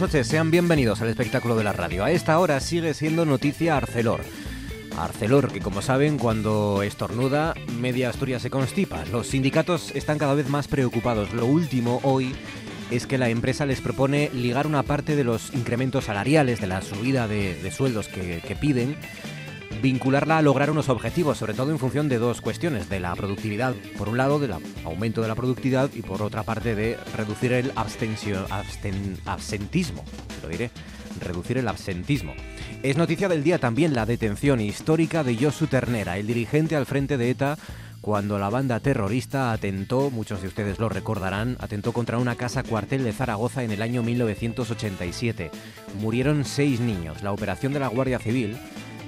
Buenas noches, sean bienvenidos al espectáculo de la radio. A esta hora sigue siendo noticia Arcelor. Arcelor, que como saben, cuando estornuda, media Asturias se constipa. Los sindicatos están cada vez más preocupados. Lo último hoy es que la empresa les propone ligar una parte de los incrementos salariales, de la subida de, sueldos que, que piden, vincularla a lograr unos objetivos, sobre todo en función de dos cuestiones, de la productividad, por un lado, del aumento de la productividad y por otra parte de reducir el abstencio, absentismo, lo diré, reducir el absentismo. Es noticia del día también la detención histórica de Josu Ternera, el dirigente al frente de ETA cuando la banda terrorista atentó, muchos de ustedes lo recordarán, atentó contra una casa cuartel de Zaragoza en el año 1987. Murieron seis niños. La operación de la Guardia Civil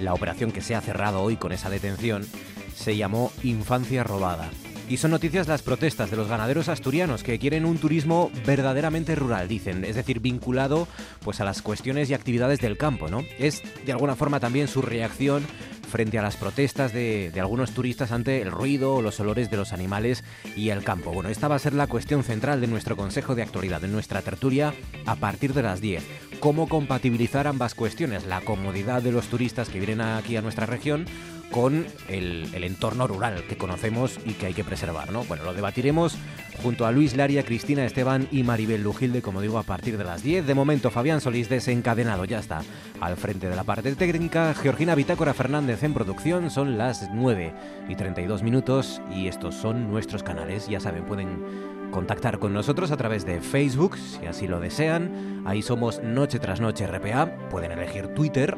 la operación que se ha cerrado hoy con esa detención se llamó Infancia Robada. Y son noticias las protestas de los ganaderos asturianos que quieren un turismo verdaderamente rural, dicen, es decir, vinculado pues a las cuestiones y actividades del campo, ¿no? Es de alguna forma también su reacción frente a las protestas de, de, algunos turistas ante el ruido o los olores de los animales y el campo. Bueno, esta va a ser la cuestión central de nuestro Consejo de Actualidad, de nuestra tertulia, a partir de las 10 cómo compatibilizar ambas cuestiones, la comodidad de los turistas que vienen aquí a nuestra región con el, entorno rural que conocemos y que hay que preservar, ¿no? Bueno, lo debatiremos junto a Luis Laria, Cristina Esteban y Maribel Lujilde, como digo, a partir de las 10. De momento, Fabián Solís desencadenado, ya está al frente de la parte técnica. Georgina Bitácora Fernández en producción, son las 9 y 32 minutos y estos son nuestros canales, ya saben, pueden contactar con nosotros a través de Facebook, si así lo desean. Ahí somos Noche tras Noche RPA. Pueden elegir Twitter,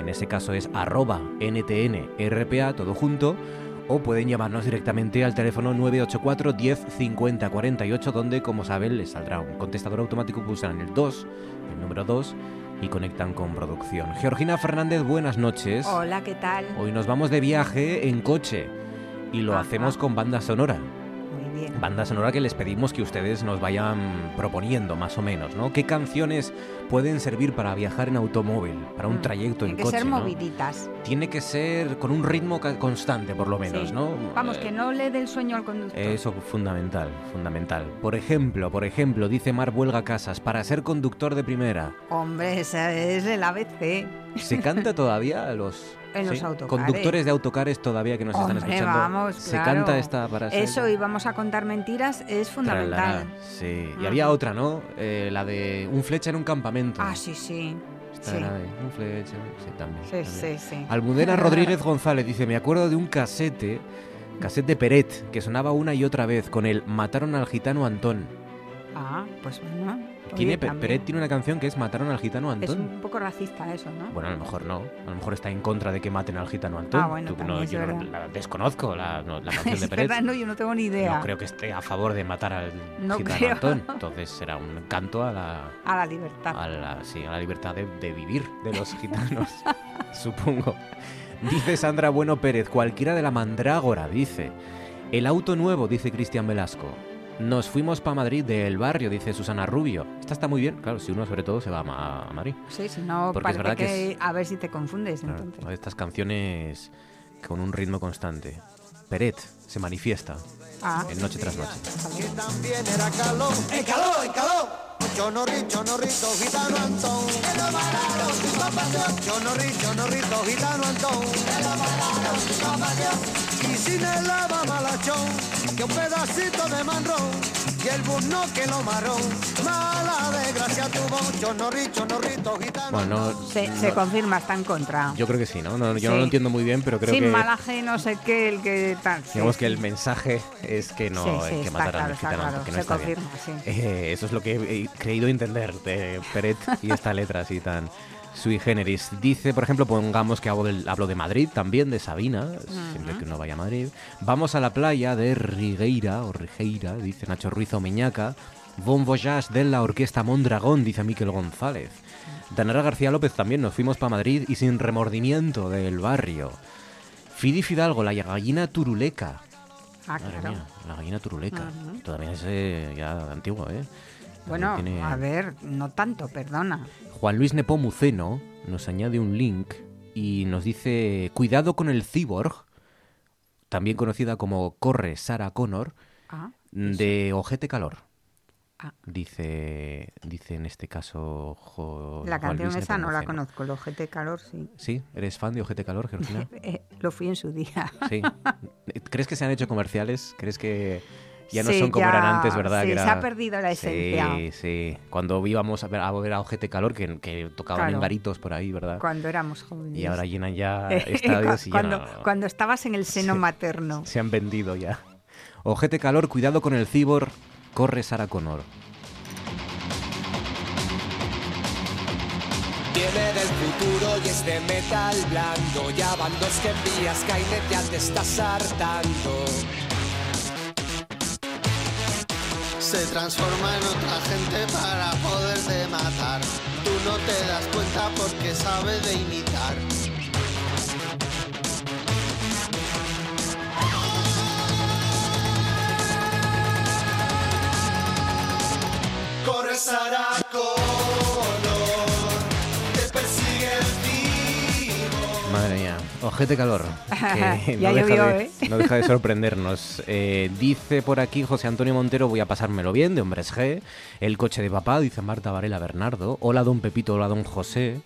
en ese caso es arroba NTNRPA, todo junto. O pueden llamarnos directamente al teléfono 984 10 50 48, donde, como saben, les saldrá un contestador automático, pulsan el 2, el número 2, y conectan con producción. Georgina Fernández, buenas noches. Hola, ¿qué tal? Hoy nos vamos de viaje en coche y lo hacemos con banda sonora. Banda sonora que les pedimos que ustedes nos vayan proponiendo más o menos, ¿no? ¿Qué canciones pueden servir para viajar en automóvil, para un mm, trayecto en coche? Tiene que ser moviditas. Tiene que ser con un ritmo constante, por lo menos, ¿no? Vamos, que no le dé el sueño al conductor. Eso fundamental, fundamental. Por ejemplo, por ejemplo, dice Mar Huelga Casas, para ser conductor de primera. Hombre, esa es el ABC. ¿Se canta todavía los en los autocares. Conductores de autocares todavía que nos están escuchando. Vamos, Se canta esta para Eso y vamos a contar mentiras es fundamental. sí, y había otra, ¿no? Eh, la de un flecha en un campamento. Ah, sí, sí. sí. un flecha, sí, también. Sí, sí, sí. Almudena Rodríguez González dice, me acuerdo de un casete, casete de Peret, que sonaba una y otra vez con el Mataron al gitano Antón. Ah, pues bueno. Tiene, Peret tiene una canción que es Mataron al gitano Antón. Es un poco racista eso, ¿no? Bueno, a lo mejor no. A lo mejor está en contra de que maten al gitano Antón. Ah, bueno, no, yo la desconozco, la, canción de Peret. Verdad, no, yo no tengo ni idea. No creo que esté a favor de matar al gitano Antón. Entonces será un canto a la... A la libertad. A la, sí, a la libertad de, de vivir de los gitanos, supongo. Dice Sandra Bueno Pérez, cualquiera de la mandrágora, dice. El auto nuevo, dice Cristian Velasco. Nos fuimos para Madrid del barrio, dice Susana Rubio. Esta está muy bien, claro, si uno sobre todo se va a, Madrid. Sí, si no, Porque es verdad que, a ver si te confundes. entonces. Estas canciones con un ritmo constante. Peret se manifiesta ah. en Noche tras Noche. Que también era calor, en calor, en calor. Chonorri, chonorrito, gitano Antón. Chonorri, chonorrito, gitano Antón. Y sin el lava malachón que un pedacito de manrón y el burno que lo marrón. Mala desgracia tuvo, chonorri, chonorrito, gitano. Bueno, se, se confirma, está en contra. Yo creo que sí, ¿no? yo no lo entiendo muy bien, pero creo Sin que... Sin malaje, no sé qué, el que tal. Digamos que el mensaje es que no hay que matar al gitano, claro, porque no se está confirma, bien. Eh, eso es lo que he creído entender de Peret y esta letra así tan sui generis. Dice, por ejemplo, pongamos que hablo, de Madrid también, de Sabina, siempre que uno vaya a Madrid. Vamos a la playa de Rigueira, o Rigeira, dice Nacho Ruiz o Miñaca. Bon Voyage de la Orquesta Mondragón, dice Miquel González. Danara García López también, nos fuimos para Madrid y sin remordimiento del barrio. Fidi Fidalgo, la gallina turuleca. Ah, claro. la gallina turuleca. Todavía es eh, ya antiguo, ¿eh? Bueno, a ver, no tanto, perdona. Juan Luis Nepomuceno nos añade un link y nos dice, cuidado con el cyborg, también conocida como Corre Sarah Connor, ah, de Ojete Calor. Ah. Dice, dice en este caso La canción esa no la conozco, el Ojete Calor sí. ¿Sí? ¿Eres fan de Ojete Calor, Georgina? Eh, lo fui en su día. Sí. ¿Crees que se han hecho comerciales? ¿Crees que ya no son como eran antes, ¿verdad? Sí, se ha perdido la esencia. Sí, sí. Cuando íbamos a ver a, ver a Ojete Calor, que, que tocaban en garitos por ahí, ¿verdad? Cuando éramos jóvenes. Y ahora llenan ya estadios y cuando, cuando estabas en el seno materno. Se han vendido ya. Ojete Calor, cuidado con el cibor, corre Sara Connor. Viene del futuro y es de metal blando. Ya van dos que envías, Skynet ya te estás hartando. Se transforma en otra gente para poderte matar. Tú no te das cuenta porque sabe de imitar. Corre Saraco. Ojete calor. Que no, deja de, ¿eh? no deja de sorprendernos. Eh, dice por aquí José Antonio Montero, voy a pasármelo bien, de Hombres G. El coche de papá, dice Marta Varela Bernardo. Hola, don Pepito, hola, don José.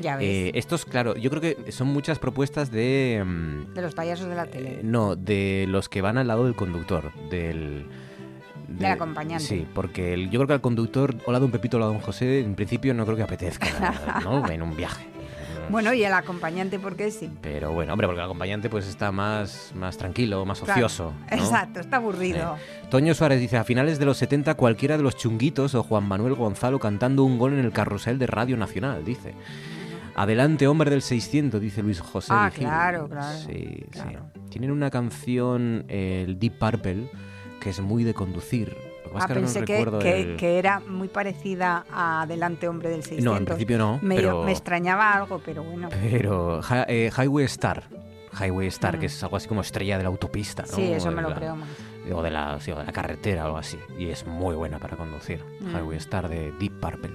Ya ves. Eh, estos, claro, yo creo que son muchas propuestas de... Mm, de los payasos de la tele. no, de los que van al lado del conductor, del... del acompañante. Sí, porque yo creo que al conductor, hola don Pepito, hola don José, en principio no creo que apetezca, ¿no? En un viaje. Bueno, y el acompañante, ¿por qué sí? Pero bueno, hombre, porque el acompañante pues está más, más tranquilo, más ocioso. Exacto, está aburrido. Toño Suárez dice, a finales de los 70 cualquiera de los chunguitos o Juan Manuel Gonzalo cantando un gol en el carrusel de Radio Nacional, dice. Adelante, hombre del 600, dice Luis José. Ah, claro, claro. Sí, sí. Tienen una canción, el Deep Purple, que es muy de conducir Ah, pensé que, que, era muy parecida a Adelante Hombre del 600. No, en principio no. Me, me extrañaba algo, pero bueno. Pero eh, Highway Star. Highway Star, que es algo así como estrella de la autopista. ¿no? Sí, eso me lo creo más. O de, la, de la carretera o algo así. Y es muy buena para conducir. Mm. Highway Star de Deep Purple.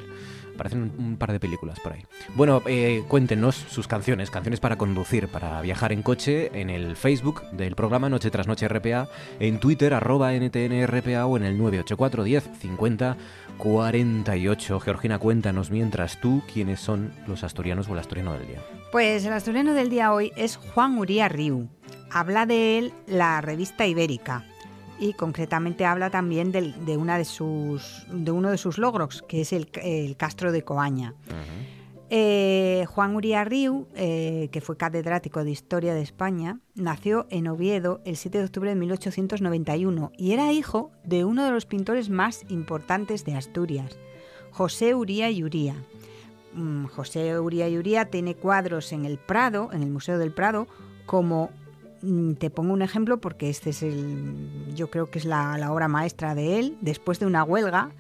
Parecen un, par de películas por ahí. Bueno, eh, cuéntenos sus canciones, canciones para conducir, para viajar en coche, en el Facebook del programa Noche tras Noche RPA, en Twitter, arroba NTNRPA o en el 984 10 50 48. Georgina, cuéntanos mientras tú quiénes son los asturianos o el asturiano del día. Pues el asturiano del día hoy es Juan Uría Riu. Habla de él la revista Ibérica y concretamente habla también de, una de, sus, de uno de sus logros, que es el, Castro de Coaña. Eh, Juan Uría Riu, eh, que fue catedrático de Historia de España, nació en Oviedo el 7 de octubre de 1891 y era hijo de uno de los pintores más importantes de Asturias, José Uría y Uría. Mm, José Uría y Uría tiene cuadros en el Prado, en el Museo del Prado, como te pongo un ejemplo porque este es el, yo creo que es la, obra maestra de él, después de una huelga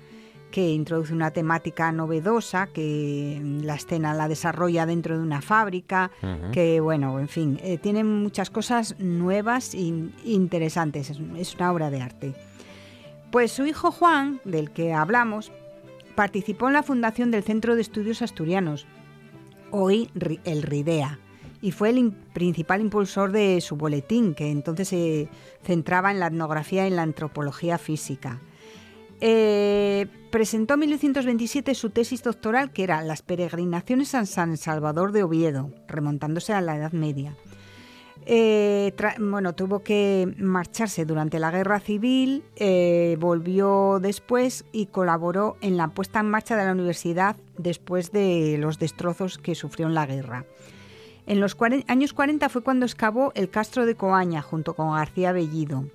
que introduce una temática novedosa, que la escena la desarrolla dentro de una fábrica, que bueno, en fin, eh, tiene muchas cosas nuevas e interesantes, es, una obra de arte. Pues su hijo Juan, del que hablamos, participó en la fundación del Centro de Estudios Asturianos, hoy el RIDEA y fue el principal impulsor de su boletín, que entonces se centraba en la etnografía y en la antropología física. Eh, presentó en 1927 su tesis doctoral, que era Las peregrinaciones a San Salvador de Oviedo, remontándose a la Edad Media. Eh, bueno, tuvo que marcharse durante la guerra civil, eh, volvió después y colaboró en la puesta en marcha de la universidad después de los destrozos que sufrió en la guerra. En los años 40 fue cuando excavó el Castro de Coaña junto con García Bellido.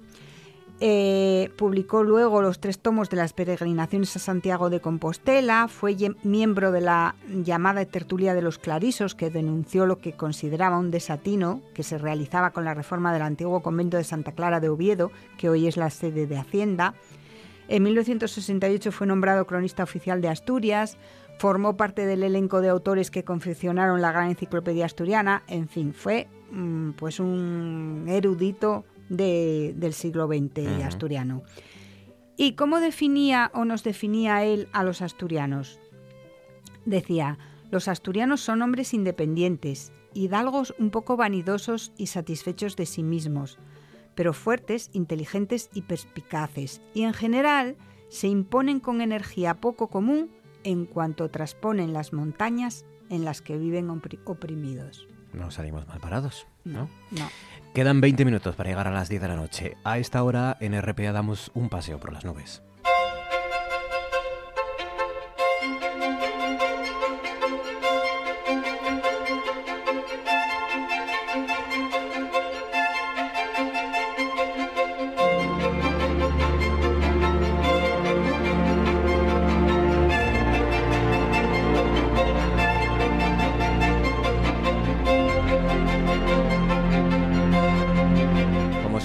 Eh, publicó luego los tres tomos de las peregrinaciones a Santiago de Compostela, fue miembro de la llamada tertulia de los clarisos, que denunció lo que consideraba un desatino que se realizaba con la reforma del antiguo convento de Santa Clara de Oviedo, que hoy es la sede de Hacienda. En 1968 fue nombrado cronista oficial de Asturias, formó parte del elenco de autores que confeccionaron la gran enciclopedia asturiana, en fin, fue mm, pues un erudito del siglo XX asturiano. ¿Y cómo definía o nos definía él a los asturianos? Decía, los asturianos son hombres independientes, hidalgos un poco vanidosos y satisfechos de sí mismos, pero fuertes, inteligentes y perspicaces, y en general se imponen con energía poco común en cuanto trasponen las montañas en las que viven oprimidos. No salimos mal parados, ¿no? No. Quedan 20 minutos para llegar a las 10 de la noche. A esta hora en RPA damos un paseo por las nubes.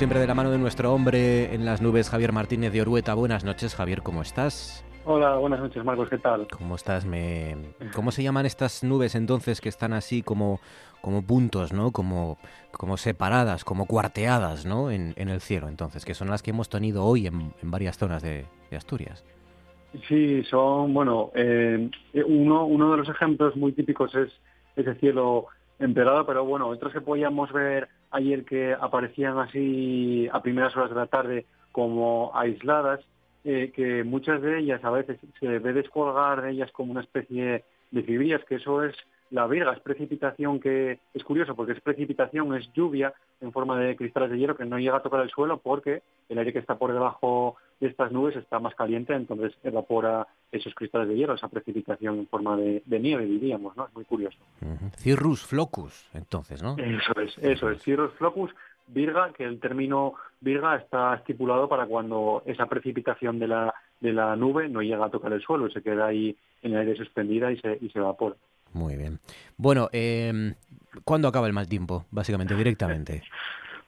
Siempre de la mano de nuestro hombre en las nubes, Javier Martínez de Orueta. Buenas noches, Javier, ¿cómo estás? Hola, buenas noches, Marcos, ¿qué tal? ¿Cómo estás? Me... ¿Cómo se llaman estas nubes entonces que están así como, como puntos, ¿no? Como, como separadas, como cuarteadas, ¿no? En, el cielo, entonces, que son las que hemos tenido hoy en, varias zonas de, Asturias. Sí, son, bueno, eh, uno, uno de los ejemplos muy típicos es ese cielo empeorado, pero bueno, otros que podíamos ver ayer que aparecían así a primeras horas de la tarde como aisladas, eh, que muchas de ellas a veces se ve descolgar de ellas como una especie de fibrillas, que eso es la virga, es precipitación que es curioso porque es precipitación, es lluvia en forma de cristales de hielo que no llega a tocar el suelo porque el aire que está por debajo de estas nubes está más caliente, entonces evapora esos cristales de hielo, esa precipitación en forma de, nieve, diríamos, ¿no? Es muy curioso. Cirrus flocus, entonces, ¿no? Eso es, eso es, Cirrus flocus, virga, que el término virga está estipulado para cuando esa precipitación de la, de la nube no llega a tocar el suelo, se queda ahí en el aire suspendida y se, y se evapora. Muy bien. Bueno, eh, ¿cuándo acaba el mal tiempo? Básicamente, directamente.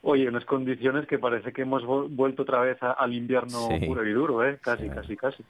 Oye, unas condiciones que parece que hemos vuelto otra vez al invierno puro y duro, ¿eh? Casi, casi, casi.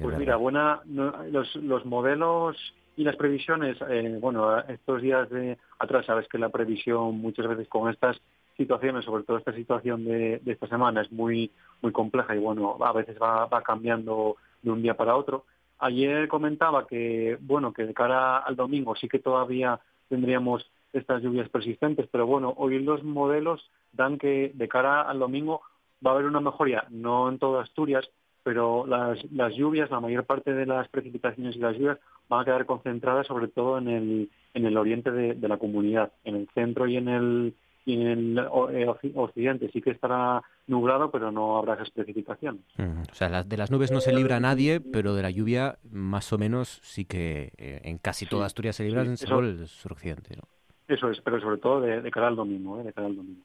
pues mira, buena, los, los modelos y las previsiones, eh, bueno, estos días de atrás sabes que la previsión muchas veces con estas situaciones, sobre todo esta situación de, esta semana, es muy muy compleja y bueno, a veces va, va cambiando de un día para otro. Ayer comentaba que, bueno, que de cara al domingo sí que todavía tendríamos estas lluvias persistentes, pero bueno, hoy los modelos dan que de cara al domingo va a haber una mejoría, no en toda Asturias, pero las, las lluvias, la mayor parte de las precipitaciones y las lluvias van a quedar concentradas sobre todo en el, en el oriente de la comunidad, en el centro y en el, y en el eh, occidente sí que estará nublado, pero no habrá esas precipitaciones. O sea, de las nubes no se libra nadie, pero de la lluvia más o menos sí que eh, en casi toda Asturias se libra, en el suroccidente, ¿no? Eso es, pero sobre todo de, cara al domingo, ¿eh? de cara al domingo.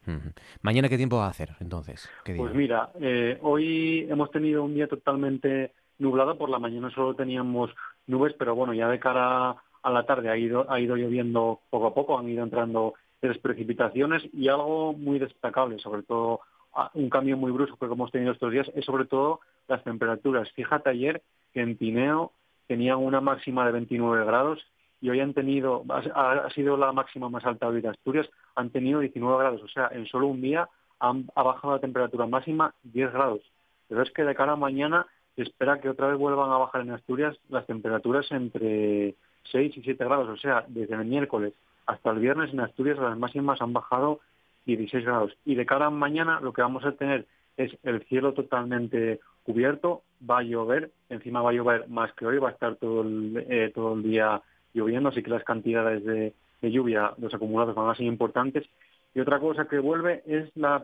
¿Mañana qué tiempo va a hacer, entonces? pues mira, hoy hemos tenido un día totalmente nublado, por la mañana solo teníamos nubes, pero bueno, ya de cara a la tarde ha ido, ha ido lloviendo poco a poco, han ido entrando las precipitaciones y algo muy destacable, sobre todo un cambio muy brusco que hemos tenido estos días, es sobre todo las temperaturas. Fíjate ayer que en Tineo tenían una máxima de 29 grados y hoy han tenido, ha, sido la máxima más alta hoy de Asturias, han tenido 19 grados. O sea, en solo un día han, ha bajado la temperatura máxima 10 grados. Pero es que de cara a mañana se espera que otra vez vuelvan a bajar en Asturias las temperaturas entre 6 y 7 grados. O sea, desde el miércoles hasta el viernes en Asturias las máximas han bajado 16 grados. Y de cara a mañana lo que vamos a tener es el cielo totalmente cubierto, va a llover, encima va a llover más que hoy, va a estar todo el, eh, todo el día lloviendo, así que las cantidades de, lluvia, los acumulados van a ser importantes. Y otra cosa que vuelve es la,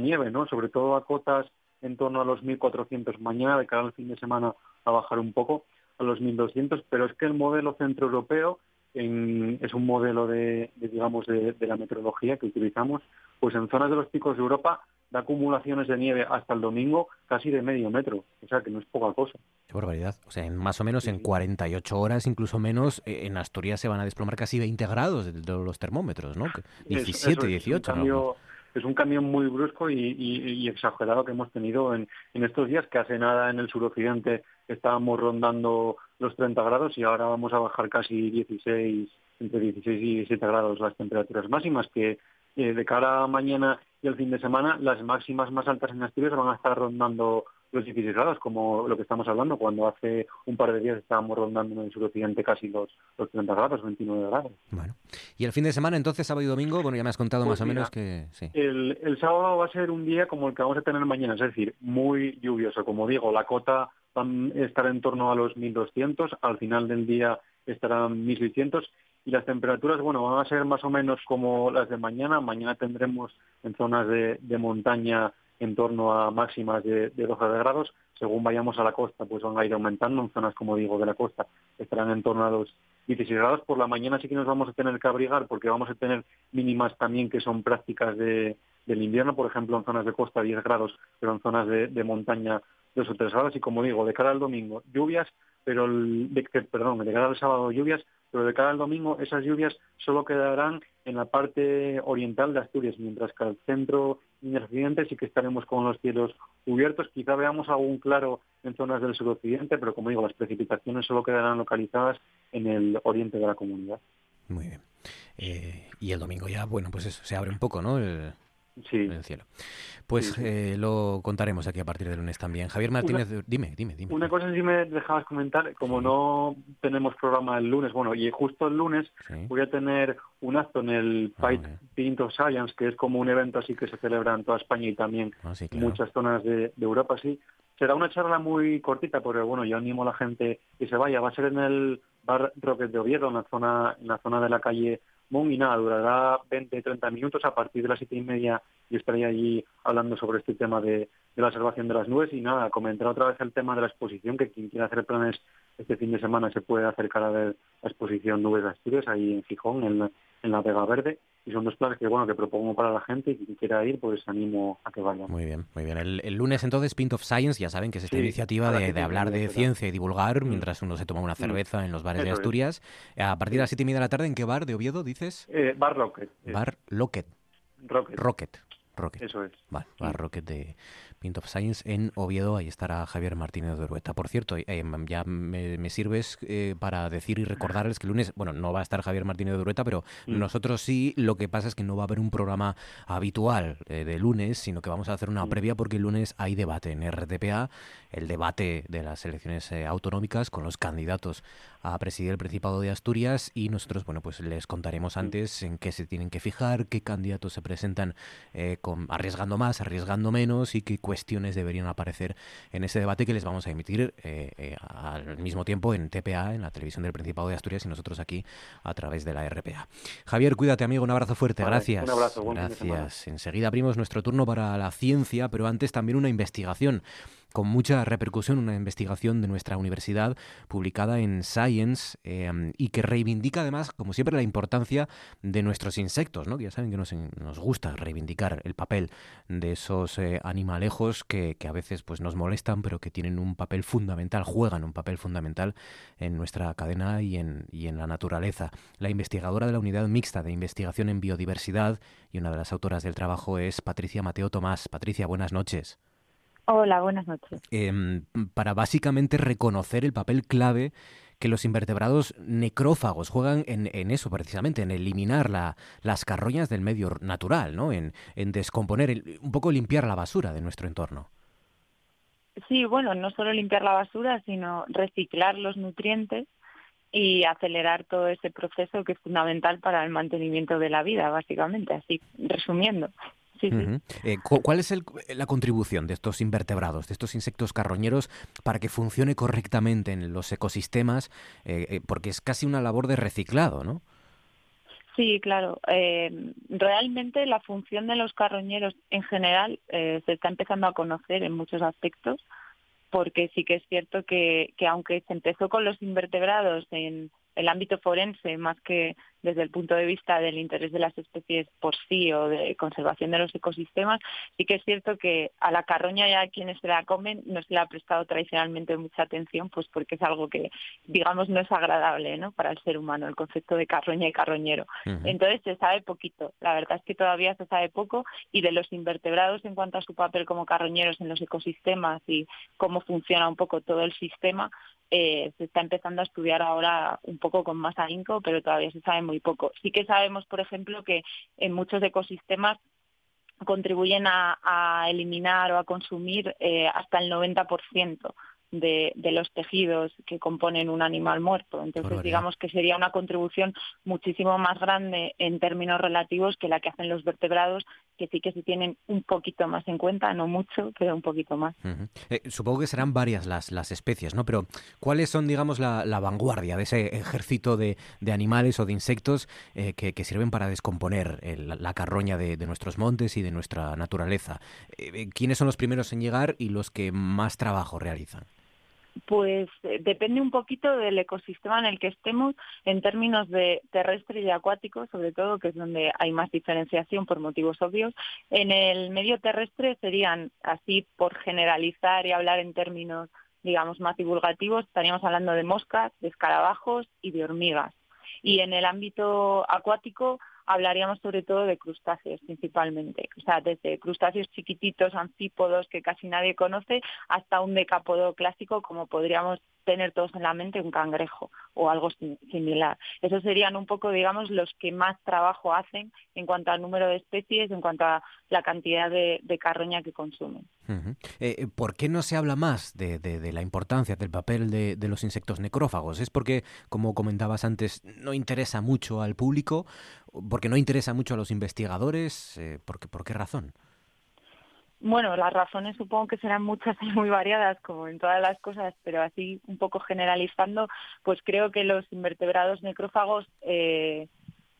nieve, ¿no? Sobre todo a cotas en torno a los 1.400. Mañana, de cara al fin de semana, a bajar un poco a los 1.200, pero es que el modelo centroeuropeo es un modelo de, digamos de, la meteorología que utilizamos, pues en zonas de los picos de Europa da acumulaciones de nieve hasta el domingo casi de medio metro, o sea que no es poca cosa. Qué barbaridad, o sea, en más o menos en 48 horas, incluso menos, eh, en Asturias se van a desplomar casi 20 grados de, los termómetros, ¿no? 17, 18. cambio, es un cambio muy brusco y, exagerado que hemos tenido en, estos días, que hace nada en el suroccidente estábamos rondando los 30 grados y ahora vamos a bajar casi 16, entre 16 y 17 grados las temperaturas máximas, que eh, de cara a mañana y el fin de semana las máximas más altas en Asturias van a estar rondando los 16 grados, como lo que estamos hablando, cuando hace un par de días estábamos rondando en el suroccidente casi los, los 30 grados, 29 grados. Bueno, y el fin de semana, entonces, sábado y domingo, bueno, ya me has contado pues más o menos que... Sí. El, el sábado va a ser un día como el que vamos a tener mañana, es decir, muy lluvioso. Como digo, la cota va a estar en torno a los 1.200, al final del día estarán 1.600 y las temperaturas, bueno, van a ser más o menos como las de mañana. Mañana tendremos en zonas de, montaña en torno a máximas de, de 12 grados. Según vayamos a la costa, pues van a ir aumentando. En zonas, como digo, de la costa estarán en torno a los 16 grados. Por la mañana sí que nos vamos a tener que abrigar porque vamos a tener mínimas también que son prácticas de, del invierno. Por ejemplo, en zonas de costa 10 grados, pero en zonas de, de montaña 2 o 3 grados. Y como digo, de cara al domingo, lluvias, pero el, de, perdón, de cara al sábado lluvias, pero de cara al domingo esas lluvias solo quedarán en la parte oriental de Asturias, mientras que al centro y en el occidente sí que estaremos con los cielos cubiertos. Quizá veamos algún claro en zonas del suroccidente, pero como digo, las precipitaciones solo quedarán localizadas en el oriente de la comunidad. Muy bien. Eh, y el domingo ya, bueno, pues eso, se abre un poco, ¿no? Sí. en el cielo. Pues Eh, lo contaremos aquí a partir del lunes también. Javier Martínez, dime, dime, dime. Una cosa si me dejabas comentar, como no tenemos programa el lunes, bueno, y justo el lunes voy a tener un acto en el ah, Fight Pint of Science, que es como un evento así que se celebra en toda España y también ah, en muchas zonas de, Europa, sí. Será una charla muy cortita, porque bueno, yo animo a la gente que se vaya. Va a ser en el Bar Rocket de Oviedo, en la zona, en la zona de la calle y nada, durará 20, 30 minutos a partir de las siete y media y estaré allí hablando sobre este tema de, la observación de las nubes. Y nada, comentar otra vez el tema de la exposición, que quien quiera hacer planes este fin de semana se puede acercar a ver la exposición Nubes de Asturias ahí en Gijón, en en la Vega Verde y son dos planes que bueno que propongo para la gente y quien quiera ir pues animo a que vaya. Muy bien, muy bien. El, lunes entonces Pint of Science, ya saben que es esta iniciativa de, hablar de ciencia y divulgar mm. mientras uno se toma una mm. cerveza en los bares de Asturias. A partir de las siete y media de la tarde, ¿en qué bar de Oviedo dices? Eh, bar Rocket. Bar Locket. Rocket. Rocket. Rocket. Eso es. Vale, Bar Rocket de Of Science en Oviedo. Ahí estará Javier Martínez de Urueta. Por cierto, eh, ya me, sirves eh, para decir y recordarles que el lunes, bueno, no va a estar Javier Martínez de Urueta, pero mm. nosotros sí. Lo que pasa es que no va a haber un programa habitual eh, de lunes, sino que vamos a hacer una mm. previa porque el lunes hay debate en RTPA, el debate de las elecciones autonómicas con los candidatos a presidir el Principado de Asturias y nosotros, bueno, pues les contaremos antes en qué se tienen que fijar, qué candidatos se presentan con, arriesgando más, arriesgando menos y qué cuestiones deberían aparecer en ese debate que les vamos a emitir eh, eh, al mismo tiempo en TPA, en la televisión del Principado de Asturias y nosotros aquí a través de la RPA. Javier, cuídate amigo, un abrazo fuerte, gracias. Un abrazo, Gracias. Enseguida abrimos nuestro turno para la ciencia, pero antes también una investigación con mucha repercusión, una investigación de nuestra universidad publicada en Science em, y que reivindica además, como siempre, la importancia de nuestros insectos, ¿no? que ya saben que nos, gusta reivindicar el papel de esos eh, animalejos que, a veces pues, nos molestan, pero que tienen un papel fundamental, juegan un papel fundamental en nuestra cadena y en, y en la naturaleza. La investigadora de la Unidad Mixta de Investigación en Biodiversidad y una de las autoras del trabajo es Patricia Mateo Tomás. Patricia, buenas noches. Hola, buenas noches. Em, para básicamente reconocer el papel clave que los invertebrados necrófagos juegan en, en eso precisamente, en eliminar la, las carroñas del medio natural, ¿no? En, en descomponer, un poco limpiar la basura de nuestro entorno. Sí, bueno, no solo limpiar la basura, sino reciclar los nutrientes y acelerar todo ese proceso que es fundamental para el mantenimiento de la vida, básicamente, así resumiendo. Eh, ¿Cuál es la contribución de estos invertebrados, de estos insectos carroñeros, para que funcione correctamente en los ecosistemas? Eh, eh, porque es casi una labor de reciclado, ¿no? Sí, claro. realmente la función de los carroñeros en general se está empezando a conocer en muchos aspectos, porque sí que es cierto que, que aunque se empezó con los invertebrados en el ámbito forense más que desde el punto de vista del interés de las especies por sí o de conservación de los ecosistemas, sí que es cierto que a la carroña y a quienes se la comen no se le ha prestado tradicionalmente mucha atención, pues porque es algo que, digamos, no es agradable ¿no? para el ser humano, el concepto de carroña y carroñero. Entonces se sabe poquito, la verdad es que todavía se sabe poco y de los invertebrados en cuanto a su papel como carroñeros en los ecosistemas y cómo funciona un poco todo el sistema, eh, se está empezando a estudiar ahora un poco con más ahínco, pero todavía se sabe muy poco. Sí que sabemos, por ejemplo, que en muchos ecosistemas contribuyen a, eliminar o a consumir eh, hasta el 90% de, de, los tejidos que componen un animal muerto. Entonces, digamos que sería una contribución muchísimo más grande en términos relativos que la que hacen los vertebrados, que sí que se tienen un poquito más en cuenta, no mucho, pero un poquito más. Eh, supongo que serán varias las, las especies, ¿no? Pero, ¿cuáles son, digamos, la, vanguardia de ese ejército de, de animales o de insectos eh, que, que, sirven para descomponer la carroña de, de, nuestros montes y de nuestra naturaleza? Eh, ¿Quiénes son los primeros en llegar y los que más trabajo realizan? Pues eh, depende un poquito del ecosistema en el que estemos en términos de terrestre y acuático, sobre todo, que es donde hay más diferenciación por motivos obvios. En el medio terrestre serían, así por generalizar y hablar en términos, digamos, más divulgativos, estaríamos hablando de moscas, de escarabajos y de hormigas. Y en el ámbito acuático hablaríamos sobre todo de crustáceos principalmente, o sea, desde crustáceos chiquititos, anfípodos que casi nadie conoce, hasta un decápodo clásico como podríamos tener todos en la mente un cangrejo o algo similar. Esos serían un poco, digamos, los que más trabajo hacen en cuanto al número de especies, en cuanto a la cantidad de, carroña que consumen. Eh, eh, ¿Por qué no se habla más de, la importancia del papel de, los insectos necrófagos? ¿Es porque, como comentabas antes, no interesa mucho al público? ¿Porque no interesa mucho a los investigadores? Eh, ¿por, ¿Por qué razón? Bueno, las razones supongo que serán muchas y muy variadas, como en todas las cosas, pero así un poco generalizando, pues creo que los invertebrados necrófagos eh,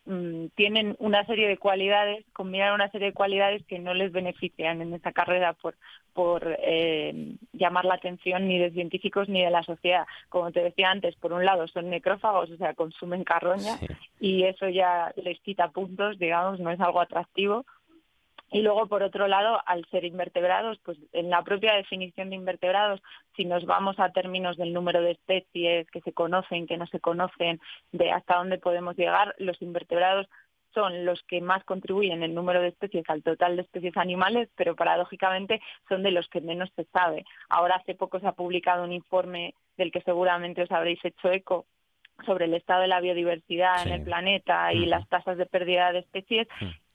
mm, tienen una serie de cualidades, combinan una serie de cualidades que no les benefician en esta carrera por, por eh, llamar la atención ni de científicos ni de la sociedad. Como te decía antes, por un lado son necrófagos, o sea, consumen carroña y eso ya les quita puntos, digamos, no es algo atractivo y luego, por otro lado, al ser invertebrados, pues en la propia definición de invertebrados, si nos vamos a términos del número de especies que se conocen, que no se conocen, de hasta dónde podemos llegar, los invertebrados son los que más contribuyen en el número de especies al total de especies animales, pero paradójicamente son de los que menos se sabe. Ahora hace poco se ha publicado un informe del que seguramente os habréis hecho eco sobre el estado de la biodiversidad en el planeta y las tasas de pérdida de especies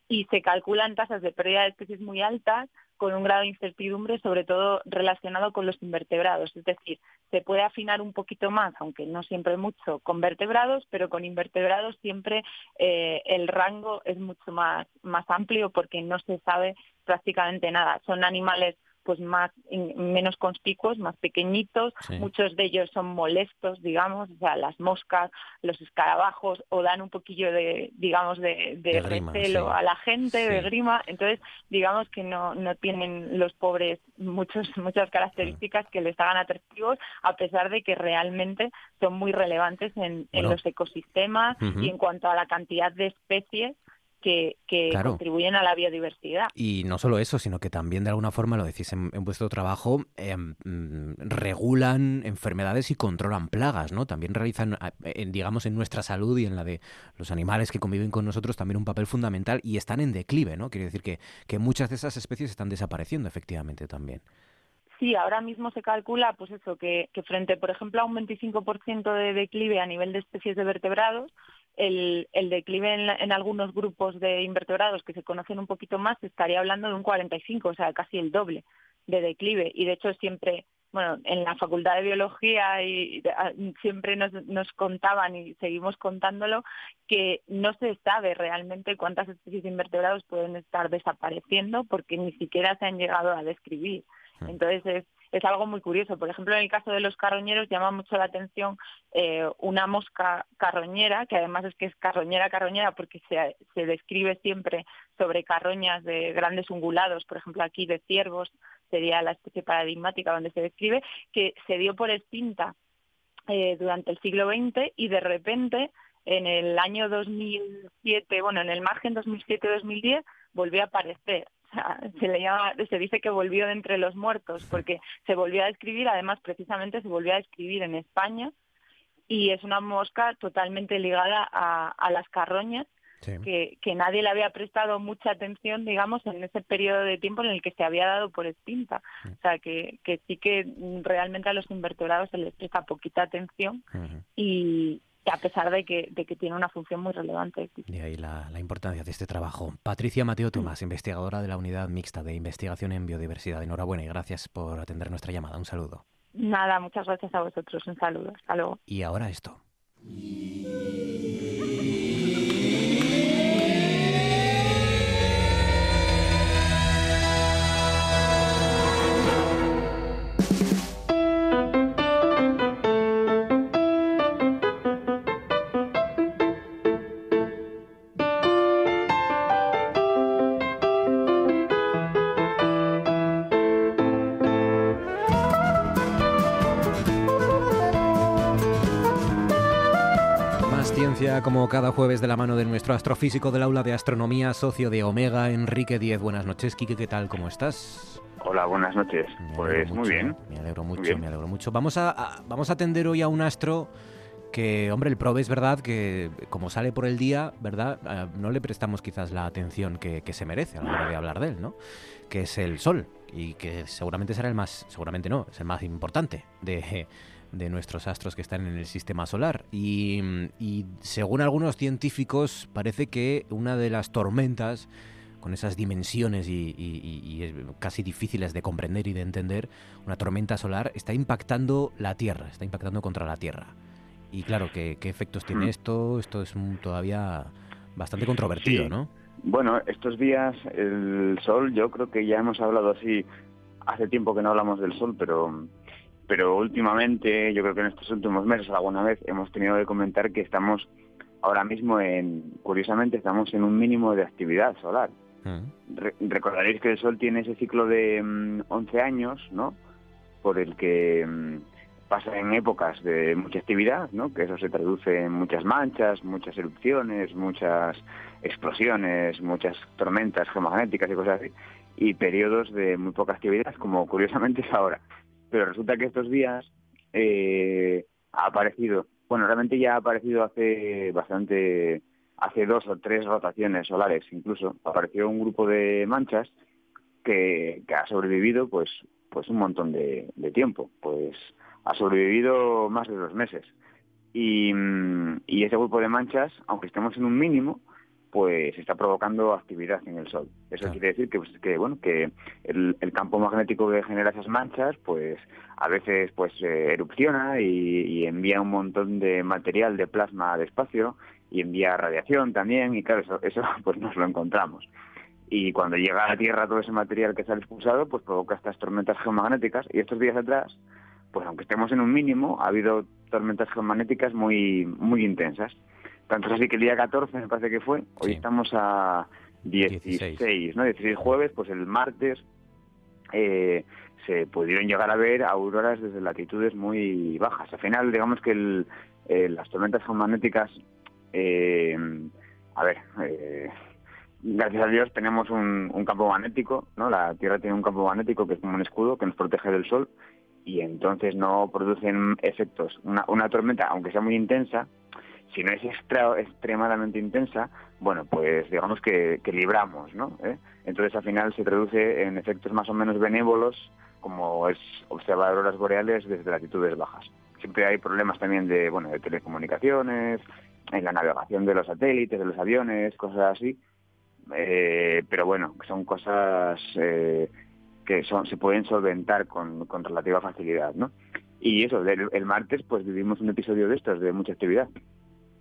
y se calculan tasas de pérdida de especies muy altas con un grado de incertidumbre, sobre todo relacionado con los invertebrados. Es decir, se puede afinar un poquito más, aunque no siempre mucho, con vertebrados, pero con invertebrados siempre eh, el rango es mucho más, más amplio porque no se sabe prácticamente nada. Son animales pues más menos conspicuos, más pequeñitos, muchos de ellos son molestos, digamos, o sea, las moscas, los escarabajos, o dan un poquillo de, digamos, de, de, recelo a la gente, de grima, entonces, digamos que no, no tienen los pobres muchos, muchas características que les hagan atractivos, a pesar de que realmente son muy relevantes en, los ecosistemas y en cuanto a la cantidad de especies que, contribuyen a la biodiversidad. Y no solo eso, sino que también de alguna forma, lo decís en, vuestro trabajo, em, mm, regulan enfermedades y controlan plagas, ¿no? También realizan, digamos, en nuestra salud y en la de los animales que conviven con nosotros también un papel fundamental y están en declive, ¿no? Quiere decir que, que muchas de esas especies están desapareciendo efectivamente también. Sí, ahora mismo se calcula, pues eso, que, que frente, por ejemplo, a un 25% de declive a nivel de especies de vertebrados, el, declive en, algunos grupos de invertebrados que se conocen un poquito más estaría hablando de un 45, o sea, casi el doble de declive. Y de hecho siempre, bueno, en la Facultad de Biología y, siempre nos, nos contaban y seguimos contándolo que no se sabe realmente cuántas especies de invertebrados pueden estar desapareciendo porque ni siquiera se han llegado a describir. Hmm. Entonces es, es algo muy curioso. Por ejemplo, en el caso de los carroñeros llama mucho la atención eh, una mosca carroñera, que además es que es carroñera, carroñera, porque se, se describe siempre sobre carroñas de grandes ungulados, por ejemplo aquí de ciervos, sería la especie paradigmática donde se describe, que se dio por extinta eh, durante el siglo XX y de repente en el año 2007, bueno, en el margen 2007-2010 volvió a aparecer. se le llama, se dice que volvió de entre los muertos porque se volvió a describir, además precisamente se volvió a describir en España y es una mosca totalmente ligada a, las carroñas que, que, nadie le había prestado mucha atención, digamos, en ese periodo de tiempo en el que se había dado por extinta. O sea, que, que sí que realmente a los invertebrados se les presta poquita atención y, a pesar de que, de que tiene una función muy relevante. De ahí la, la, importancia de este trabajo. Patricia Mateo Tomás, investigadora de la Unidad Mixta de Investigación en Biodiversidad. Enhorabuena y gracias por atender nuestra llamada. Un saludo. Nada, muchas gracias a vosotros. Un saludo. Hasta luego. Y ahora esto. Como cada jueves de la mano de nuestro astrofísico del aula de astronomía, socio de Omega, Enrique Diez. Buenas noches, Quique, ¿qué tal? ¿Cómo estás? Hola, buenas noches. Pues muy bien. Me alegro mucho, me alegro mucho. Vamos a, vamos a atender hoy a un astro que, hombre, el probe es verdad que como sale por el día, ¿verdad? Eh, no le prestamos quizás la atención que, que, se merece a la hora de hablar de él, ¿no? Que es el Sol y que seguramente será el más, seguramente no, es el más importante de de nuestros astros que están en el sistema solar. Y, según algunos científicos, parece que una de las tormentas con esas dimensiones y, casi difíciles de comprender y de entender, una tormenta solar está impactando la Tierra, está impactando contra la Tierra. Y claro, ¿qué, efectos tiene hmm. esto? Esto es todavía bastante controvertido, ¿no? Bueno, estos días el Sol, yo creo que ya hemos hablado así, hace tiempo que no hablamos del Sol, pero pero últimamente, yo creo que en estos últimos meses alguna vez hemos tenido que comentar que estamos ahora mismo en, curiosamente, estamos en un mínimo de actividad solar. Mm. recordaréis que el Sol tiene ese ciclo de 11 mm, años, ¿no? Por el que mm, pasa en épocas de mucha actividad, ¿no? Que eso se traduce en muchas manchas, muchas erupciones, muchas explosiones, muchas tormentas geomagnéticas y cosas así, y periodos de muy poca actividad, como curiosamente es ahora pero resulta que estos días eh, ha aparecido, bueno, realmente ya ha aparecido hace bastante, hace dos o tres rotaciones solares incluso, apareció un grupo de manchas que, ha sobrevivido pues, pues un montón de, tiempo, pues ha sobrevivido más de dos meses. Y, y ese grupo de manchas, aunque estemos en un mínimo, pues está provocando actividad en el Sol. Eso quiere decir que, pues, que bueno que el, campo magnético que genera esas manchas, pues a veces pues eh, erupciona y, envía un montón de material de plasma al espacio y envía radiación también y claro eso, eso pues nos lo encontramos. Y cuando llega a la Tierra todo ese material que sale expulsado, pues provoca estas tormentas geomagnéticas y estos días atrás, pues aunque estemos en un mínimo, ha habido tormentas geomagnéticas muy muy intensas. Tanto es así que el día 14 me parece que fue, hoy estamos a 16, ¿no? 16 jueves, pues el martes eh, se pudieron llegar a ver auroras desde latitudes muy bajas. Al final, digamos que eh, las tormentas geomagnéticas, eh, a ver, gracias a Dios tenemos un, campo magnético, ¿no? La Tierra tiene un campo magnético que es como un escudo que nos protege del Sol y entonces no producen efectos. Una, una tormenta, aunque sea muy intensa, si no es extra, extremadamente intensa, bueno, pues digamos que, libramos, ¿no? ¿Eh? Entonces al final se traduce en efectos más o menos benévolos, como es observar auroras boreales desde latitudes bajas. Siempre hay problemas también de, bueno, de telecomunicaciones, en la navegación de los satélites, de los aviones, cosas así, eh, pero bueno, son cosas eh, que son, se pueden solventar con, con relativa facilidad, ¿no? Y eso, el, el martes pues vivimos un episodio de estos, de mucha actividad.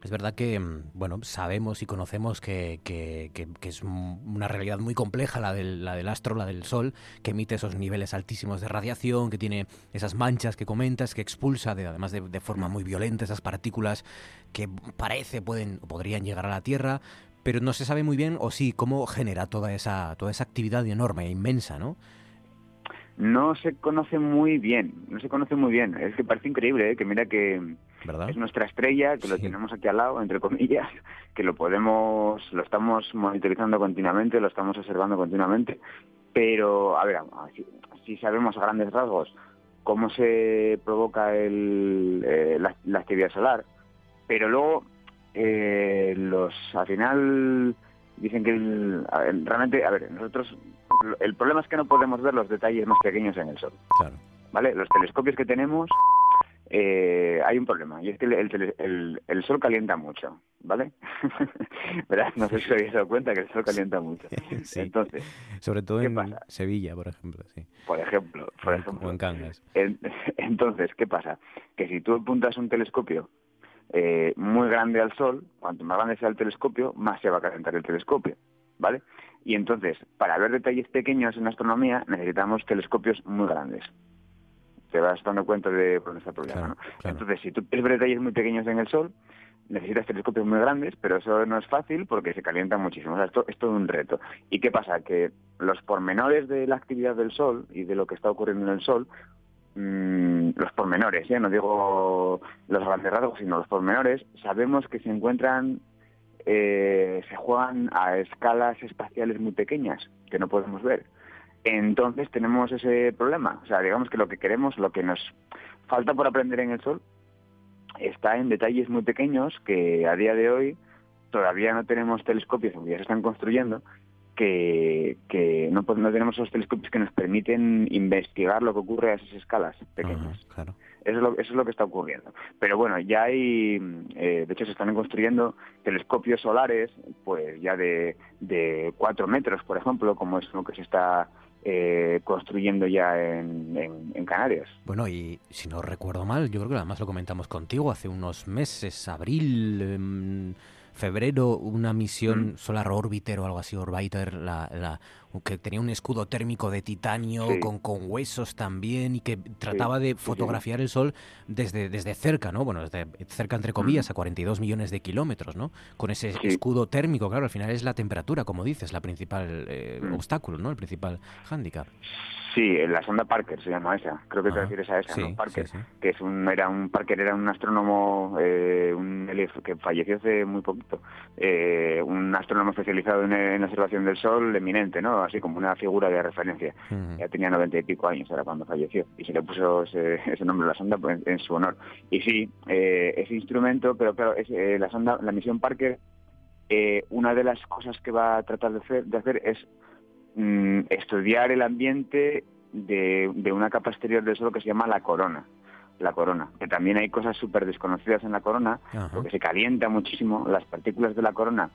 Es verdad que, mm, bueno, sabemos y conocemos que, que, es una realidad muy compleja la del, la del astro, la del Sol, que emite esos niveles altísimos de radiación, que tiene esas manchas que comentas, que expulsa, de, además de, de forma muy violenta, esas partículas que parece pueden o podrían llegar a la Tierra, pero no se sabe muy bien, o sí, cómo genera toda esa, toda esa actividad enorme e inmensa, ¿no? No se conoce muy bien, no se conoce muy bien. Es que parece increíble, ¿eh? que mira que ¿verdad? Es nuestra estrella, que lo Sí. tenemos aquí al lado, entre comillas, que lo podemos, lo estamos monitorizando continuamente, lo estamos observando continuamente, pero, a ver, si, si sabemos a grandes rasgos cómo se provoca el, eh, la, la actividad solar, pero luego eh, los al final dicen que el- a ver, realmente, a ver, nosotros el problema es que no podemos ver los detalles más pequeños en el sol, Claro. ¿vale? Los telescopios que tenemos eh, hay un problema y es que el, el el- el sol calienta mucho, ¿vale? ¿Verdad? No sé si os habéis dado cuenta que el sol calienta mucho. Sí. Entonces, Sobre todo ¿qué en pasa? Sevilla, por ejemplo, sí. por ejemplo, por ejemplo, o en Cangas. En- Entonces, ¿qué pasa? Que si tú apuntas un telescopio eh, muy grande al Sol, cuanto más grande sea el telescopio, más se va a calentar el telescopio, ¿vale? Y entonces, para ver detalles pequeños en astronomía, necesitamos telescopios muy grandes. Te vas dando cuenta de dónde está el problema, Claro, ¿no? claro. Entonces, si tú quieres ver detalles muy pequeños en el Sol, necesitas telescopios muy grandes, pero eso no es fácil porque se calienta muchísimo. O sea, esto es todo un reto. ¿Y qué pasa? Que los pormenores de la actividad del Sol y de lo que está ocurriendo en el Sol, mm, los pormenores, ¿eh? no digo los grandes rasgos, sino los pormenores, sabemos que se encuentran, eh, se juegan a escalas espaciales muy pequeñas, que no podemos ver. Entonces tenemos ese problema. O sea, digamos que lo que queremos, lo que nos falta por aprender en el Sol, está en detalles muy pequeños que a día de hoy todavía no tenemos telescopios, aunque ya se están construyendo, que, que no, no tenemos esos telescopios que nos permiten investigar lo que ocurre a esas escalas pequeñas. Claro. Eso es, lo, eso es lo que está ocurriendo. Pero bueno, ya hay, eh, de hecho se están construyendo telescopios solares, pues ya de, de cuatro metros, por ejemplo, como es lo que se está eh, construyendo ya en, en- Canarias. Bueno, y si no recuerdo mal, yo creo que además lo comentamos contigo hace unos meses, abril, em, febrero, una misión Mm. Solar Orbiter o algo así, Orbiter, la, la- que tenía un escudo térmico de titanio Sí. con, con huesos también y que trataba de sí. fotografiar el Sol desde, desde cerca, ¿no? Bueno, desde cerca entre comillas, a 42 millones de kilómetros, ¿no? Con ese Mm. Escudo térmico, claro, al final es la temperatura, como dices, la principal eh, Mm. obstáculo, ¿no? El principal hándicap. Sí, la sonda Parker se llama esa. Creo que te Ah, refieres a esa, sí, ¿no? Parker. sí, sí. Que es un, era un Parker era un astrónomo, eh, un que falleció hace muy poquito. Eh, un astrónomo especializado en, en la observación del Sol, eminente, ¿no? Así como una figura de referencia. Ya tenía noventa y pico años, era cuando falleció. Y se le puso ese, ese nombre a la sonda pues, en, en su honor. Y sí, eh, ese instrumento, pero claro, es, eh, la sonda, la misión Parker, eh, una de las cosas que va a tratar de hacer, de hacer es mm, estudiar el ambiente de, de una capa exterior del Sol que se llama la corona. La corona, que también hay cosas súper desconocidas en la corona, Ajá. porque se calienta muchísimo. Las partículas de la corona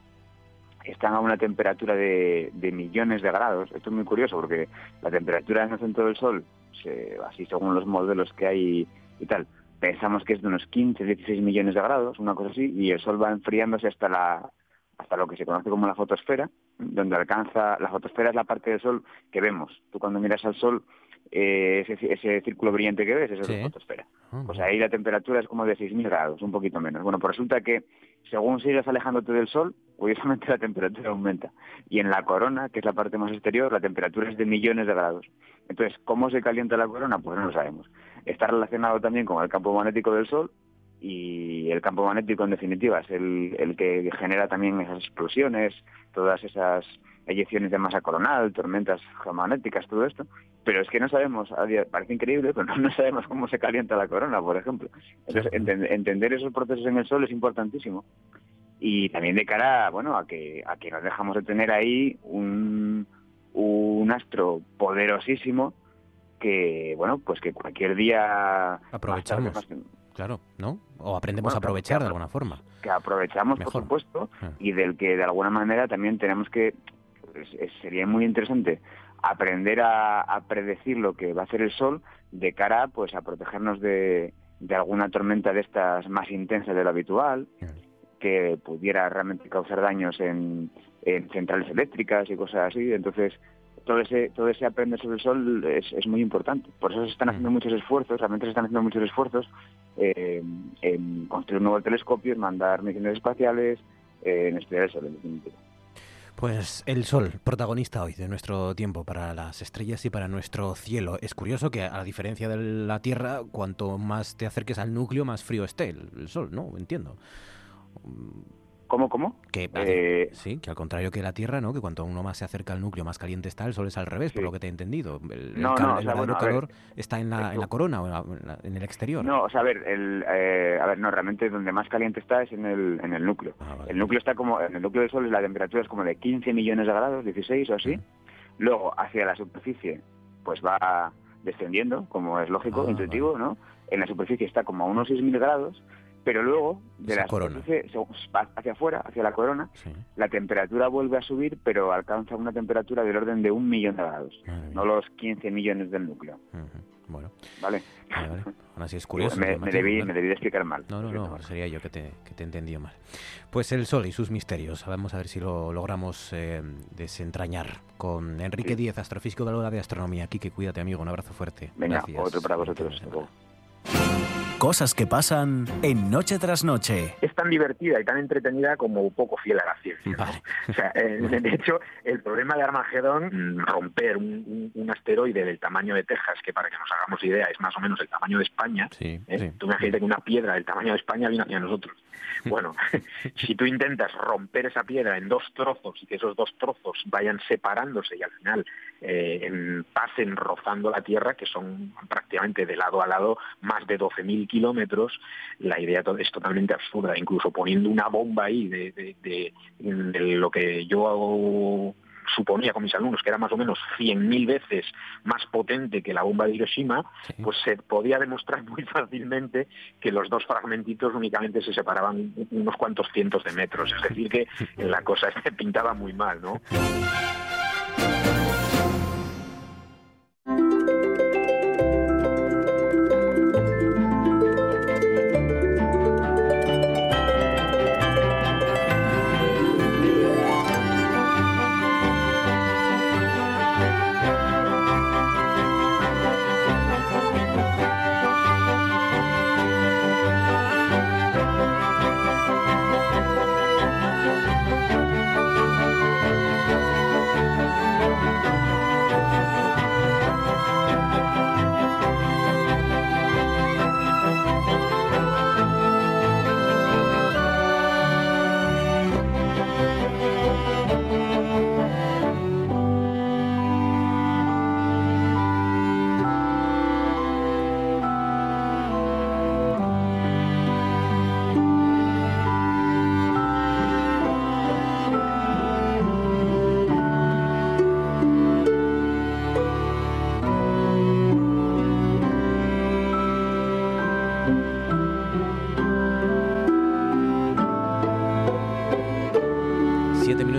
están a una temperatura de, de millones de grados. Esto es muy curioso porque la temperatura en el centro del Sol, se- así según los modelos que hay y tal, pensamos que es de unos 15, 16 millones de grados, una cosa así, y el Sol va enfriándose hasta la hasta lo que se conoce como la fotosfera, donde alcanza la fotosfera es la parte del Sol que vemos. Tú cuando miras al Sol, eh, ese, ese círculo brillante que ves, eso Sí. es la fotosfera. Ah, Pues ahí la temperatura es como de 6.000 grados, un poquito menos. Bueno, pues resulta que según sigues alejándote del Sol, curiosamente la temperatura aumenta. Y en la corona, que es la parte más exterior, la temperatura es de millones de grados. Entonces, ¿cómo se calienta la corona? Pues no lo sabemos. Está relacionado también con el campo magnético del Sol y el campo magnético, en definitiva, es el, el que genera también esas explosiones, todas esas eyecciones de masa coronal, tormentas geomagnéticas, todo esto. Pero es que no sabemos, parece increíble, pero no, no sabemos cómo se calienta la corona, por ejemplo. Entonces, enten- entender esos procesos en el Sol es importantísimo. Y también de cara, bueno, a que, a que nos dejamos de tener ahí un, un astro poderosísimo que, bueno, pues que cualquier día... Aprovechamos. más tarde, más- Claro, ¿no? O aprendemos Bueno, a aprovechar de alguna forma. que aprovechamos, Mejor. por supuesto, Ah. y del que de alguna manera también tenemos que, pues, es- sería muy interesante aprender a, a predecir lo que va a hacer el Sol de cara pues a protegernos de, de alguna tormenta de estas más intensas de lo habitual, que pudiera realmente causar daños en, en centrales eléctricas y cosas así. Entonces, todo ese, todo ese aprender sobre el Sol es, es muy importante. Por eso se están haciendo muchos esfuerzos, realmente se están haciendo muchos esfuerzos eh, en construir un nuevo telescopio, en mandar misiones espaciales, eh, en estudiar el Sol, en definitiva. Pues el sol, protagonista hoy de nuestro tiempo para las estrellas y para nuestro cielo. Es curioso que a diferencia de la Tierra, cuanto más te acerques al núcleo, más frío esté el, el sol, ¿no? Entiendo. ¿Cómo, cómo? Que, Eh, sí, que al contrario que la Tierra, ¿no? Que cuanto uno más se acerca al núcleo, más caliente está, el Sol es al revés, por lo que te he entendido. El, el No, no, o el sea, bueno, ver, calor está en la, en la corona o en, la- en el exterior. No, o sea, a ver, el, eh, a ver, no, realmente donde más caliente está es en el, en el núcleo. Ah, vale. El núcleo está como, en el núcleo del Sol la temperatura es como de 15 millones de grados, 16 o así. Luego, hacia la superficie, pues va descendiendo, como es lógico, Ah, intuitivo, ¿no? En la superficie está como a unos 6.000 grados, pero luego, de Esa la corona. hacia afuera, hacia la corona, Sí. la temperatura vuelve a subir, pero alcanza una temperatura del orden de un millón de grados, Madre mía. no los 15 millones del núcleo, Ujú. Bueno, ¿vale? vale, vale. Es curioso. me, me debí, me debí de explicar mal. No, no, no, Marco. sería yo que te, que te he entendido mal. Pues el Sol y sus misterios. Vamos a ver si lo logramos eh, desentrañar con Enrique Sí. Díez, astrofísico de la Hora de Astronomía. Quique, cuídate, amigo. Un abrazo fuerte. Venga, Gracias. otro para vosotros. Cosas que pasan en Noche tras Noche. es tan divertida y tan entretenida como poco fiel a la ciencia. ¿no? Vale. O sea, eh, de hecho, el problema de Armagedón, mm, romper un asteroide del tamaño de Texas, que para que nos hagamos idea es más o menos el tamaño de España, Sí, ¿eh? sí. tú imagínate que una piedra del tamaño de España viene hacia nosotros. Bueno, si tú intentas romper esa piedra en dos trozos y que esos dos trozos vayan separándose y al final eh, en- pasen rozando la Tierra, que son prácticamente de lado a lado más de 12.000 kilómetros, la idea es totalmente absurda. Incluso poniendo una bomba ahí de, de- de- de lo que yo hago- suponía con mis alumnos que era más o menos 100.000 veces más potente que la bomba de Hiroshima, Sí. pues se podía demostrar muy fácilmente que los dos fragmentitos únicamente se separaban unos cuantos cientos de metros. Es decir, que la cosa se pintaba muy mal, ¿no?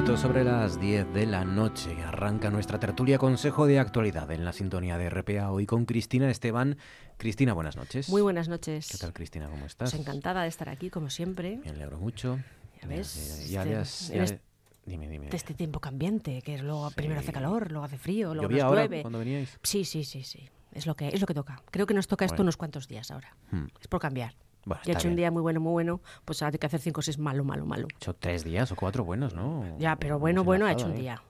Minutos sobre las 10 de la noche. Arranca nuestra tertulia Consejo de Actualidad en la sintonía de RPA. Hoy con Cristina Esteban. Cristina, buenas noches. Muy buenas noches. ¿Qué tal, Cristina? ¿Cómo estás? Pues encantada de estar aquí, como siempre, Me alegro mucho. Ya ves, Ya, este- ya este- le- Dime, dime. de este tiempo cambiante, que luego Sí. primero hace calor, luego hace frío, luego ¿Llovía nos ahora llueve. cuando veníais? Sí, sí, sí, sí. Es lo que es lo que toca. Creo que nos toca esto Bueno. unos cuantos días ahora. Hmm. Es por cambiar. Bueno, he está hecho un día muy bueno, muy bueno, pues ahora hay que hacer cinco o seis malo, malo, malo. He hecho tres días o cuatro buenos, ¿no? Ya, pero bueno, bueno, ha hecho un ¿eh? día.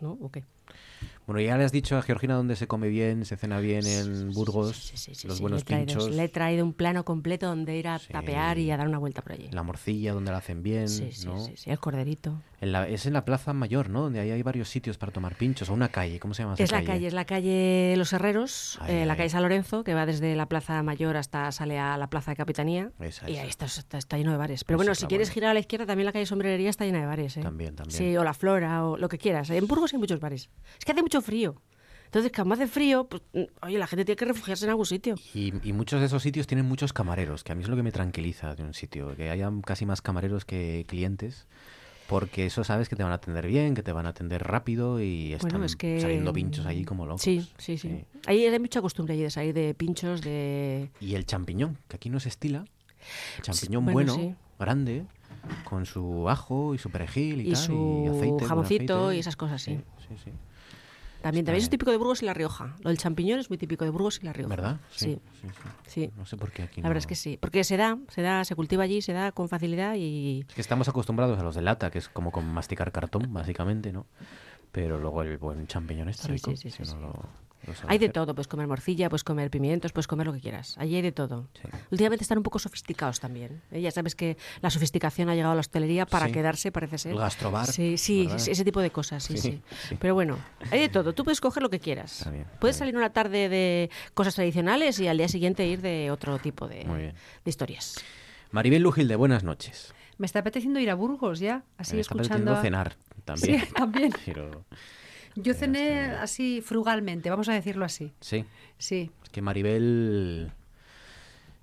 ¿No? ¿O qué? Bueno, ya le has dicho a Georgina dónde se come bien, se cena bien en Burgos, Sí, sí, sí, los buenos le, traído, pinchos, le he traído un plano completo donde ir a tapear y a dar una vuelta por allí. la morcilla donde la hacen bien, ¿no? sí, sí, el corderito. En la- es en la Plaza Mayor, ¿no? Donde ahí hay varios sitios para tomar pinchos, o una calle, ¿cómo se llama esa Es la calle, es la calle Los Herreros, Ahí, eh, la calle San Lorenzo, que va desde la Plaza Mayor hasta sale a la Plaza de Capitanía. Esa, Y ahí está, está, está lleno de bares. Pero Esa bueno, si quieres buena. girar a la izquierda, también la calle Sombrerería está llena de bares. ¿eh? También, también. Sí, o la Flora, o lo que quieras. En Burgos hay muchos bares. Es que hace mucho frío. Entonces, como hace frío, pues, mm, oye, la gente tiene que refugiarse en algún sitio. Y, y muchos de esos sitios tienen muchos camareros, que a mí es lo que me tranquiliza de un sitio, que haya casi más camareros que clientes, porque eso sabes que te van a atender bien, que te van a atender rápido y están Bueno, es que... saliendo pinchos allí como locos. Sí, sí, sí. Ahí hay mucha costumbre allí de salir de pinchos, de... Y el champiñón, que aquí no se estila. El champiñón bueno, bueno, sí. grande, con su ajo y su perejil y, Y tal, su y aceite. jamoncito aceite. y esas cosas, sí. Sí, sí. También, también es típico de Burgos y La Rioja. Lo del champiñón es muy típico de Burgos y La Rioja. ¿Verdad? Sí. sí, sí. Sí. No sé por qué aquí La verdad no- es que sí. Porque se da, se da, se cultiva allí, se da con facilidad y... Es que estamos acostumbrados a los de lata, que es como con masticar cartón, básicamente, ¿no? Pero luego el buen champiñón está rico. sí, sí, si sí, uno sí. lo- lo sabe Hay de todo, puedes comer morcilla, puedes comer pimientos, puedes comer lo que quieras. Allí hay de todo. Sí. Últimamente están un poco sofisticados también. ¿eh? Ya sabes que la sofisticación ha llegado a la hostelería para Sí. quedarse, parece ser. El gastrobar, Sí, sí, ¿verdad? ese tipo de cosas, sí, Sí, sí, sí. Pero bueno, hay de todo. Tú puedes coger lo que quieras. Está bien, está puedes bien. salir una tarde de cosas tradicionales y al día siguiente ir de otro tipo de, de historias. Maribel Lujilde, buenas noches. Me está apeteciendo ir a Burgos ya, así Me está escuchando. apeteciendo a- cenar también. Sí, también. Pero, Yo cené así frugalmente, vamos a decirlo así. sí, Sí. es que Maribel...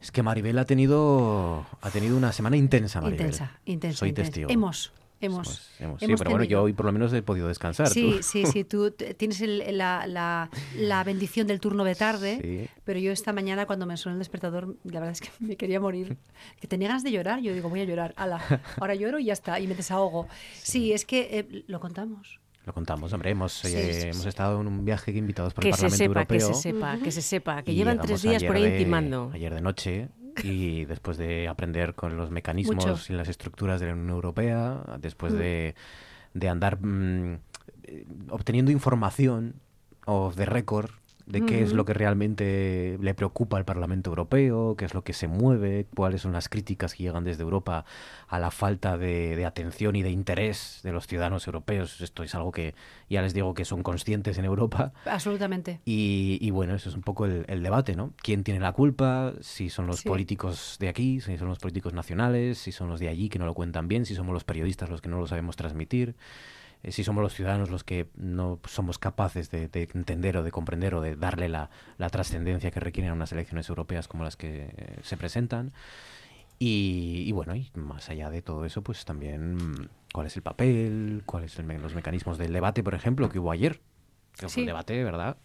Es que Maribel ha tenido ha tenido una semana intensa, Maribel. Intensa, intensa. Soy intensa. testigo. Hemos, hemos. Hemos- sí, hemos pero bueno, yo hoy por lo menos he podido descansar. Sí, tú. sí, sí, tú tienes el- la, la- la bendición del turno de tarde, Sí. pero yo esta mañana cuando me sonó el despertador, la verdad es que me quería morir, que tenía ganas de llorar, yo digo, voy a llorar, ala, ahora lloro y ya está, y me desahogo. Sí, es que eh, lo contamos. Lo contamos, hombre. Hemos, Sí, eh, sí, hemos estado en un viaje invitados por Que el se Parlamento sepa, que Europeo. se sepa, que se sepa, que llevan tres días por ahí de- intimando. Ayer de noche y después de aprender con los mecanismos Mucho. y las estructuras de la Unión Europea, después de, de andar mm, eh, obteniendo información off the record de qué es lo que realmente le preocupa al Parlamento Europeo, qué es lo que se mueve, cuáles son las críticas que llegan desde Europa a la falta de, de atención y de interés de los ciudadanos europeos. Esto es algo que ya les digo que son conscientes en Europa. Absolutamente. Y, y bueno, eso es un poco el, el debate, ¿no? ¿Quién tiene la culpa? Si son los Sí. políticos de aquí, si son los políticos nacionales, si son los de allí que no lo cuentan bien, si somos los periodistas los que no lo sabemos transmitir, eh, si somos los ciudadanos los que no somos capaces de, de entender o de comprender o de darle la, la trascendencia que requieren unas elecciones europeas como las que eh, se presentan. Y, y bueno, y más allá de todo eso, pues también mm, cuál es el papel, cuáles son los mecanismos del debate, por ejemplo, que hubo ayer. Que fue un debate, ¿verdad?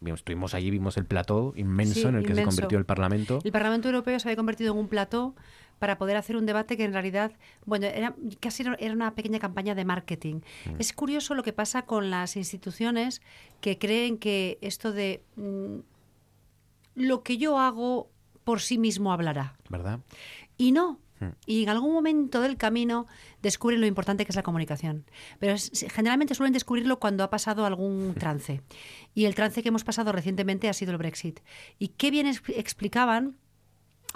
Vimos- Estuvimos allí, vimos el plató inmenso Sí, en el que se convirtió el Parlamento. El Parlamento Europeo se había convertido en un plató para poder hacer un debate que en realidad, bueno, era casi era- una pequeña campaña de marketing. Mm. Es curioso lo que pasa con las instituciones que creen que esto de mm, lo que yo hago por sí mismo hablará. ¿Verdad? Y no. Hmm. Y en algún momento del camino descubren lo importante que es la comunicación. Pero es- generalmente suelen descubrirlo cuando ha pasado algún trance. Y el trance que hemos pasado recientemente ha sido el Brexit. Y qué bien ex- explicaban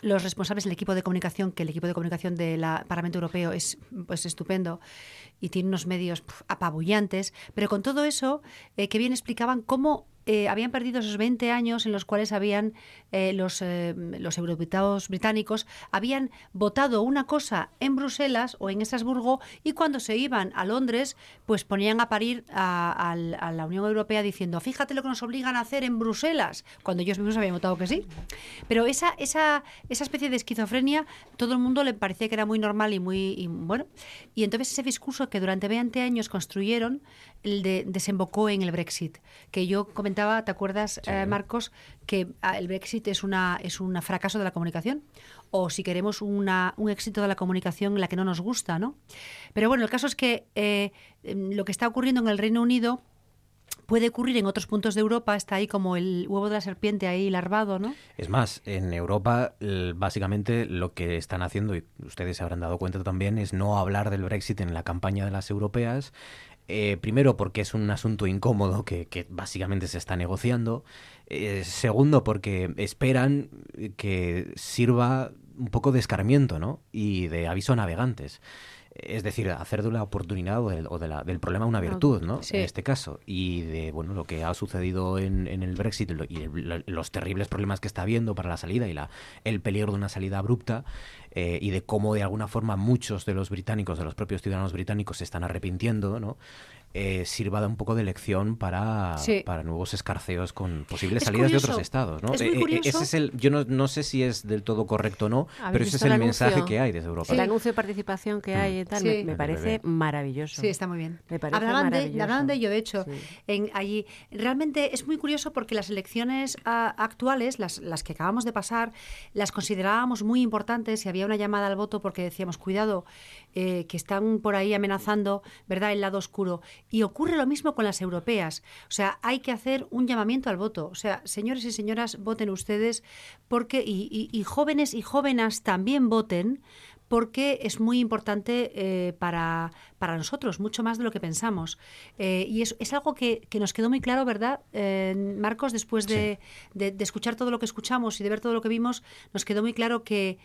los responsables del equipo de comunicación, que el equipo de comunicación del Parlamento Europeo es pues estupendo y tiene unos medios apabullantes, pero con todo eso, eh, que bien explicaban cómo eh, habían perdido esos 20 años en los cuales habían eh, los, eh, los eurodiputados británicos habían votado una cosa en Bruselas o en Estrasburgo y cuando se iban a Londres, pues ponían a parir a, a la Unión Europea diciendo, fíjate lo que nos obligan a hacer en Bruselas, cuando ellos mismos habían votado que sí. Pero esa, esa, esa especie de esquizofrenia, todo el mundo le parecía que era muy normal y muy y bueno. Y entonces ese discurso que durante 20 años construyeron, el de, desembocó en el Brexit. Que yo comentaba, ¿te acuerdas, eh, Marcos, que ah, el Brexit es una es un fracaso de la comunicación? O si queremos una, un éxito de la comunicación la que no nos gusta, ¿no? Pero bueno, el caso es que eh, em, lo que está ocurriendo en el Reino Unido puede ocurrir en otros puntos de Europa, está ahí como el huevo de la serpiente ahí larvado, ¿no? Es más, en Europa básicamente lo que están haciendo, y ustedes se habrán dado cuenta también, es no hablar del Brexit en la campaña de las europeas. Eh, primero porque es un asunto incómodo que, básicamente se está negociando. Eh, segundo porque esperan que sirva un poco de escarmiento ¿no? y de aviso a navegantes. Es decir, hacer de la oportunidad o del, o de la- del problema una virtud, ¿no? Sí. En este caso. Y de bueno lo que ha sucedido en, en el Brexit lo- y el- los terribles problemas que está habiendo para la salida y la, el peligro de una salida abrupta eh, y de cómo de alguna forma muchos de los británicos, de los propios ciudadanos británicos, se están arrepintiendo, ¿no? Eh, sirva de un poco de lección para, Sí. para nuevos escarceos con posibles Es salidas curioso, de otros estados, ¿no? es muy Eh, eh, curioso. ese es el, yo no, no sé si es del todo correcto o no, ¿Habéis pero ese es el el mensaje que hay desde Europa. El anuncio de participación que hay tal, Sí. me, parece maravilloso. Sí, está muy bien. Me parece Hablaban de, maravilloso. hablaban de ello, de hecho, Sí. en, allí. Realmente es muy curioso porque las elecciones ah, actuales, las, las que acabamos de pasar, las considerábamos muy importantes y había una llamada al voto porque decíamos, cuidado, eh, que están por ahí amenazando, ¿verdad?, el lado oscuro. Y ocurre lo mismo con las europeas. O sea, hay que hacer un llamamiento al voto. O sea, señores y señoras, voten ustedes porque, y, y- y jóvenes y jóvenes también voten porque es muy importante eh, para, para nosotros, mucho más de lo que pensamos. Eh, y es, es algo que, que nos quedó muy claro, ¿verdad, Eh, Marcos? Después de, de- de escuchar todo lo que escuchamos y de ver todo lo que vimos, nos quedó muy claro que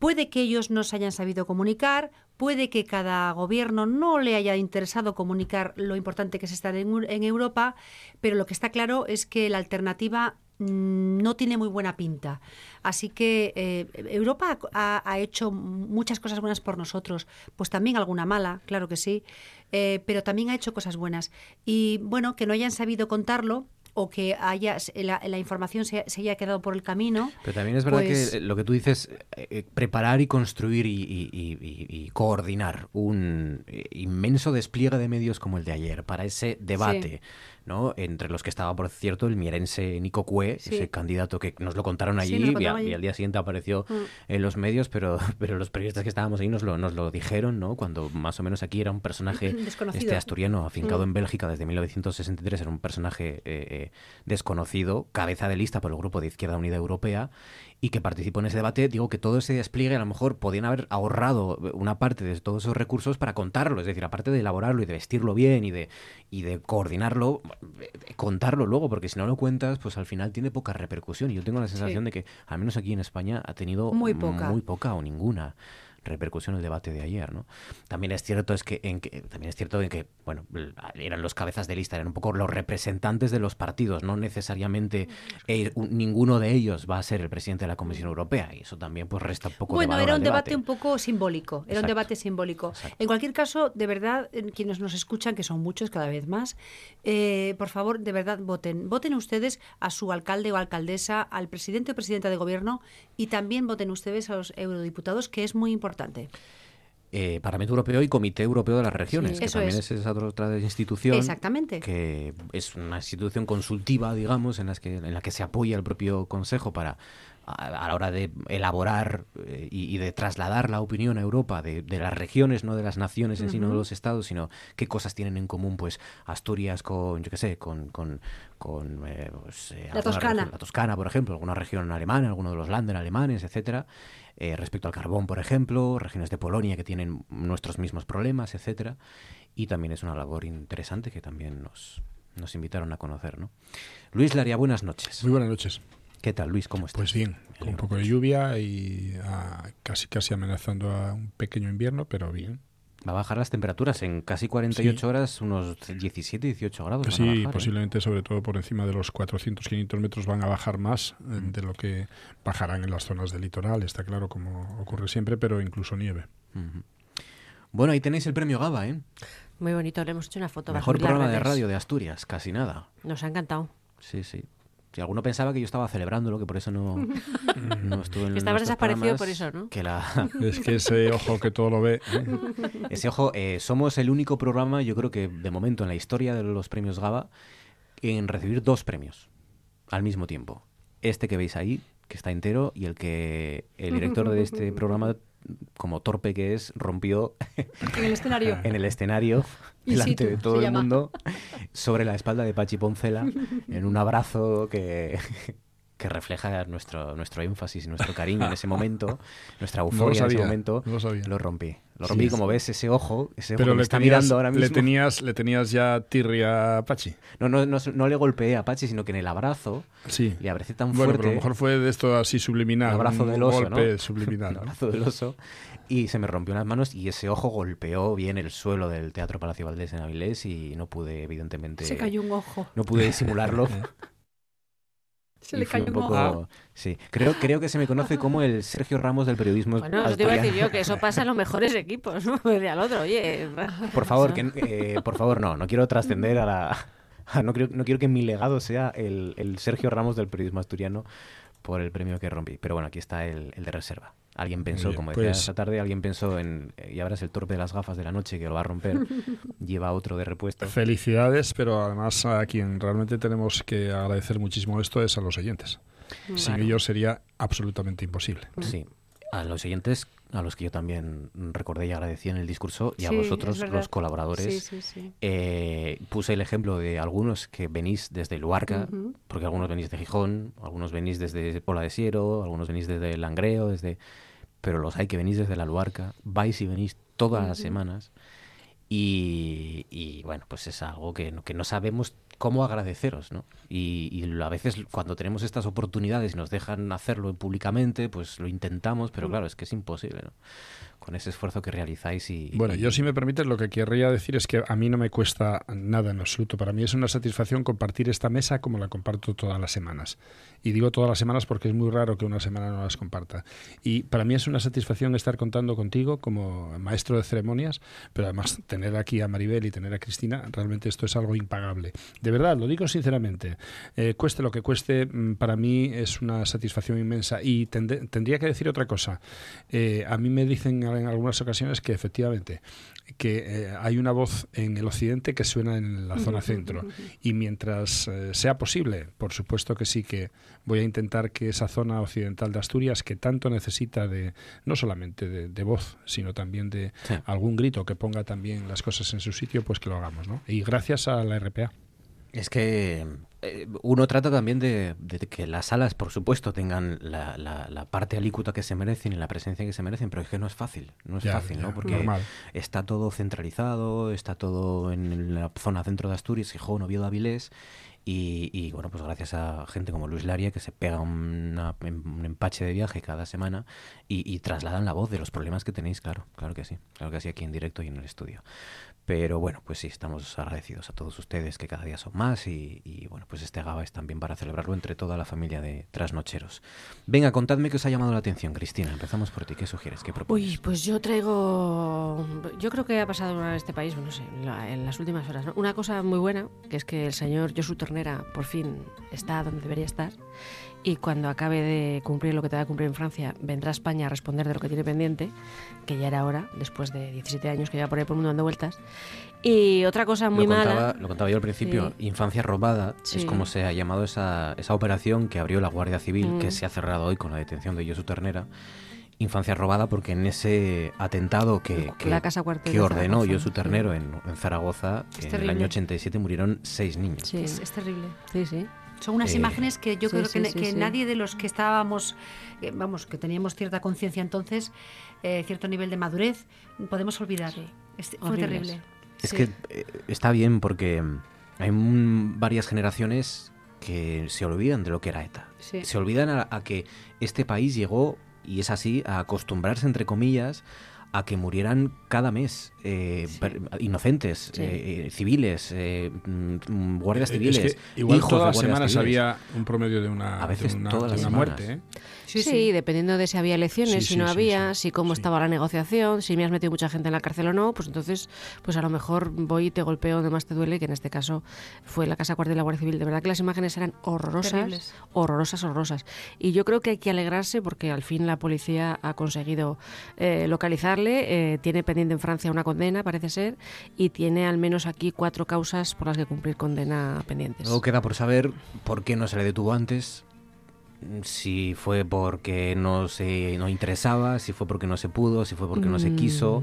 puede que ellos no se hayan sabido comunicar, puede que cada gobierno no le haya interesado comunicar lo importante que es estar en, Eu- en Europa, pero lo que está claro es que la alternativa mm, no tiene muy buena pinta. Así que eh, Europa ha, ha hecho muchas cosas buenas por nosotros, pues también alguna mala, claro que sí, eh, pero también ha hecho cosas buenas. Y bueno, que no hayan sabido contarlo o que haya la, la información se, se haya quedado por el camino. Pero también es verdad pues- que lo que tú dices, eh, eh, preparar y construir y, y- y- y- y coordinar un eh, inmenso despliegue de medios como el de ayer para ese debate, ¿no? Entre los que estaba, por cierto, el mierense Nico Cue, Sí. ese candidato que nos lo contaron allí, lo y, contaron a- allí. y al día siguiente apareció Mm. en los medios, pero, pero los periodistas que estábamos ahí nos lo, nos lo dijeron, ¿no? Cuando más o menos aquí era un personaje este asturiano afincado Mm. en Bélgica desde 1963, era un personaje eh, desconocido, cabeza de lista por el grupo de Izquierda Unida Europea, y que participó en ese debate. Digo que todo ese despliegue a lo mejor podían haber ahorrado una parte de todos esos recursos para contarlo, es decir, aparte de elaborarlo y de vestirlo bien y de, y de coordinarlo, eh, contarlo luego, porque si no lo cuentas, pues al final tiene poca repercusión. Y yo tengo la sensación de que, al menos aquí en España, ha tenido Muy poca. muy poca o ninguna repercusión el debate de ayer, ¿no? También es cierto es que, en que también es cierto en que bueno eran los cabezas de lista, eran un poco los representantes de los partidos, no necesariamente eh, un- ninguno de ellos va a ser el presidente de la Comisión Europea y eso también pues resta un poco de Bueno, valor era al un debate. debate. un poco simbólico, era un debate simbólico. En cualquier caso, de verdad, quienes nos escuchan, que son muchos cada vez más, eh, por favor, de verdad, voten. Voten ustedes a su alcalde o alcaldesa, al presidente o presidenta de gobierno y también voten ustedes a los eurodiputados, que es muy importante. Eh, Parlamento Europeo y Comité Europeo de las Regiones, Sí. que también es. es, esa otra institución Exactamente. que es una institución consultiva, digamos, en, las que, en la que se apoya el propio Consejo para a, a la hora de elaborar eh, y, y de trasladar la opinión a Europa de, de las regiones, no de las naciones en sí, no de los estados, sino qué cosas tienen en común, pues Asturias con, yo qué sé, con, con, con, eh, pues, eh, La Toscana. región- la Toscana, por ejemplo, alguna región alemana, alguno de los Länder alemanes, etcétera. Eh, respecto al carbón, por ejemplo, regiones de Polonia que tienen nuestros mismos problemas, etcétera. Y también es una labor interesante que también nos, nos invitaron a conocer, ¿no? Luis Laria, buenas noches. Muy buenas noches. ¿Qué tal, Luis? ¿Cómo estás? Pues bien, con un poco de lluvia y ah, casi casi amenazando a un pequeño invierno, pero bien. Va a bajar las temperaturas en casi 48 Sí. horas, unos 17, 18 grados. Sí, bajar, ¿eh? posiblemente sobre todo por encima de los 400, 500 metros van a bajar más eh, de lo que bajarán en las zonas del litoral, está claro, como ocurre siempre, pero incluso nieve. Ujú. Bueno, ahí tenéis el premio GABA, ¿eh? Muy bonito, le hemos hecho una foto. Mejor programa de radio de Asturias, casi nada. Nos ha encantado. Sí, sí. Si alguno pensaba que yo estaba celebrándolo, que por eso no, no estuve en Que estabas desaparecido por eso, ¿no? Que la... Es que ese ojo que todo lo ve. ¿eh? Ese ojo, eh, somos el único programa, yo creo que de momento en la historia de los premios GABA, en recibir dos premios al mismo tiempo. Este que veis ahí, que está entero, y el que el director de este programa, como torpe que es, rompió En el escenario. en el escenario, delante situ, de todo el llama. mundo, sobre la espalda de Pachi Poncela, en un abrazo que, que refleja nuestro, nuestro énfasis y nuestro cariño en ese momento, nuestra No lo euforia en ese sabía, momento. no lo sabía. rompí. Lo rompí, sí. como ves, ese ojo, ese ojo Pero que me le está tenías, mirando ahora mismo. le tenías, le tenías ya tirria a Pachi. No, no, no, no le golpeé a Pachi, sino que en el abrazo Sí. le abracé tan Bueno, fuerte. pero a lo mejor fue de esto así subliminal. El abrazo un del oso, golpe ¿no? subliminal. El abrazo del oso. Y se me rompió las manos y ese ojo golpeó bien el suelo del Teatro Palacio Valdés en Avilés y no pude, evidentemente... Se cayó un ojo. No pude disimularlo. Se le cayó un poco... ojo. Sí, creo, creo que se me conoce como el Sergio Ramos del periodismo Bueno, eso te iba a decir yo, que eso pasa en los mejores equipos, ¿no? De al otro, oye. Por favor, que, eh, por favor, no, no quiero trascender a la... a- no, quiero, no quiero que mi legado sea el, el Sergio Ramos del periodismo asturiano por el premio que rompí. Pero bueno, aquí está el, el de reserva. Alguien pensó, como decía pues- esta tarde, alguien pensó en, eh, y ahora es el torpe de las gafas de la noche que lo va a romper, lleva otro de repuesto. Felicidades, pero además a quien realmente tenemos que agradecer muchísimo esto es a los oyentes. Sin ellos sería absolutamente imposible. Sí. A los oyentes, a los que yo también recordé y agradecí en el discurso, y a vosotros, los colaboradores. Sí, sí, sí. Eh, puse el ejemplo de algunos que venís desde Luarca, Ujú. porque algunos venís de Gijón, algunos venís desde Pola de Siero, algunos venís desde Langreo, desde... pero los hay que venís desde la Luarca, vais y venís todas las semanas. Y, y, bueno, pues es algo que, no- que no sabemos cómo agradeceros, ¿no? Y, y a veces cuando tenemos estas oportunidades y nos dejan hacerlo públicamente, pues lo intentamos, pero Mm. claro, es que es imposible, ¿no? Con ese esfuerzo que realizáis y... Bueno, y- yo si me permites, lo que querría decir es que a mí no me cuesta nada en absoluto. Para mí es una satisfacción compartir esta mesa como la comparto todas las semanas. Y digo todas las semanas porque es muy raro que una semana no las comparta. Y para mí es una satisfacción estar contando contigo como maestro de ceremonias, pero además tener aquí a Maribel y tener a Cristina, realmente esto es algo impagable. De verdad, lo digo sinceramente. Eh, cueste lo que cueste, mm, para mí es una satisfacción inmensa. Y tendría que decir otra cosa. Eh, a mí me dicen en algunas ocasiones que efectivamente que eh, hay una voz en el occidente que suena en la zona centro y mientras eh, sea posible, por supuesto que sí que voy a intentar que esa zona occidental de Asturias que tanto necesita de no solamente de, de voz, sino también de Sí. algún grito que ponga también las cosas en su sitio, pues que lo hagamos, ¿no? Y gracias a la RPA. Es que eh, uno trata también de, de que las salas, por supuesto, tengan la, la- la parte alícuota que se merecen y la presencia que se merecen, pero es que no es fácil, no es Ya, fácil, ya, ¿no? Porque normal. está todo centralizado, está todo en la zona centro de Asturias, Gijón, Oviedo, Avilés, y, y, bueno, pues gracias a gente como Luis Laria que se pega una- un empache de viaje cada semana y, y trasladan la voz de los problemas que tenéis, claro, claro que sí, claro que sí, aquí en directo y en el estudio. Pero bueno, pues sí, estamos agradecidos a todos ustedes que cada día son más y, y, bueno, pues este GABA es también para celebrarlo entre toda la familia de trasnocheros. Venga, contadme qué os ha llamado la atención, Cristina. Empezamos por ti. ¿Qué sugieres? ¿Qué propones? Uy, pues yo traigo. Yo creo que ha pasado en este país, no sé, en, la- en las últimas horas. ¿no? Una cosa muy buena, que es que el señor Josu Tornera por fin está donde debería estar. Y cuando acabe de cumplir lo que te va a cumplir en Francia, vendrá a España a responder de lo que tiene pendiente, que ya era hora, después de 17 años que lleva por ahí por el mundo dando vueltas. Y otra cosa muy lo, contaba, mala. lo contaba yo al principio, Sí. infancia robada Sí. es como se ha llamado esa, esa operación que abrió la Guardia Civil, que Mm. se ha cerrado hoy con la detención de Josu Ternera. Infancia robada porque en ese atentado que, que, La casa que de ordenó Zaragoza, Josu sí. Ternero en, en Zaragoza, en el año 87 murieron seis niños. Sí. Es, es terrible. Sí, sí. Son unas Eh, imágenes que yo sí, creo sí, que, sí, que sí. nadie de los que estábamos, eh, vamos, que teníamos cierta conciencia entonces, eh, cierto nivel de madurez, podemos olvidar. Es- fue Horribles. terrible. Es Sí. que eh, está bien porque hay mm, varias generaciones que se olvidan de lo que era ETA. Sí. Se olvidan a, a que este país llegó, y es así, a acostumbrarse, entre comillas, a que murieran cada mes eh, per- inocentes, Sí. eh, eh, civiles, eh, mm, guardias Eh, civiles. Es que igual hijos todas las semanas civiles. había un promedio de una, A veces de una, todas de las una semanas. muerte. ¿Eh? Sí, dependiendo de si había elecciones, Sí, si sí, no sí, había, si cómo estaba la negociación, si me has metido mucha gente en la cárcel o no, pues entonces, pues a lo mejor voy y te golpeo donde más te duele, que en este caso fue la Casa Cuartel de la Guardia Civil. De verdad que las imágenes eran horrorosas, Terribles. horrorosas, horrorosas. Y yo creo que hay que alegrarse porque al fin la policía ha conseguido eh, localizarle, eh, tiene pendiente en Francia una condena, parece ser, y tiene al menos aquí cuatro causas por las que cumplir condena pendientes. Luego queda por saber por qué no se le detuvo antes, si fue porque no se no interesaba, si fue porque no se pudo, si fue porque no se quiso.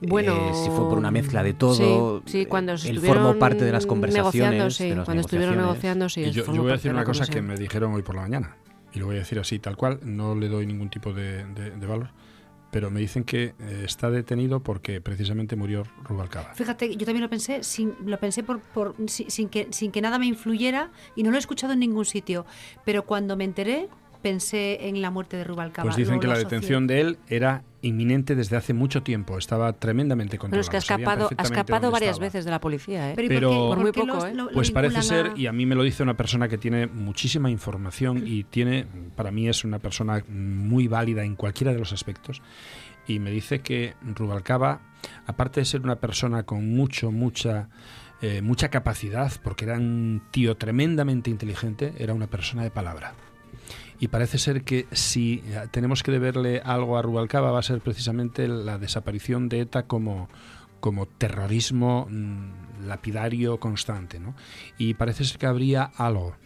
Mm, Bueno, eh, si fue por una mezcla de todo. Sí, sí, cuando él estuvieron formó parte de las conversaciones. negociando, sí, de las cuando estuvieron negociando, sí. Y yo, yo voy a decir de una cosa que me dijeron hoy por la mañana, y lo voy a decir así, tal cual, no le doy ningún tipo de, de- de valor, pero me dicen que eh, está detenido porque precisamente murió Rubalcaba. Fíjate, yo también lo pensé, sin, lo pensé por, por, sin, sin que, sin que nada me influyera y no lo he escuchado en ningún sitio. Pero cuando me enteré, pensé en la muerte de Rubalcaba. Pues dicen que la asocié. detención de él era inminente desde hace mucho tiempo, estaba tremendamente Bueno, es controlado. que ha escapado, ha escapado varias estaba. veces de la policía, ¿eh? Pero ¿y por Pero- qué- Por muy por qué poco, los- ¿eh? lo- lo Pues parece ser, y a mí me lo dice una persona que tiene muchísima información y tiene, para mí es una persona muy válida en cualquiera de los aspectos, y me dice que Rubalcaba, aparte de ser una persona con mucho, mucha, eh, mucha capacidad, porque era un tío tremendamente inteligente, era una persona de palabra. Y parece ser que si tenemos que deberle algo a Rubalcaba va a ser precisamente la desaparición de ETA como, como terrorismo mm, lapidario constante. ¿no? Y parece ser que habría algo,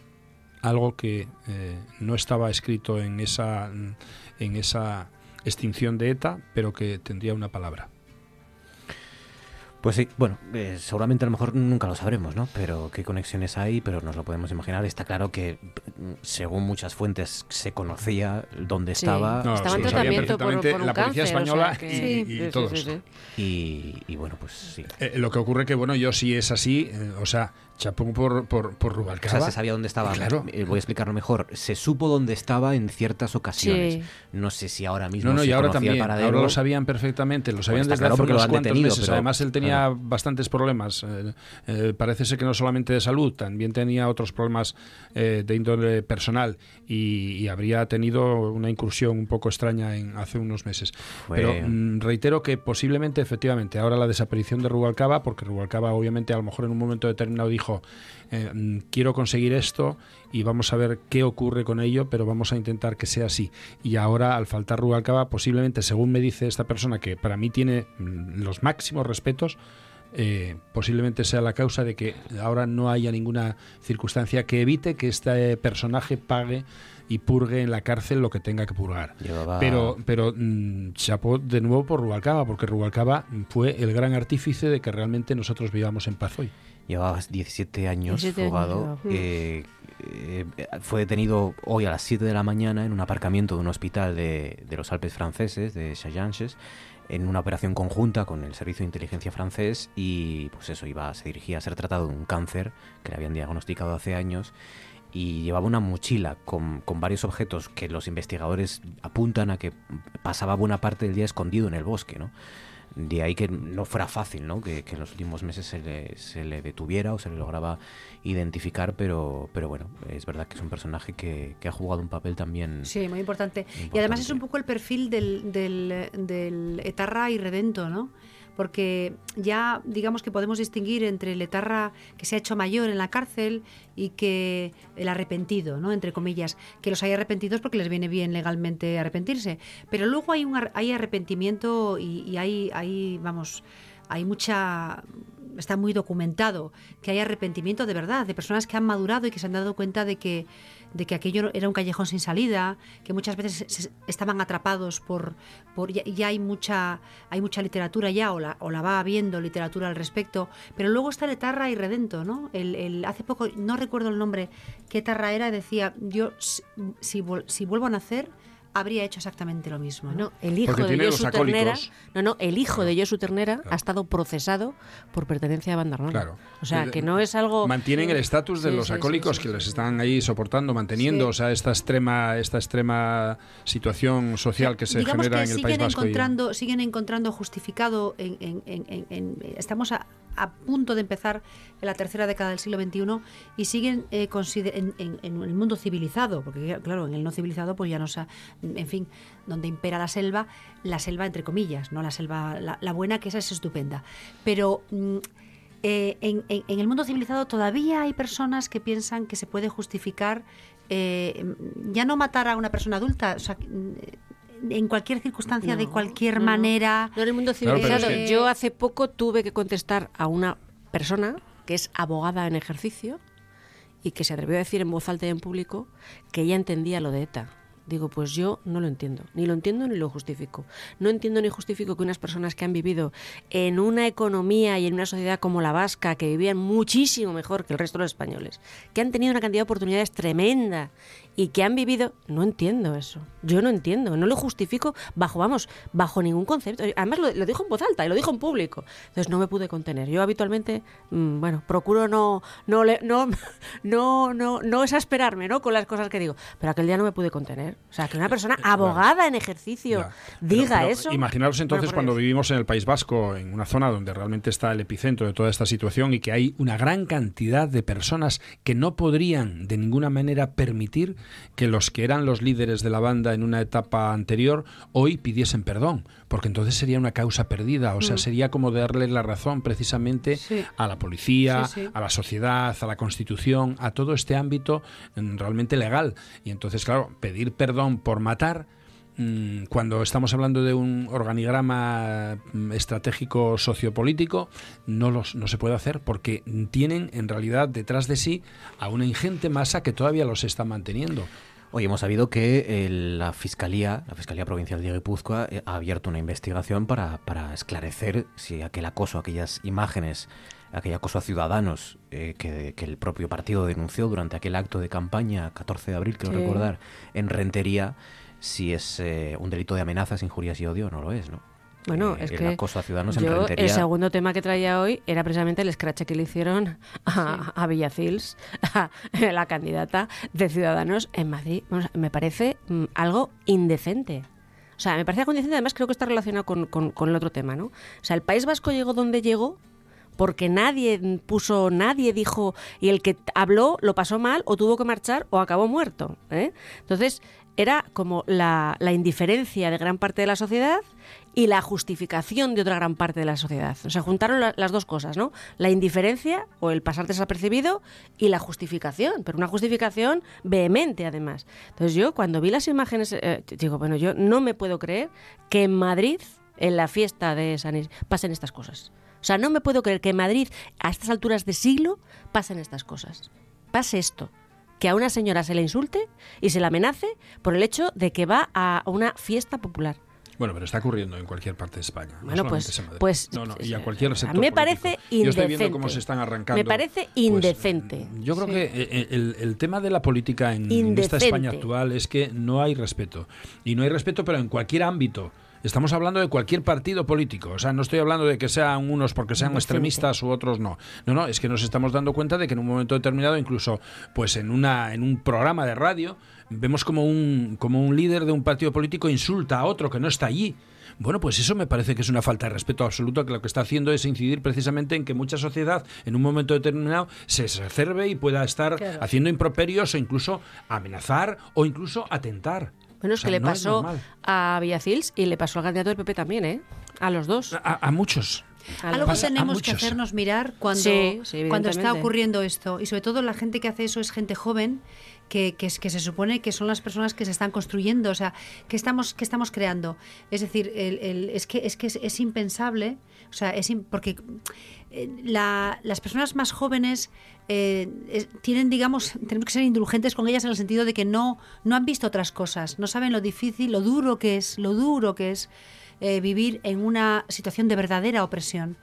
algo que eh, no estaba escrito en esa, en esa extinción de ETA, pero que tendría una palabra. Pues sí, bueno, eh, seguramente a lo mejor nunca lo sabremos, ¿no? Pero qué conexiones hay, pero nos lo podemos imaginar. Está claro que, mm, según muchas fuentes, se conocía dónde estaba. estaba en tratamiento por, un la policía española y, todos. Y, bueno, pues sí. Eh, lo que ocurre que, bueno, yo sí es así, eh, o sea, chapón por, por, por Rubalcaba. O sea, se sabía dónde estaba. Claro. Voy a explicarlo mejor. Se supo dónde estaba en ciertas ocasiones. No sé si ahora mismo No, no, se y ahora también. paradero. Ahora lo sabían perfectamente. Lo sabían está desde claro hace unos han cuantos detenido, meses. pero- Además, él tenía claro. bastantes problemas. Eh, eh, parece ser que no solamente de salud, también tenía otros problemas eh, de índole personal y, y habría tenido una incursión un poco extraña en hace unos meses. Fue- Pero mm, reitero que posiblemente, efectivamente, ahora la desaparición de Rubalcaba, porque Rubalcaba obviamente a lo mejor en un momento determinado dijo, eh, quiero conseguir esto y vamos a ver qué ocurre con ello, pero vamos a intentar que sea así. Y ahora, al faltar Rubalcaba, posiblemente, según me dice esta persona, que para mí tiene mm, los máximos respetos, eh, posiblemente sea la causa de que ahora no haya ninguna circunstancia que evite que este personaje pague y purgue en la cárcel lo que tenga que purgar. Llevaba- Pero, pero mm, chapó de nuevo por Rubalcaba, porque Rubalcaba fue el gran artífice de que realmente nosotros vivamos en paz hoy. Llevaba 17 años 17 años fugado. llevaba. eh, eh, fue detenido hoy a las 7 de la mañana en un aparcamiento de un hospital de, de los Alpes franceses, de Chaillanges, en una operación conjunta con el Servicio de Inteligencia francés y pues eso, iba, se dirigía a ser tratado de un cáncer que le habían diagnosticado hace años y llevaba una mochila con, con varios objetos que los investigadores apuntan a que pasaba buena parte del día escondido en el bosque, ¿no? De ahí que no fuera fácil, ¿no? Que, que en los últimos meses se le, se le detuviera o se le lograba identificar, pero, pero bueno, es verdad que es un personaje que, que ha jugado un papel también. Sí, muy importante. Y Importante. además es un poco el perfil del, del, del etarra irredento, ¿no? Porque ya digamos que podemos distinguir entre el etarra que se ha hecho mayor en la cárcel y que el arrepentido, ¿no? Entre comillas, que los hay arrepentidos porque les viene bien legalmente arrepentirse. Pero luego hay un ar- hay arrepentimiento y, hay, hay, vamos, hay mucha está muy documentado que hay arrepentimiento de verdad de personas que han madurado y que se han dado cuenta de que de que aquello era un callejón sin salida, que muchas veces estaban atrapados por, por ya, hay mucha hay mucha literatura ya o la, o la va habiendo literatura al respecto, pero luego está el Etarra y Redento, ¿no? El, el- hace poco no recuerdo el nombre qué Etarra era, decía yo si, si, si vuelvo a nacer habría hecho exactamente lo mismo. ¿no? El hijo Porque de tiene Josu los Ternera, acólicos. no, no, el hijo de Josu Ternera ha estado procesado por pertenencia a banda armada. Claro. O sea, que no es algo Mantienen el estatus de Sí, los sí, sí, que sí, les sí. están ahí soportando, manteniendo, Sí. o sea, esta extrema, esta extrema situación social que se digamos genera que en el siguen País Vasco. y- encontrando siguen encontrando justificado en, en- en- en- en- estamos a, a punto de empezar en la tercera década del siglo XXI y siguen eh, en, el mundo civilizado porque claro en el no civilizado pues ya no sa- en fin donde impera la selva la selva entre comillas no la selva la, buena que esa es estupenda. Pero mm, eh, en, el mundo civilizado todavía hay personas que piensan que se puede justificar eh, ya no matar a una persona adulta, mm, en cualquier circunstancia, de cualquier no, manera. No en el mundo Claro, civilizado. es que- Yo hace poco tuve que contestar a una persona que es abogada en ejercicio y que se atrevió a decir en voz alta y en público que ella entendía lo de ETA. Digo, pues yo no lo entiendo, ni lo entiendo ni lo justifico. No entiendo ni justifico que unas personas que han vivido en una economía y en una sociedad como la vasca, que vivían muchísimo mejor que el resto de los españoles, que han tenido una cantidad de oportunidades tremenda y que han vivido, no entiendo eso. Yo no entiendo, no lo justifico bajo, vamos, bajo ningún concepto. Además lo, lo dijo en voz alta y lo dijo en público. Entonces no me pude contener. Yo habitualmente, mm, bueno, procuro no, no, no, no, no, no exasperarme, ¿no? Con las cosas que digo. Pero aquel día no me pude contener. O sea, que una persona abogada en ejercicio Ya. Diga pero eso. Imaginaros entonces cuando vivimos en el País Vasco, en una zona donde realmente está el epicentro de toda esta situación y que hay una gran cantidad de personas que no podrían de ninguna manera permitir que los que eran los líderes de la banda en una etapa anterior hoy pidiesen perdón, porque entonces sería una causa perdida, o sea, Mm. sería como darle la razón precisamente Sí. a la policía, Sí, sí. a la sociedad, a la Constitución, a todo este ámbito mm, realmente legal. Y entonces, claro, pedir perdón por matar cuando estamos hablando de un organigrama mm, estratégico sociopolítico, no, los, no se puede hacer porque tienen en realidad detrás de sí a una ingente masa que todavía los está manteniendo. Hoy hemos sabido que eh, la Fiscalía, la Fiscalía Provincial de Guipúzcoa, eh, ha abierto una investigación para, para esclarecer si aquel acoso, aquellas imágenes, aquel acoso a ciudadanos eh, que, que el propio partido denunció durante aquel acto de campaña, 14 de abril, creo Sí. recordar, en Rentería, si es eh, un delito de amenazas, injurias y odio, no lo es, ¿no? Bueno, Eh, es el que acoso a ciudadanos en yo, Rentería. el segundo tema que traía hoy era precisamente el escrache que le hicieron a, a Villacils, a la candidata de Ciudadanos en Madrid. Me parece mm, algo indecente. O sea, me parece algo indecente, además creo que está relacionado con, con- con el otro tema, ¿no? O sea, el País Vasco llegó donde llegó porque nadie puso, nadie dijo, y el que habló lo pasó mal o tuvo que marchar o acabó muerto. ¿eh? Entonces, era como la, la indiferencia de gran parte de la sociedad y la justificación de otra gran parte de la sociedad. O sea, juntaron la- las dos cosas, ¿no? La indiferencia o el pasar desapercibido y la justificación, pero una justificación vehemente además. Entonces yo cuando vi las imágenes, eh, digo, bueno, yo no me puedo creer que en Madrid, en la fiesta de San Is- pasen estas cosas. O sea, no me puedo creer que en Madrid, a estas alturas de siglo, pasen estas cosas. Pase esto. Que a una señora se le insulte y se la amenace por el hecho de que va a una fiesta popular. Bueno, pero está ocurriendo en cualquier parte de España. no Bueno, pues- pues, no, no, y a eh, cualquier a sector mí me político. parece Yo estoy viendo indecente. cómo se están arrancando. Me parece pues, indecente. Yo creo Sí. que eh, el, el tema de la política en, en esta Indecente. España actual es que no hay respeto. Y no hay respeto, pero en cualquier ámbito. Estamos hablando de cualquier partido político. O sea, no estoy hablando de que sean unos porque sean extremistas u otros no. No, no, es que nos estamos dando cuenta de que en un momento determinado, incluso pues en una en un programa de radio, vemos como un como un líder de un partido político insulta a otro que no está allí. Bueno, pues eso me parece que es una falta de respeto absoluto, que lo que está haciendo es incidir precisamente en que mucha sociedad en un momento determinado se exacerbe y pueda estar Claro. haciendo improperios o incluso amenazar o incluso atentar. Bueno, es O sea, que le no pasó a Villacils y le pasó al candidato del PP también, ¿eh? A los dos. A, a muchos. A Algo Pasa tenemos que hacernos mirar cuando, Sí, sí, cuando está ocurriendo esto. Y sobre todo la gente que hace eso es gente joven, que, que, se supone que son las personas que se están construyendo, o sea, que estamos, que estamos creando. Es decir, el, el- es que, es, que es, es impensable, o sea, es im- porque eh, la- las personas más jóvenes eh, es- tienen, digamos, tenemos que ser indulgentes con ellas en el sentido de que no, no han visto otras cosas, no saben lo difícil, lo duro que es, lo duro que es eh, vivir en una situación de verdadera opresión.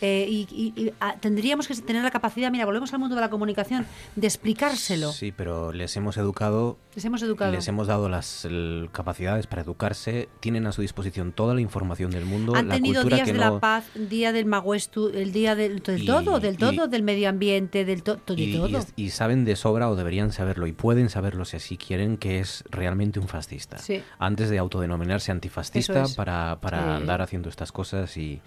Eh, y y- y, ah, tendríamos que tener la capacidad, mira, volvemos al mundo de la comunicación, de explicárselo. Sí, pero les hemos educado Les hemos educado. Les hemos dado las el- capacidades para educarse, tienen a su disposición toda la información del mundo, Han la tenido días que de no la paz, día del Maguestu, el día del, del Y- todo, del todo, del medio ambiente, del to- to- de todo. y saben de sobra o deberían saberlo y pueden saberlo si así quieren que es realmente un fascista. Sí. Antes de autodenominarse antifascista es. para, para Sí. andar haciendo estas cosas y,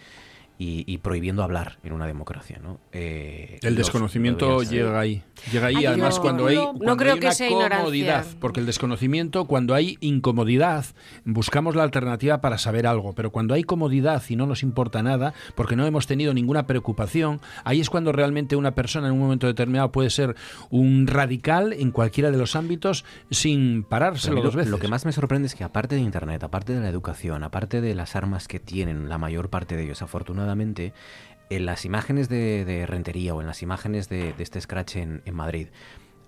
y- y prohibiendo hablar en una democracia, ¿no? Eh, El desconocimiento llega ahí. Llega ahí, Ay, además, yo cuando hay, no cuando creo hay que una sea ignorancia. comodidad. Porque el desconocimiento, cuando hay incomodidad, buscamos la alternativa para saber algo. Pero cuando hay comodidad y no nos importa nada, porque no hemos tenido ninguna preocupación, ahí es cuando realmente una persona en un momento determinado puede ser un radical en cualquiera de los ámbitos sin parárselo dos veces. lo que más me sorprende es que aparte de Internet, aparte de la educación, aparte de las armas que tienen la mayor parte de ellos, afortunadamente, en las imágenes de, de Rentería o en las imágenes de, de este scratch en, en Madrid,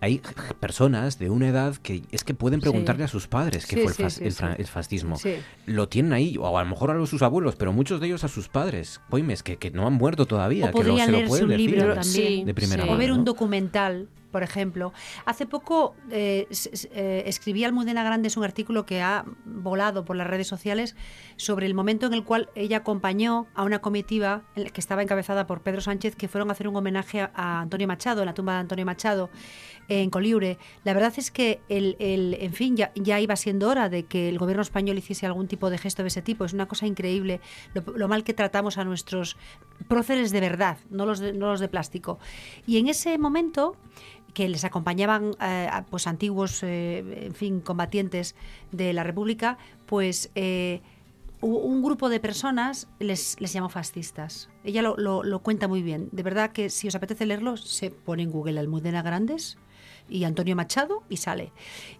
hay personas de una edad que es que pueden preguntarle a sus padres qué Sí, fue el, sí, fas- sí, el sí. fra- el fascismo. Sí. Lo tienen ahí, o a lo mejor a los- sus abuelos, pero muchos de ellos a sus padres. Poimes, que, que no han muerto todavía, O que lo- se lo pueden un decir libro de- también. de primera Sí. O mano. ver un ¿no? documental, por ejemplo. Hace poco eh, eh, escribía Almudena Grandes un artículo que ha volado por las redes sociales sobre el momento en el cual ella acompañó a una comitiva que estaba encabezada por Pedro Sánchez que fueron a hacer un homenaje a, Antonio Machado, en la tumba de Antonio Machado en Coliure. La verdad es que, el, el- en fin, ya, ya iba siendo hora de que el gobierno español hiciese algún tipo de gesto de ese tipo. Es una cosa increíble lo, mal que tratamos a nuestros próceres de verdad, no los no los de plástico. Y en ese momento que les acompañaban eh, pues antiguos, eh, en fin, combatientes de la República, pues eh, un grupo de personas les, les llamó fascistas. Ella lo, lo- lo cuenta muy bien. De verdad que si os apetece leerlo, se pone en Google Almudena Grandes y Antonio Machado y sale.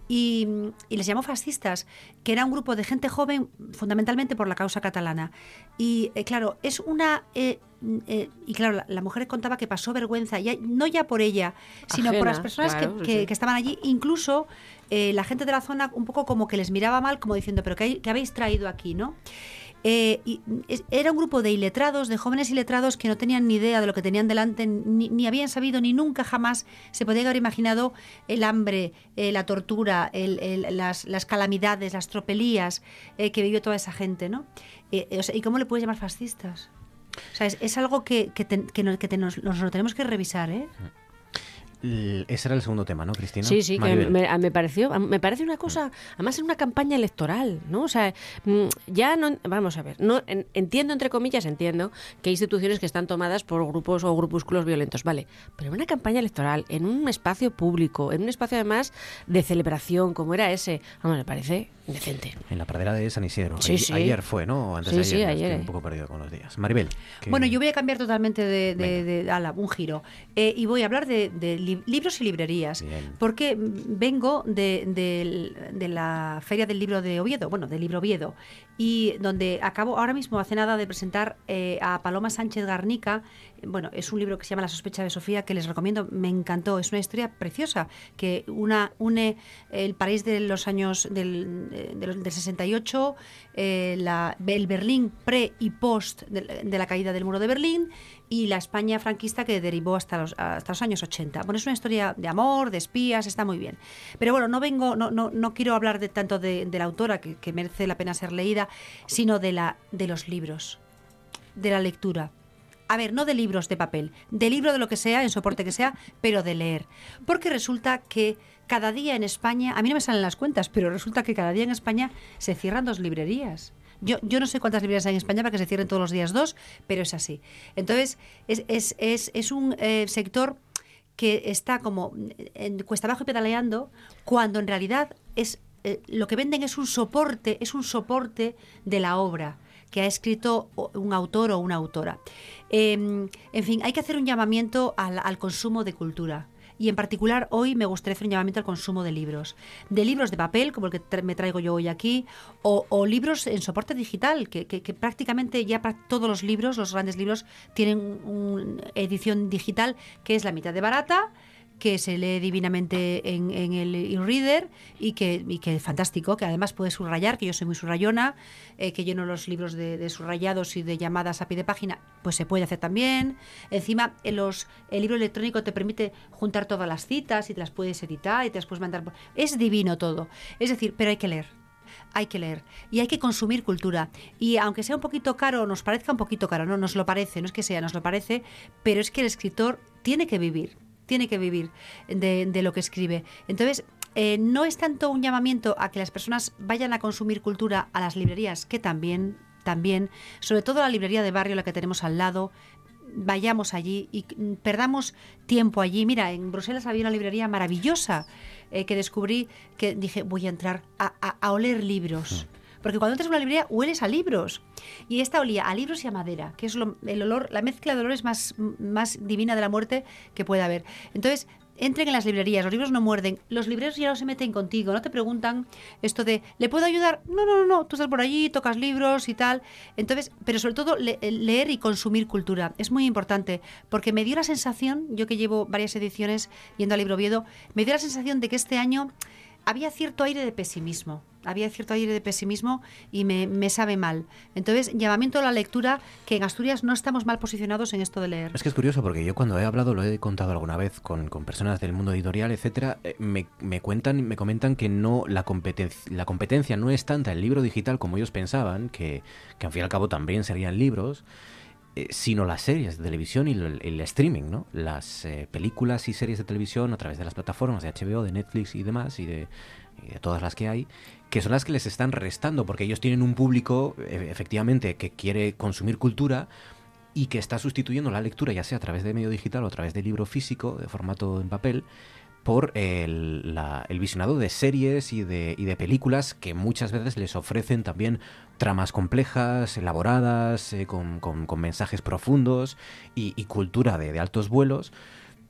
Y, y les llamó fascistas, que era un grupo de gente joven fundamentalmente por la causa catalana. Y eh, claro, es una... eh, eh, y claro, la, la mujer contaba que pasó vergüenza, ya, no ya por ella, sino por las personas claro, que, sí, que- sí. que estaban allí. Incluso la gente de la zona un poco como que les miraba mal, como diciendo, pero ¿qué, hay- qué habéis traído aquí? ¿no? Eh, y era un grupo de iletrados, de jóvenes iletrados que no tenían ni idea de lo que tenían delante, ni, ni habían sabido, ni nunca jamás se podía haber imaginado el hambre, eh, la tortura, el- el- las, las calamidades, las tropelías eh, que vivió toda esa gente, ¿no? Eh, eh, o sea, ¿Y cómo le puedes llamar fascistas? O sea, es, es algo que, que, te- que que te- nos, nos lo tenemos que revisar, ¿eh? Ese era el segundo tema, ¿no, Cristina? Sí, sí, que me, me pareció, me parece una cosa, además es una campaña electoral, ¿no? O sea, mm, ya no, vamos a ver, no en- entiendo entre comillas, entiendo que hay instituciones que están tomadas por grupos o grupúsculos violentos, vale, pero en una campaña electoral, en un espacio público, en un espacio además de celebración como era ese, vamos, me parece indecente. En la pradera de San Isidro. Sí, Ayer- sí. Ayer fue, ¿no? Antes Sí, de sí, ayer. ya ayer, Estoy eh. un poco perdido con los días. Maribel. ¿qué- Bueno, yo voy a cambiar totalmente de, de- de- ala, un giro Eh, y voy a hablar de, de li- libros y librerías, Bien. porque vengo de la Feria del Libro de Oviedo, bueno, del Libro Oviedo, y donde acabo ahora mismo, hace nada, de presentar eh, a Paloma Sánchez Garnica. Bueno, es un libro que se llama La sospecha de Sofía, que les recomiendo, me encantó, es una historia preciosa, que una, une el París de los años del, de los- del 68, eh, la, el Berlín pre y post de, de la caída del muro de Berlín y la España franquista que derivó hasta los, hasta los años 80. Bueno, es una historia de amor, de espías, está muy bien. Pero bueno, no vengo, no, no, no quiero hablar de tanto de, de la autora, que, que merece la pena ser leída, sino de, la, de los libros, de la lectura. A ver, no de libros de papel, de libro de lo que sea, en soporte que sea, pero de leer. Porque resulta que cada día en España, a mí no me salen las cuentas, pero resulta que cada día en España se cierran dos librerías. Yo, yo no sé cuántas librerías hay en España para que se cierren todos los días dos, pero es así. Entonces, es, es, es, es un eh, sector que está como en cuesta abajo y pedaleando, cuando en realidad es eh, lo que venden es un soporte, es un soporte de la obra que ha escrito un autor o una autora. Eh, en fin, hay que hacer un llamamiento al, consumo de cultura. Y en particular hoy me gustaría hacer un llamamiento al consumo de libros. De libros de papel, como el que me traigo yo hoy aquí, o, libros en soporte digital, que, prácticamente ya todos los libros, los grandes libros, tienen una edición digital que es la mitad de barata, que se lee divinamente en, en el e-reader y que, es fantástico, que además puedes subrayar, que yo soy muy subrayona, eh, que lleno los libros de, subrayados y de llamadas a pie de página, pues se puede hacer también. Encima, en los, el libro electrónico te permite juntar todas las citas y te las puedes editar y te las puedes mandar. Es divino todo. Es decir, pero hay que leer hay que leer y hay que consumir cultura. Y aunque sea un poquito caro, nos parezca un poquito caro, no nos lo parece, no es que sea, nos lo parece, pero es que el escritor tiene que vivir, tiene que vivir de, de lo que escribe. Entonces, eh, no es tanto un llamamiento a que las personas vayan a consumir cultura a las librerías, que también, también, sobre todo la librería de barrio, la que tenemos al lado, vayamos allí y mm, perdamos tiempo allí. Mira, en Bruselas había una librería maravillosa eh, que descubrí que dije, voy a entrar a, a- a oler libros. Porque cuando entras a una librería hueles a libros. Y esta olía a libros y a madera, que es el olor, la mezcla de olores más, más divina de la muerte que puede haber. Entonces, entren en las librerías, los libros no muerden, los libreros ya no se meten contigo, no te preguntan esto de, ¿le puedo ayudar? No, no, no, no, tú estás por allí, tocas libros y tal. Entonces, pero sobre todo le- leer y consumir cultura, es muy importante, porque me dio la sensación, yo que llevo varias ediciones yendo al libro Oviedo, me dio la sensación de que este año había cierto aire de pesimismo, había cierto aire de pesimismo y me, me sabe mal. Entonces, llamamiento a la lectura, que en Asturias no estamos mal posicionados en esto de leer. Es que es curioso porque yo cuando he hablado, lo he contado alguna vez con, con personas del mundo editorial, etcétera, eh, me, me cuentan, me comentan que no la competencia, la competencia no es tanta el libro digital como ellos pensaban, que, que al fin y al cabo también serían libros, eh, sino las series de televisión y el, streaming, ¿no? Las eh, películas y series de televisión a través de las plataformas de HBO, de Netflix y demás, y de, y de todas las que hay, que son las que les están restando, porque ellos tienen un público, eh, efectivamente, que quiere consumir cultura y que está sustituyendo la lectura, ya sea a través de medio digital o a través de libro físico, de formato en papel, por el, visionado de series y de, y de películas que muchas veces les ofrecen también tramas complejas, elaboradas, eh, con, mensajes profundos y, cultura de, altos vuelos,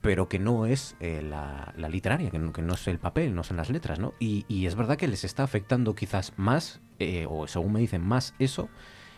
pero que no es eh, la, literaria, que no, es el papel, no son las letras, ¿no? Y, es verdad que les está afectando quizás más, eh, o según me dicen más eso,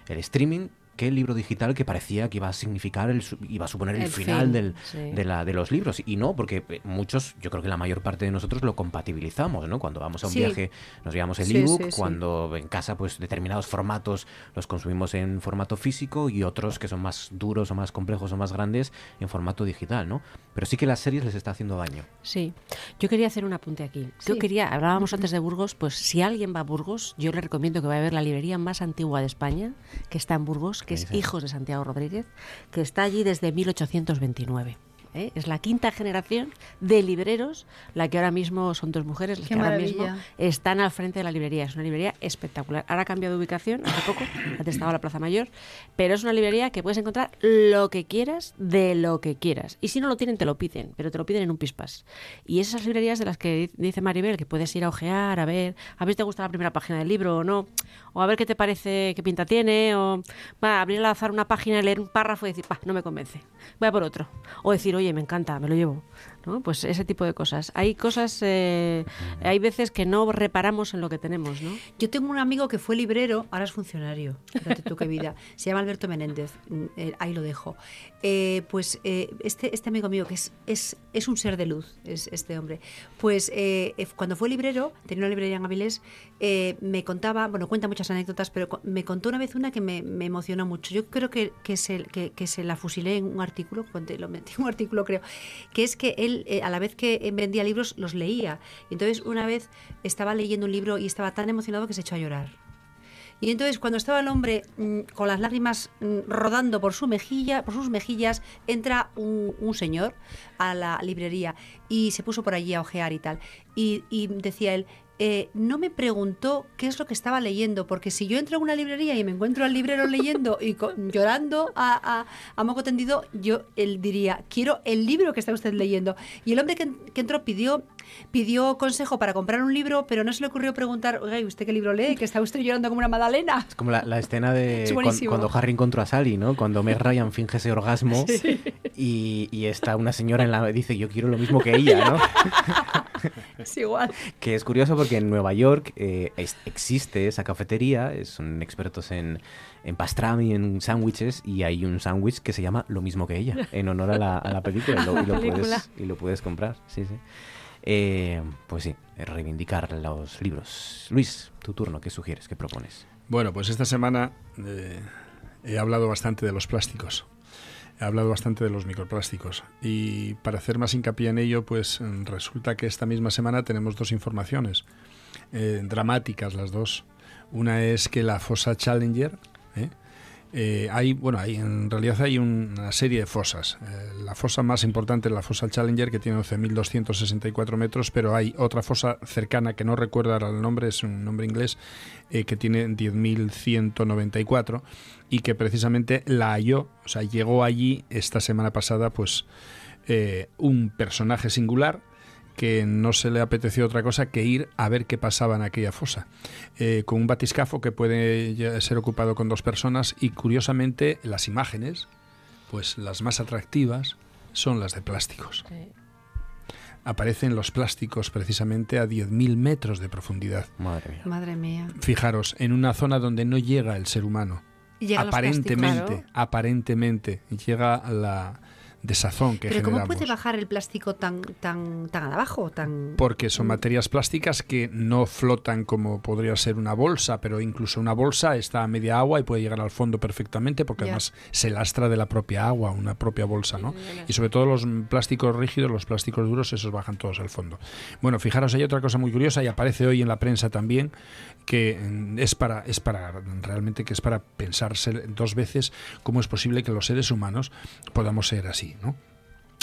el streaming que el libro digital que parecía que iba a significar, el, iba a suponer el, final del, de, la, de los libros. Y no, porque eh, muchos, yo creo que la mayor parte de nosotros lo compatibilizamos, ¿no? Cuando vamos a un viaje nos llevamos el ebook, cuando en casa pues determinados formatos los consumimos en formato físico y otros que son más duros o más complejos o más grandes en formato digital, ¿no? Pero sí que las series les está haciendo daño. Sí, yo quería hacer un apunte aquí. Yo quería, hablábamos antes de Burgos, pues si alguien va a Burgos, yo le recomiendo que vaya a ver la librería más antigua de España, que está en Burgos, que es Hijos de Santiago Rodríguez, que está allí desde 1829. ¿Eh? Es la quinta generación de libreros, la que ahora mismo son dos mujeres, las que ahora mismo están al frente de la librería. Es una librería espectacular. Ahora ha cambiado de ubicación hace poco, antes estaba la Plaza Mayor, pero es una librería que puedes encontrar lo que quieras de lo que quieras. Y si no lo tienen, te lo piden, pero te lo piden en un pispas. Y esas librerías de las que dice Maribel, que puedes ir a ojear, a ver, a ver si te gusta la primera página del libro o no, o a ver qué te parece, qué pinta tiene, o va, abrir al azar una página, leer un párrafo y decir, no me convence, voy a por otro. O decir, oye, me encanta, me lo llevo. Pues ese tipo de cosas. Hay cosas, eh, hay veces que no reparamos en lo que tenemos, ¿no? Yo tengo un amigo que fue librero, ahora es funcionario, fíjate tú qué vida, se llama Alberto Menéndez, mm, eh, ahí lo dejo. Eh, pues este, este amigo mío, que es, es, es, un ser de luz, es este hombre, pues cuando fue librero, tenía una librería en Avilés, me contaba, bueno, cuenta muchas anécdotas, pero me contó una vez una que me, me emocionó mucho. Yo creo que, que, se, que, se la fusilé en un artículo, lo metí en un artículo creo, que es que eh, a la vez que vendía libros, los leía. Y entonces una vez estaba leyendo un libro y estaba tan emocionado que se echó a llorar. Y entonces cuando estaba el hombre mm, con las lágrimas mm, rodando por su mejilla, por sus mejillas, entra un, señor a la librería y se puso por allí a ojear y tal. y decía él, eh, no me preguntó qué es lo que estaba leyendo, porque si yo entro a una librería y me encuentro al librero leyendo y llorando a, a, moco tendido, yo él diría, quiero el libro que está usted leyendo. Y el hombre que, entró pidió, pidió consejo para comprar un libro, pero no se le ocurrió preguntar, oye, ¿usted qué libro lee? Que está usted llorando como una magdalena. Es como la, escena de cuando, Harry encontró a Sally, ¿no? Cuando Meg Ryan finge ese orgasmo y, y, está una señora en la... dice, yo quiero lo mismo que ella, ¿no? es igual. Que es curioso porque en Nueva York eh, existe esa cafetería, son expertos en, en pastrami, en sándwiches, y hay un sándwich que se llama Lo mismo que ella, en honor a la, a la película, y lo, Puedes, y lo, puedes, comprar. Sí, sí. Eh, pues sí, reivindicar los libros. Luis, tu turno, ¿qué sugieres? ¿Qué propones? Bueno, pues esta semana eh, he hablado bastante de los plásticos he hablado bastante de los microplásticos y para hacer más hincapié en ello, pues mm, resulta que esta misma semana tenemos dos informaciones eh, dramáticas las dos. Una es que la fosa Challenger, ¿eh? Eh, hay, bueno, hay, en realidad hay una serie de fosas. la fosa más importante es la fosa Challenger, que tiene 11.264 metros, pero hay otra fosa cercana que no recuerdo ahora el nombre, es un nombre inglés, que tiene 10.194 y que precisamente la halló, o sea, llegó allí esta semana pasada, pues eh, un personaje singular que no se le apeteció otra cosa que ir a ver qué pasaba en aquella fosa, eh, con un batiscafo que puede ser ocupado con dos personas y curiosamente las imágenes, pues las más atractivas son las de plásticos. Aparecen los plásticos precisamente a 10.000 metros de profundidad. Madre mía. Madre mía. Fijaros, en una zona donde no llega el ser humano aparentemente, aparentemente llega la, de sazón que Pero ¿cómo puede bajar el plástico tan, tan, tan abajo? Tan... Porque son materias plásticas que no flotan como podría ser una bolsa, pero incluso una bolsa está a media agua y puede llegar al fondo perfectamente porque además se lastra de la propia agua, una propia bolsa, ¿no? Y sobre todo los plásticos rígidos, los plásticos duros, esos bajan todos al fondo. Bueno, fijaros, hay otra cosa muy curiosa y aparece hoy en la prensa también que mm, es para, es para realmente que es para pensarse dos veces cómo es posible que los seres humanos podamos ser así.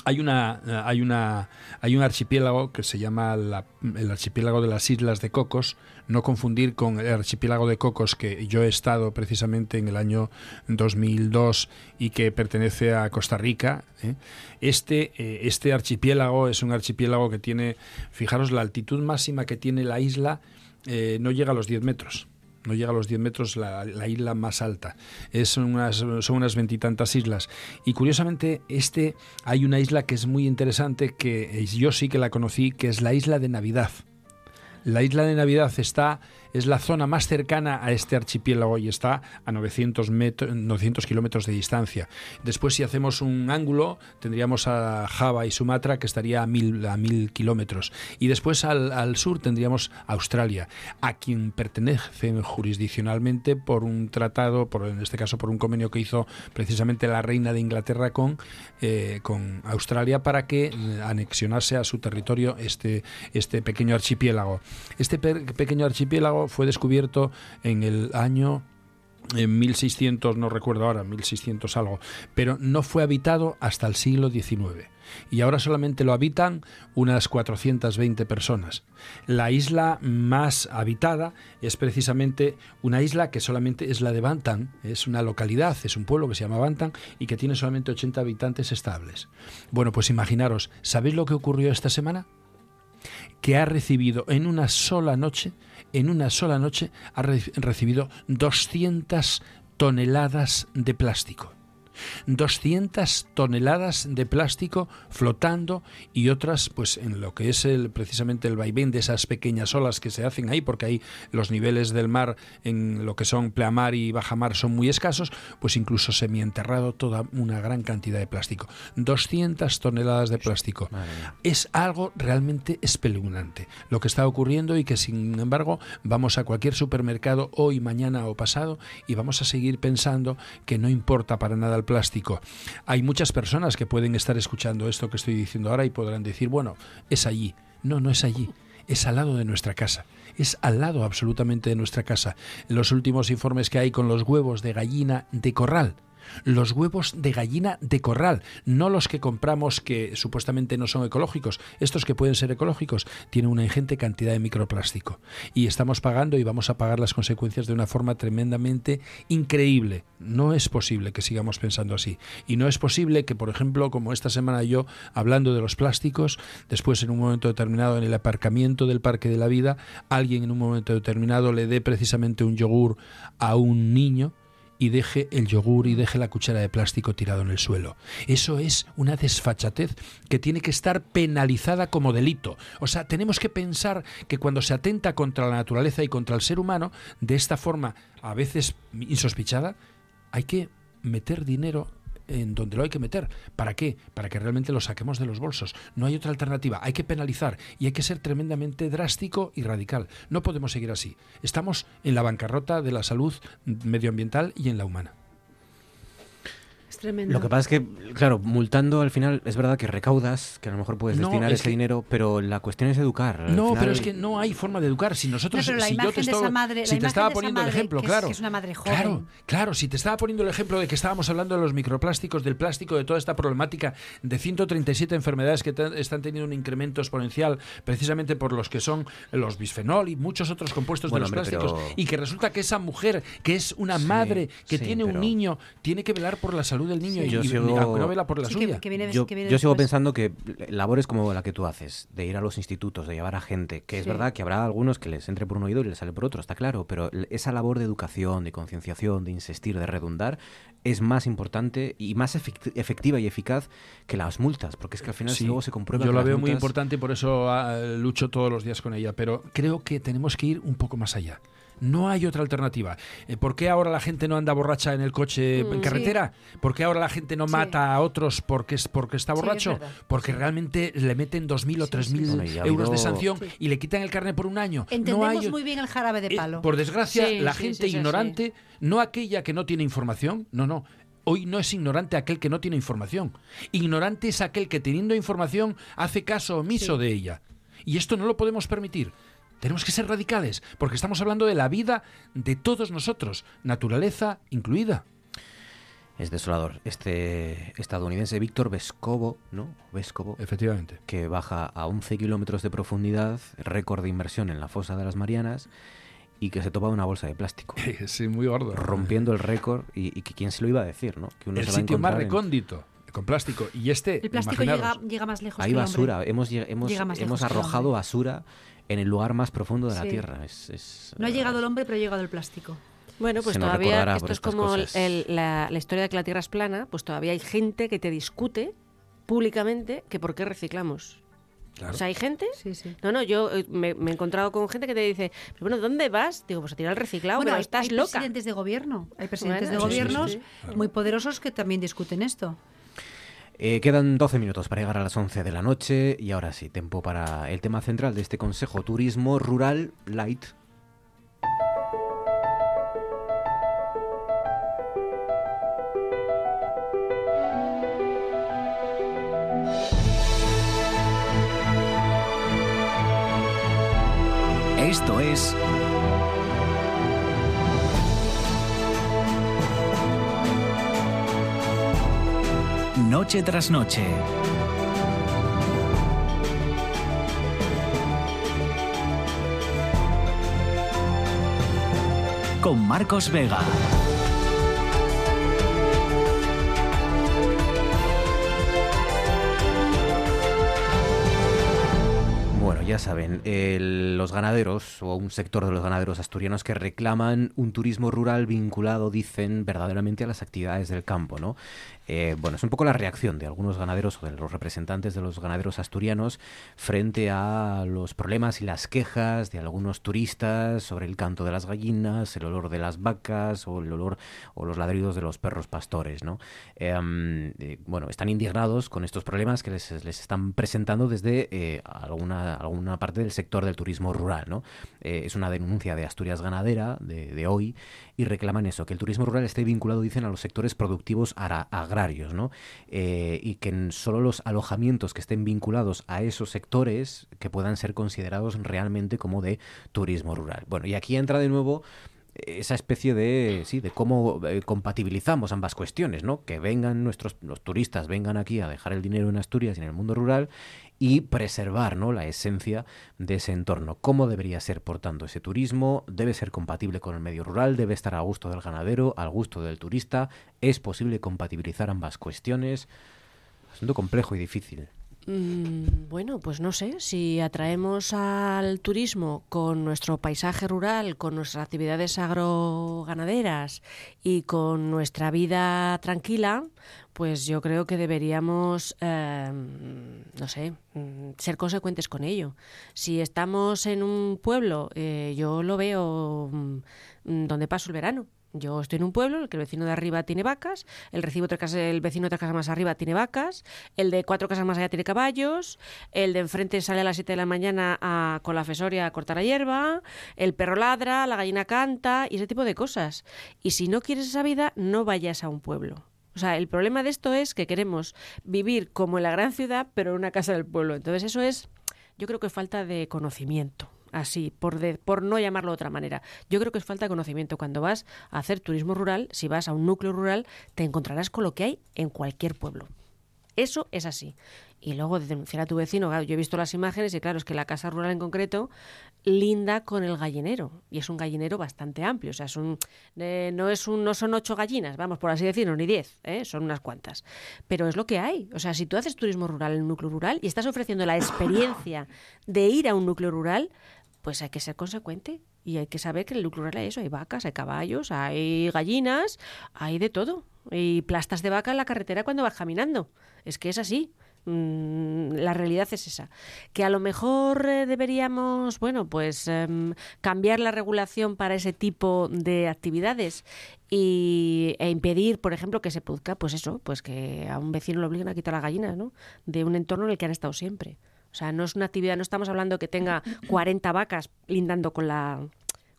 hay una hay una hay un archipiélago que se llama el archipiélago de las Islas de Cocos no confundir con el archipiélago de Cocos que yo he estado precisamente en el año 2002 y que pertenece a Costa Rica ¿eh? este eh, este archipiélago es un archipiélago que tiene fijaros la altitud máxima que tiene la isla eh, no llega a los 10 metros no llega a los 10 metros la, isla más alta. Es unas, son unas veintitantas islas. Y curiosamente, este hay una isla que es muy interesante, que yo sí que la conocí, que es la isla de Navidad. La isla de Navidad está es la zona más cercana a este archipiélago y está a 900, 900 kilómetros de distancia. Después, si hacemos un ángulo, tendríamos a Java y Sumatra, que estaría a mil, a mil kilómetros. Y después al, sur tendríamos Australia, a quien pertenecen jurisdiccionalmente por un tratado, por, en este caso por un convenio que hizo precisamente la reina de Inglaterra con, eh, con Australia para que eh, anexionase a su territorio este, este pequeño archipiélago. Este pequeño archipiélago fue descubierto en el año en 1600, no recuerdo ahora, 1600 algo, pero no fue habitado hasta el siglo XIX. Y ahora solamente lo habitan unas 420 personas. La isla más habitada es precisamente una isla que solamente es la de Bantam, es una localidad, es un pueblo que se llama Bantam y que tiene solamente 80 habitantes estables. Bueno, pues imaginaros, ¿sabéis lo que ocurrió esta semana? Que ha recibido en una sola noche en una sola noche ha recibido 200 toneladas de plástico. 200 toneladas de plástico flotando y otras pues en lo que es el, precisamente el vaivén de esas pequeñas olas que se hacen ahí porque ahí los niveles del mar en lo que son pleamar y bajamar son muy escasos pues incluso semienterrado toda una gran cantidad de plástico. 200 toneladas de plástico. Es algo realmente espeluznante lo que está ocurriendo y que sin embargo vamos a cualquier supermercado hoy mañana o pasado y vamos a seguir pensando que no importa para nada el plástico. Hay muchas personas que pueden estar escuchando esto que estoy diciendo ahora y podrán decir, bueno, es allí. No, no es allí. Es al lado de nuestra casa. Es al lado absolutamente de nuestra casa. Los últimos informes que hay con los huevos de gallina de corral los huevos de gallina de corral, no los que compramos que supuestamente no son ecológicos. Estos que pueden ser ecológicos tienen una ingente cantidad de microplástico y estamos pagando y vamos a pagar las consecuencias de una forma tremendamente increíble. No es posible que sigamos pensando así y no es posible que, por ejemplo, como esta semana yo hablando de los plásticos, después en un momento determinado en el aparcamiento del Parque de la Vida, alguien en un momento determinado le dé precisamente un yogur a un niño y deje el yogur y deje la cuchara de plástico tirado en el suelo. Eso es una desfachatez que tiene que estar penalizada como delito. O sea, tenemos que pensar que cuando se atenta contra la naturaleza y contra el ser humano, de esta forma a veces insospechada, hay que meter dinero en donde lo hay que meter. ¿Para qué? Para que realmente lo saquemos de los bolsos. No hay otra alternativa. Hay que penalizar y hay que ser tremendamente drástico y radical. No podemos seguir así. Estamos en la bancarrota de la salud medioambiental y en la humana. Lo que pasa es que, claro, multando al final es verdad que recaudas, que a lo mejor puedes destinar ese dinero, pero la cuestión es educar. No, pero es que no hay forma de educar. Si nosotros, si yo te, si te estaba poniendo el ejemplo, claro, es una madre joven. claro, claro, si te estaba poniendo el ejemplo de que estábamos hablando de los microplásticos, del plástico, de toda esta problemática de 137 enfermedades que están teniendo un incremento exponencial, precisamente por los que son los bisfenol y muchos otros compuestos de los plásticos, y que resulta que esa mujer, que es una madre que tiene un niño, tiene que velar por la salud del niño y, yo sigo, no vela por la suya. yo, sigo pensando que labores como la que tú haces, de ir a los institutos, de llevar a gente, que es verdad que habrá algunos que les entre por un oído y les sale por otro, está claro, pero esa labor de educación, de concienciación, de insistir, de redundar, es más importante y más efectiva y eficaz que las multas, porque es que al final luego se comprueba. Yo la veo muy importante y por eso ah, lucho todos los días con ella, pero creo que tenemos que ir un poco más allá. No hay otra alternativa. Eh, ¿Por qué ahora la gente no anda borracha en el coche en mm, carretera? ¿Por qué ahora la gente no mata a otros porque, es, porque está borracho? porque realmente le meten 2.000 o 3.000 euros de sanción y le quitan el carnet por un año. Entendemos muy bien el jarabe de eh, palo. por desgracia, la gente ignorante, no aquella que no tiene información, no, no. Hoy no es ignorante aquel que no tiene información. Ignorante es aquel que teniendo información hace caso omiso de ella. Y esto no lo podemos permitir. Tenemos que ser radicales, porque estamos hablando de la vida de todos nosotros, naturaleza incluida. Es desolador. Este estadounidense Víctor Vescovo, ¿no? Vescovo. Efectivamente. Que baja a 11 kilómetros de profundidad, récord de inmersión en la fosa de las Marianas, y que se topa una bolsa de plástico. sí, muy gordo. Rompiendo el récord, y, que quién se lo iba a decir, ¿no? Que uno el sitio más recóndito. Con plástico. Y este. El plástico llega, más lejos. Hay basura. Hemos, hemos, hemos arrojado basura en el lugar más profundo de la Tierra. no ha llegado el hombre, pero ha llegado el plástico. Bueno, pues todavía esto es como la, historia de que la Tierra es plana, pues todavía hay gente que te discute públicamente que por qué reciclamos. O sea, hay gente. Sí, sí. No, no, yo eh, me, he encontrado con gente que te dice, pero bueno, ¿dónde vas? Digo, pues a tirar el reciclado, pero estás hay loca. presidentes de gobierno, hay presidentes de gobiernos muy poderosos que también discuten esto. Eh, quedan 12 minutos para llegar a las 11 de la noche y ahora sí, tiempo para el tema central de este Consejo Turismo Rural Light. Esto es Noche tras noche. Con Marcos Vega. ya saben, los ganaderos o un sector de los ganaderos asturianos que reclaman un turismo rural vinculado, dicen, verdaderamente a las actividades del campo, ¿no? Eh, bueno, es un poco la reacción de algunos ganaderos o de los representantes de los ganaderos asturianos frente a los problemas y las quejas de algunos turistas sobre el canto de las gallinas, el olor de las vacas o el olor o los ladridos de los perros pastores, ¿no? Em, eh, bueno, están indignados con estos problemas que les, están presentando desde eh, alguna, alguna parte del sector del turismo rural, ¿no? es una denuncia de Asturias Ganadera de, de hoy y reclaman eso, que el turismo rural esté vinculado, dicen, a los sectores productivos agrarios, ¿no? Eh, y que solo los alojamientos que estén vinculados a esos sectores que puedan ser considerados realmente como de turismo rural. Bueno, y aquí entra de nuevo esa especie de sí de cómo eh, compatibilizamos ambas cuestiones no que vengan nuestros los turistas vengan aquí a dejar el dinero en Asturias y en el mundo rural y preservar ¿no? la esencia de ese entorno. ¿Cómo debería ser, por tanto, ese turismo? ¿Debe ser compatible con el medio rural? ¿Debe estar a gusto del ganadero, al gusto del turista? ¿Es posible compatibilizar ambas cuestiones? Asunto complejo y difícil. Mm, bueno, pues no sé, si atraemos al turismo con nuestro paisaje rural, con nuestras actividades agroganaderas y con nuestra vida tranquila, pues yo creo que deberíamos, em, no sé, mm, ser consecuentes con ello. Si estamos en un pueblo, eh, yo lo veo mm, donde paso el verano. Yo estoy en un pueblo, el que el vecino de arriba tiene vacas, el recibo otra casa, el vecino de otra casa más arriba tiene vacas, el de cuatro casas más allá tiene caballos, el de enfrente sale a las 7 de la mañana a, con la fesoria a cortar la hierba, el perro ladra, la gallina canta y ese tipo de cosas. Y si no quieres esa vida, no vayas a un pueblo. O sea, el problema de esto es que queremos vivir como en la gran ciudad, pero en una casa del pueblo. Entonces eso es, yo creo que falta de conocimiento así, por, por no llamarlo de otra manera. Yo creo que es falta de conocimiento. Cuando vas a hacer turismo rural, si vas a un núcleo rural, te encontrarás con lo que hay en cualquier pueblo. Eso es así. Y luego de denunciar a tu vecino, yo he visto las imágenes y claro, es que la casa rural en concreto linda con el gallinero. Y es un gallinero bastante amplio. O sea, es un, eh, no, es un, no son ocho gallinas, vamos, por así decirlo, ni diez, ¿eh? son unas cuantas. Pero es lo que hay. O sea, si tú haces turismo rural en un núcleo rural y estás ofreciendo la experiencia de ir a un núcleo rural, pues hay que ser consecuente y hay que saber que el rural hay eso, hay vacas, hay caballos, hay gallinas, hay de todo. Y plastas de vaca en la carretera cuando vas caminando. Es que es así. Mm, la realidad es esa. Que a lo mejor eh, deberíamos, bueno, pues em, cambiar la regulación para ese tipo de actividades y, e impedir, por ejemplo, que se produzca, pues eso, pues que a un vecino lo obliguen a quitar las gallinas, ¿no? De un entorno en el que han estado siempre. O sea, no es una actividad, no estamos hablando que tenga 40 vacas lindando con la,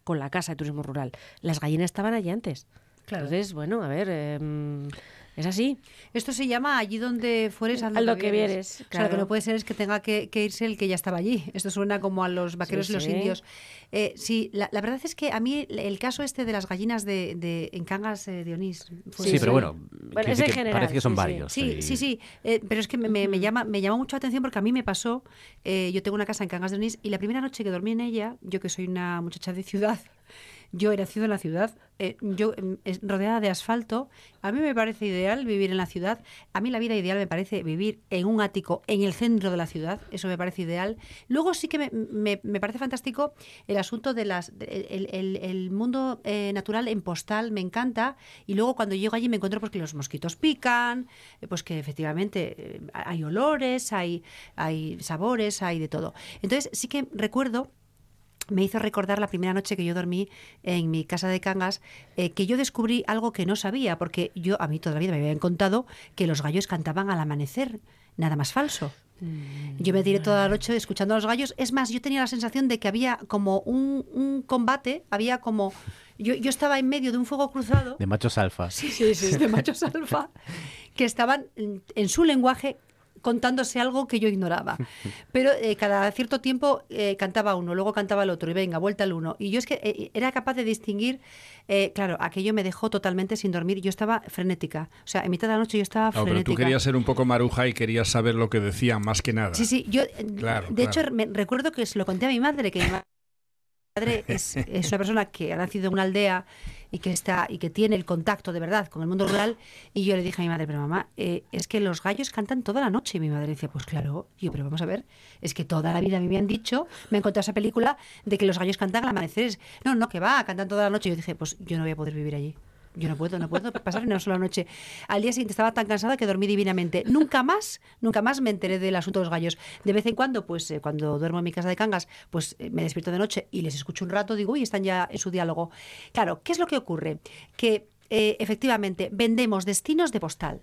con la casa de turismo rural. Las gallinas estaban allí antes. Entonces, bueno, a ver, em, Es así. Esto se llama allí donde fueres, haz lo que vieres. O sea, lo que no puede ser es que tenga que, irse el que ya estaba allí. Esto suena como a los vaqueros y los indios. Eh, sí, la, verdad es que a mí el caso este de las gallinas de, de en Cangas de Onís. sí, pero bueno, parece que son varios. Sí, sí, sí. Eh, pero es que me, me, llama, me llama mucho la atención porque a mí me pasó. Eh, yo tengo una casa en Cangas de Onís y la primera noche que dormí en ella, yo que soy una muchacha de ciudad, yo he nacido en la ciudad, eh, yo em, rodeada de asfalto. A mí me parece ideal vivir en la ciudad. A mí la vida ideal me parece vivir en un ático en el centro de la ciudad. Eso me parece ideal. Luego sí que me, me, parece fantástico el asunto de las el, el, mundo eh, natural en postal. Me encanta. Y luego cuando llego allí me encuentro pues que los mosquitos pican, eh, pues que efectivamente hay olores, hay, hay sabores, hay de todo. Entonces sí que recuerdo me hizo recordar la primera noche que yo dormí en mi casa de Cangas, eh, que yo descubrí algo que no sabía, porque yo a mí toda la vida me habían contado que los gallos cantaban al amanecer, nada más falso. Yo me tiré toda la noche escuchando a los gallos. Es más, yo tenía la sensación de que había como un, combate, había como... Yo, yo, estaba en medio de un fuego cruzado. De machos alfa. Sí, sí, sí, de machos alfa, que estaban en su lenguaje contándose algo que yo ignoraba. Pero eh, cada cierto tiempo eh, cantaba uno, luego cantaba el otro, y venga, vuelta al uno. Y yo es que eh, era capaz de distinguir, claro, aquello me dejó totalmente sin dormir. Yo estaba frenética. O sea, en mitad de la noche yo estaba frenética. pero tú querías ser un poco maruja y querías saber lo que decían más que nada. Sí, sí. Yo, de hecho, me, recuerdo que se lo conté a mi madre, que mi madre es, es una persona que ha nacido en una aldea y que está y que tiene el contacto de verdad con el mundo rural. Y yo le dije a mi madre pero mamá eh, es que los gallos cantan toda la noche y mi madre decía pues claro yo pero vamos a ver es que toda la vida me habían dicho me han contado esa película de que los gallos cantan al amanecer no no que va cantan toda la noche y yo dije pues yo no voy a poder vivir allí yo no puedo, no puedo pasar ni una sola noche. Al día siguiente estaba tan cansada que dormí divinamente. Nunca más, nunca más me enteré del asunto de los gallos. De vez en cuando, pues eh, cuando duermo en mi casa de Cangas, pues eh, me despierto de noche y les escucho un rato, digo, uy, están ya en su diálogo. Claro, ¿qué es lo que ocurre? Que eh, efectivamente vendemos destinos de postal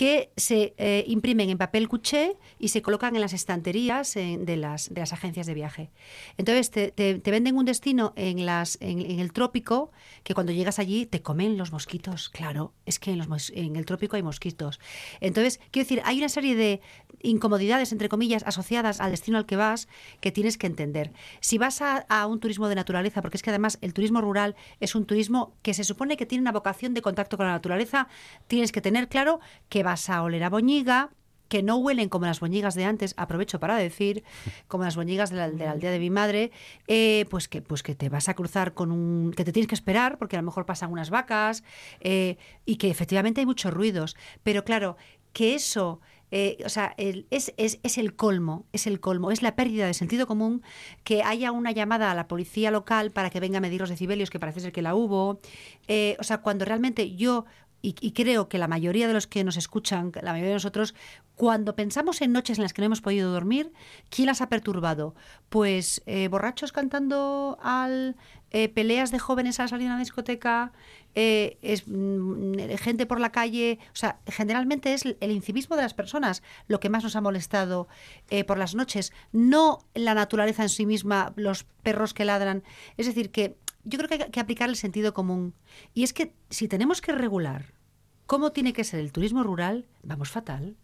que se eh, imprimen en papel cuché y se colocan en las estanterías de, las, de las agencias de viaje. Entonces te, te, venden un destino en, las, en, el trópico que cuando llegas allí te comen los mosquitos. Claro, es que en, los, en el trópico hay mosquitos. Entonces, quiero decir, hay una serie de incomodidades, entre comillas, asociadas al destino al que vas que tienes que entender. Si vas a, a un turismo de naturaleza, porque es que además el turismo rural es un turismo que se supone que tiene una vocación de contacto con la naturaleza, tienes que tener claro que vas a oler a boñiga, que no huelen como las boñigas de antes, aprovecho para decir, como las boñigas de la, aldea de mi madre, eh, pues, que, pues que te vas a cruzar con un... que te tienes que esperar porque a lo mejor pasan unas vacas eh, y que efectivamente hay muchos ruidos. Pero claro, que eso... Eh, o sea, es, es, es, el colmo, es el colmo, es la pérdida de sentido común que haya una llamada a la policía local para que venga a medir los decibelios, que parece ser que la hubo. o sea, cuando realmente yo y, creo que la mayoría de los que nos escuchan, la mayoría de nosotros, cuando pensamos en noches en las que no hemos podido dormir, ¿quién las ha perturbado? Pues eh, borrachos cantando al eh, peleas de jóvenes a salir a la discoteca, eh, es, mm, gente por la calle, o sea, generalmente es el incivismo de las personas lo que más nos ha molestado por las noches, no la naturaleza en sí misma, los perros que ladran. Es decir, que yo creo que hay que aplicar el sentido común. Y es que si tenemos que regular cómo tiene que ser el turismo rural, vamos fatal.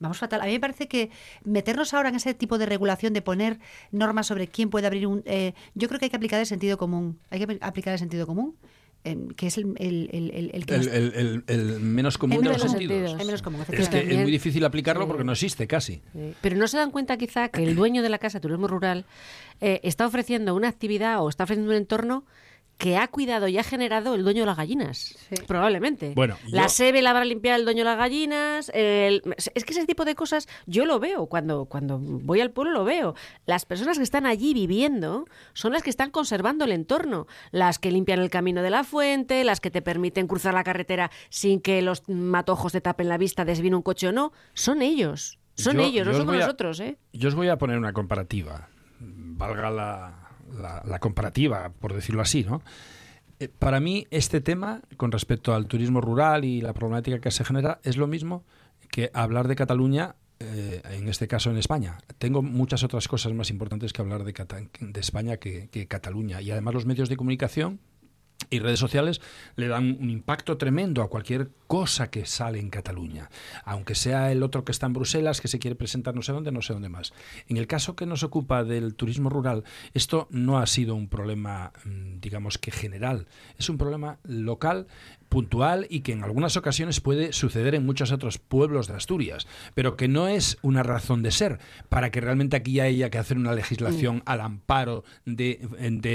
Vamos fatal. A mí me parece que meternos ahora en ese tipo de regulación, de poner normas sobre quién puede abrir un... Eh, yo creo que hay que aplicar el sentido común. Hay que aplicar el sentido común que es el, el, menos común de los sentidos. es que es muy difícil aplicarlo porque no existe casi. Pero no se dan cuenta quizá que el dueño de la casa de turismo rural eh, está ofreciendo una actividad o está ofreciendo un entorno que ha cuidado y ha generado el dueño de las gallinas. Probablemente. Bueno, la SEBE la habrá limpiado el dueño de las gallinas. es que ese tipo de cosas yo lo veo. Cuando, cuando voy al pueblo lo veo. Las personas que están allí viviendo son las que están conservando el entorno. Las que limpian el camino de la fuente, las que te permiten cruzar la carretera sin que los matojos te tapen la vista, desvíen un coche o no. Son ellos. Son ellos, no somos nosotros. ¿eh? Yo os voy a poner una comparativa. Valga la, la, comparativa, por decirlo así, ¿no? Eh, para mí, este tema, con respecto al turismo rural y la problemática que se genera, es lo mismo que hablar de Cataluña, eh, en este caso en España. Tengo muchas otras cosas más importantes que hablar de, de España que, Cataluña. Y además los medios de comunicación y redes sociales le dan un impacto tremendo a cualquier cosa que sale en Cataluña, aunque sea el otro que está en Bruselas, que se quiere presentar no sé dónde, no sé dónde más. En el caso que nos ocupa del turismo rural, esto no ha sido un problema, mm, digamos que general, es un problema local puntual y que en algunas ocasiones puede suceder en muchos otros pueblos de Asturias, pero que no es una razón de ser para que realmente aquí haya que hacer una legislación mm. al amparo de,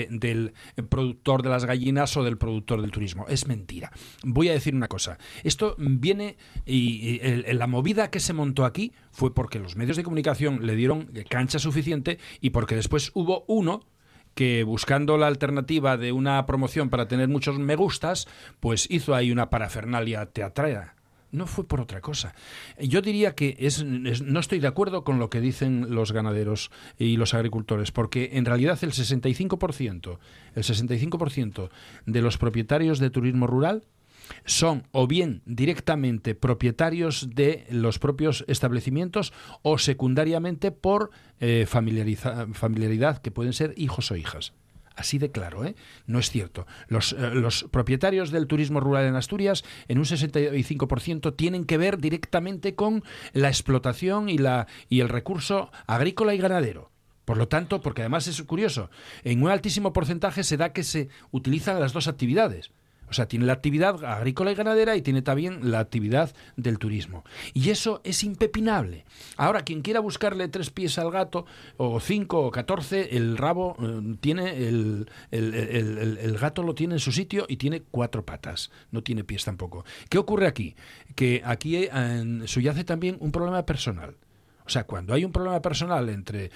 del productor de las gallinas o del productor del turismo. Es mentira. Voy a decir una cosa. Esto viene y, la movida que se montó aquí fue porque los medios de comunicación le dieron cancha suficiente y porque después hubo uno que buscando la alternativa de una promoción para tener muchos me gustas, pues hizo ahí una parafernalia teatral. No fue por otra cosa. Yo diría que es, no estoy de acuerdo con lo que dicen los ganaderos y los agricultores, porque en realidad el 65%, el 65% de los propietarios de turismo rural son o bien directamente propietarios de los propios establecimientos o secundariamente por eh, familiaridad, que pueden ser hijos o hijas. Así de claro, ¿eh? No es cierto. Los, eh, los, propietarios del turismo rural en Asturias, en un 65%, tienen que ver directamente con la explotación y, la, y el recurso agrícola y ganadero. Por lo tanto, porque además es curioso, en un altísimo porcentaje se da que se utilizan las dos actividades. O sea, tiene la actividad agrícola y ganadera y tiene también la actividad del turismo. Y eso es impepinable. Ahora, quien quiera buscarle tres pies al gato, o cinco o catorce, el rabo eh, tiene, el, el, gato lo tiene en su sitio y tiene cuatro patas. No tiene pies tampoco. ¿Qué ocurre aquí? Que aquí eh, subyace también un problema personal. O sea, cuando hay un problema personal entre eh,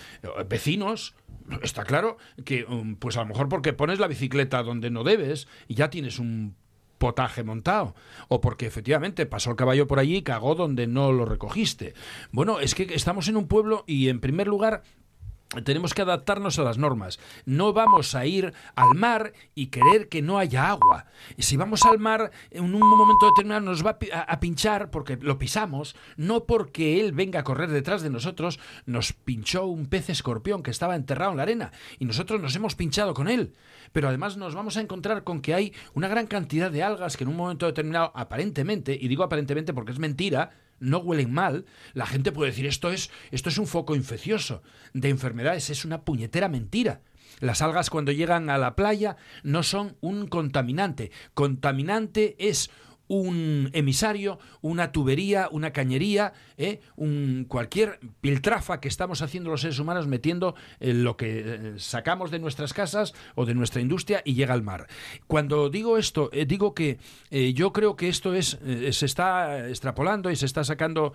vecinos, está claro que, um, pues a lo mejor porque pones la bicicleta donde no debes y ya tienes un potaje montado, o porque efectivamente pasó el caballo por allí y cagó donde no lo recogiste. Bueno, es que estamos en un pueblo y en primer lugar tenemos que adaptarnos a las normas. No vamos a ir al mar y querer que no haya agua. Si vamos al mar, en un momento determinado nos va a, pinchar porque lo pisamos, no porque él venga a correr detrás de nosotros, nos pinchó un pez escorpión que estaba enterrado en la arena y nosotros nos hemos pinchado con él. Pero además nos vamos a encontrar con que hay una gran cantidad de algas que en un momento determinado, aparentemente, y digo aparentemente porque es mentira, no huelen mal, la gente puede decir esto es, esto es un foco infeccioso de enfermedades, es una puñetera mentira. Las algas cuando llegan a la playa no son un contaminante. Contaminante es un emisario, una tubería, una cañería, ¿eh? un, cualquier piltrafa que estamos haciendo los seres humanos metiendo en lo que eh, sacamos de nuestras casas o de nuestra industria y llega al mar. Cuando digo esto, eh, digo que yo creo que esto es se está extrapolando y se está sacando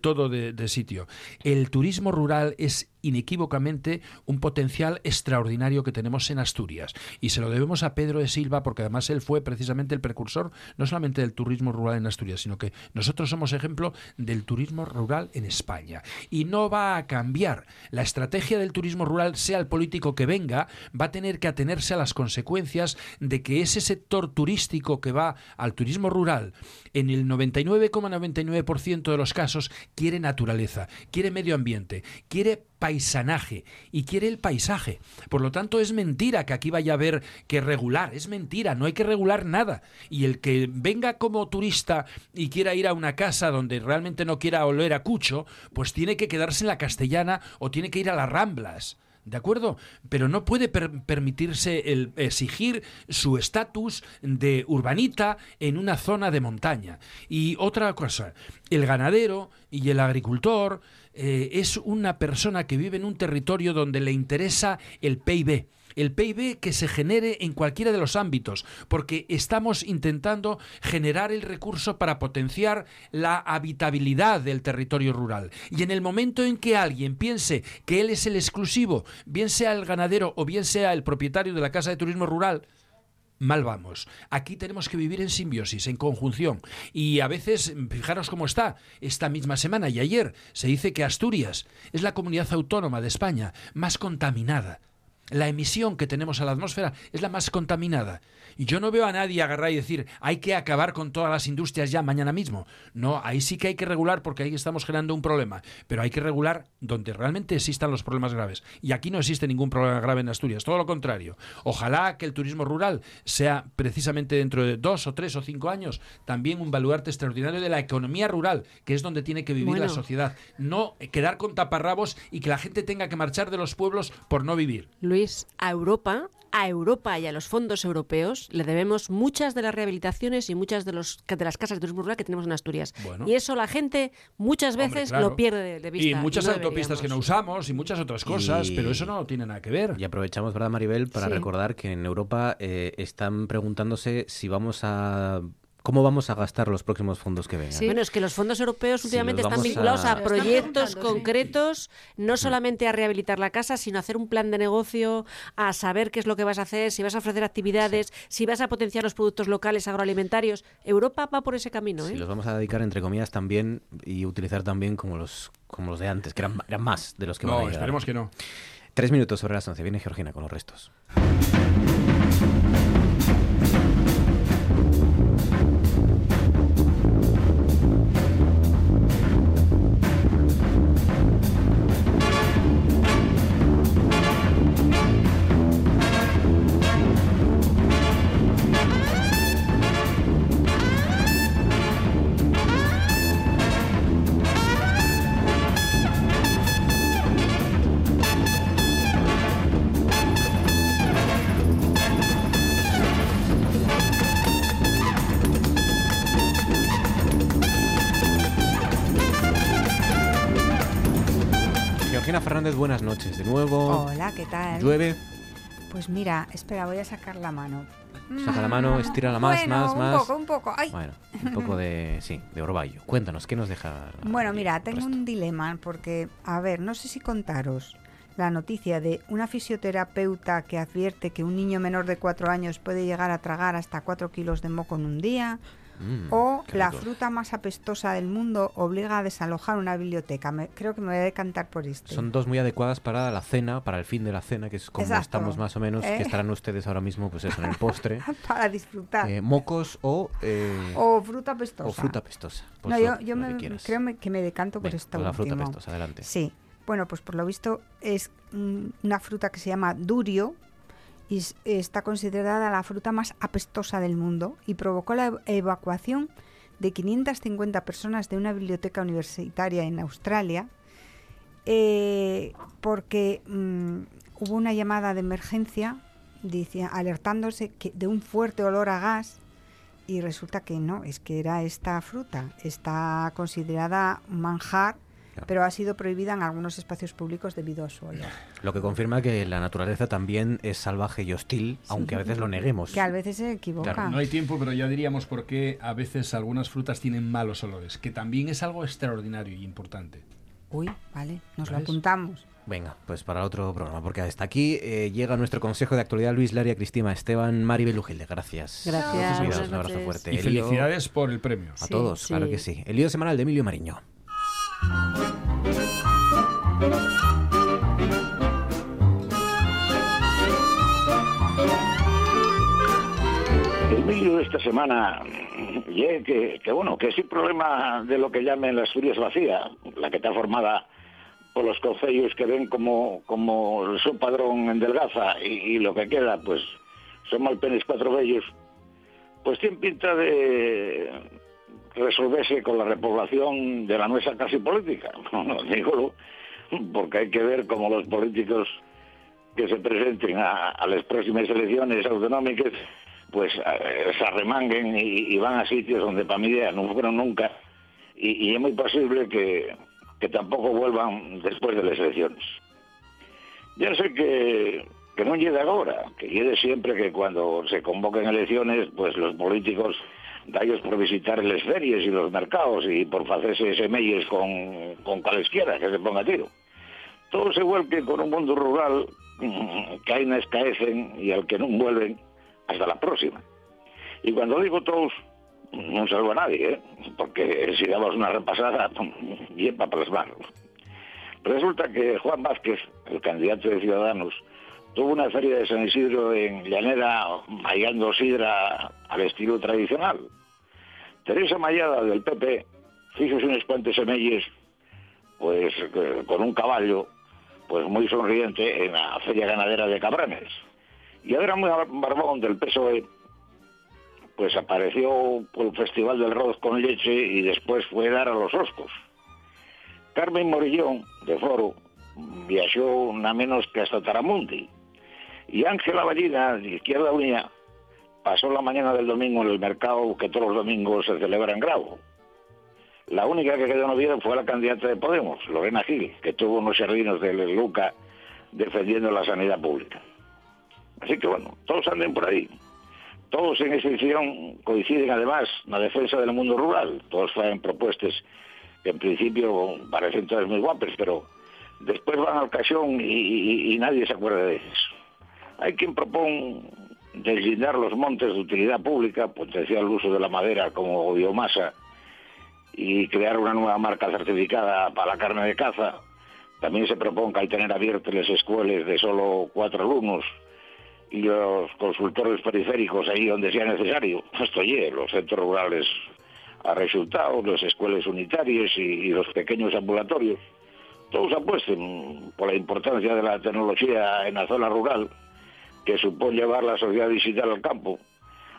todo de sitio. El turismo rural es inequívocamente un potencial extraordinario que tenemos en Asturias. Y se lo debemos a Pedro de Silva porque además él fue precisamente el precursor no solamente del turismo rural en Asturias, sino que nosotros somos ejemplo del turismo rural en España. Y no va a cambiar. La estrategia del turismo rural, sea el político que venga, va a tener que atenerse a las consecuencias de que ese sector turístico que va al turismo rural, en el 99,99% de los casos, quiere naturaleza, quiere medio ambiente, quiere paisanaje y quiere el paisaje. Por lo tanto, es mentira que aquí vaya a haber que regular, es mentira, no hay que regular nada. Y el que venga como turista y quiera ir a una casa donde realmente no quiera oler a cucho, pues tiene que quedarse en la castellana o tiene que ir a las ramblas. ¿De acuerdo? Pero no puede permitirse exigir su estatus de urbanita en una zona de montaña. Y otra cosa, el ganadero y el agricultor eh, es una persona que vive en un territorio donde le interesa el PIB el PIB que se genere en cualquiera de los ámbitos, porque estamos intentando generar el recurso para potenciar la habitabilidad del territorio rural. Y en el momento en que alguien piense que él es el exclusivo, bien sea el ganadero o bien sea el propietario de la casa de turismo rural, mal vamos. Aquí tenemos que vivir en simbiosis, en conjunción. Y a veces, fijaros cómo está, esta misma semana y ayer se dice que Asturias es la comunidad autónoma de España más contaminada. La emisión que tenemos a la atmósfera es la más contaminada. Y yo no veo a nadie agarrar y decir, hay que acabar con todas las industrias ya mañana mismo. No, ahí sí que hay que regular porque ahí estamos generando un problema. Pero hay que regular donde realmente existan los problemas graves. Y aquí no existe ningún problema grave en Asturias, todo lo contrario. Ojalá que el turismo rural sea precisamente dentro de dos o tres o cinco años también un baluarte extraordinario de la economía rural, que es donde tiene que vivir la sociedad. No quedar con taparrabos y que la gente tenga que marchar de los pueblos por no vivir. Luis, a Europa, a Europa y a los fondos europeos le debemos muchas de las rehabilitaciones y muchas de, los, de las casas de turismo rural que tenemos en Asturias. Bueno. Y eso la gente muchas Hombre, veces claro. lo pierde de, de vista. Y muchas no autopistas que no usamos y muchas otras cosas, Y- pero eso no tiene nada que ver. Y aprovechamos, ¿verdad, Maribel, para Sí. recordar que en Europa eh, están preguntándose si vamos a... ¿Cómo vamos a gastar los próximos fondos que vengan? Bueno, es que los fondos europeos Sí, últimamente están vinculados a- a, están proyectos preguntando, sí. concretos, no solamente a rehabilitar la casa, sino a hacer un plan de negocio, a saber qué es lo que vas a hacer, si vas a ofrecer actividades, si vas a potenciar los productos locales agroalimentarios. Europa va por ese camino, ¿eh? Los vamos a dedicar, entre comillas, también y utilizar también como los, como los de antes, que eran, eran más de los que van a No, esperemos que no. Tres minutos sobre las once. Viene Georgina con los restos. Nuevo. Hola, ¿qué tal? Llueve. Pues mira, espera, voy a sacar la mano. Saca la mano, estírala más, bueno, más, un más. poco, un poco. Ay. Bueno, un poco de, sí, de orvallo. Cuéntanos, ¿qué nos deja? Bueno, mira, tengo un dilema porque, a ver, no sé si contaros la noticia de una fisioterapeuta que advierte que un niño menor de cuatro años puede llegar a tragar hasta cuatro kilos de moco en un día. Mm, o la rico. fruta más apestosa del mundo obliga a desalojar una biblioteca. Me- creo que me voy a decantar por este. Son dos muy adecuadas para la cena, para el fin de la cena, que es como Exacto. estamos más o menos, ¿Eh? que estarán ustedes ahora mismo, pues eso, en el postre. Para disfrutar. Eh, mocos o, eh, o fruta apestosa. o fruta pestosa. Pues no, yo, yo que me, creo me- que me decanto por esta pues la fruta última. pestosa, adelante. Sí. Bueno, pues por lo visto es mm, una fruta que se llama durio y es- está considerada la fruta más apestosa del mundo y provocó la ev- evacuación de 550 personas de una biblioteca universitaria en Australia eh, porque mm, hubo una llamada de emergencia dice, alertándose de un fuerte olor a gas y resulta que no, es que era esta fruta. Está considerada un pero ha sido prohibida en algunos espacios públicos debido a su olor. Lo que confirma que la naturaleza también es salvaje y hostil, aunque a veces lo neguemos. Que a veces se equivoca. No hay tiempo, pero ya diríamos por qué a veces algunas frutas tienen malos olores, que también es algo extraordinario y importante. Uy, vale, nos lo ¿Ves? apuntamos. Venga, pues para otro programa, porque hasta aquí eh, llega nuestro consejo de actualidad Luis Laria, Cristina, Esteban, Maribel Ugilde. Gracias. Gracias, buenas un abrazo fuerte. Y felicidades por el premio. A Sí, todos, claro sí. que sí. El lío semanal de Emilio Mariño. El vídeo de esta semana, que, bueno, que es el problema de lo que llamen la Asturias vacía, la que está formada por los concellos que ven como, como su padrón en Delgaza y, y lo que queda, pues son malpenes cuatro bellos, pues tiene pinta de resolverse con la repoblación de la nuestra clase política. No, digo, porque hay que ver cómo los políticos que se presenten a, las próximas elecciones autonómicas pues se arremanguen y, y van a sitios donde para mi idea no fueron nunca y, es muy posible que, que tampoco vuelvan después de las elecciones. Ya sé que, que no llegue ahora, que llegue siempre que cuando se convoquen elecciones, pues los políticos dallos por visitar las ferias y los mercados y por hacerse semelles con, con cualesquiera que se ponga tiro. Todo se vuelque con un mundo rural mm, que hay no escaecen y al que no vuelven hasta la próxima. Y cuando digo todos, no salvo a nadie, ¿eh? porque si damos una repasada, y es para plasmarlo. Resulta que Juan Vázquez, el candidato de Ciudadanos, tuvo una feria de San Isidro en Llanera, mayando sidra al estilo tradicional. Teresa Mayada, del PP, hizo unos cuantos semelles, pues eh, con un caballo, pues muy sonriente en la feria ganadera de Cabranes. Y ahora muy Barbón, del PSOE, pues apareció por el Festival del Arroz con Leche y después fue dar a los Oscos. Carmen Morillón, de Foro, viajó nada menos que hasta Taramundi. Y Ángela Ballina, de Izquierda Unida, pasó la mañana del domingo en el mercado que todos los domingos se celebra en Grau. La única que quedó no fue la candidata de Podemos, Lorena Gil, que tuvo unos servinos de Luca defendiendo la sanidad pública. Así que bueno, todos anden por ahí. Todos en esa edición coinciden además en la defensa del mundo rural. Todos traen propuestas que en principio parecen todas muy guapas, pero después van al cachón y, nadie se acuerda de ellos. Hay quien propone deslindar los montes de utilidad pública, potenciar el uso de la madera como biomasa y crear una nueva marca certificada para la carne de caza. También se propone que hay tener abiertas las escuelas de solo cuatro alumnos y los consultores periféricos ahí donde sea necesario. Esto oye, los centros rurales a resultado, las escuelas unitarias y los pequeños ambulatorios todos apuesten por la importancia de la tecnología en la zona rural, que supone llevar la sociedad digital al campo,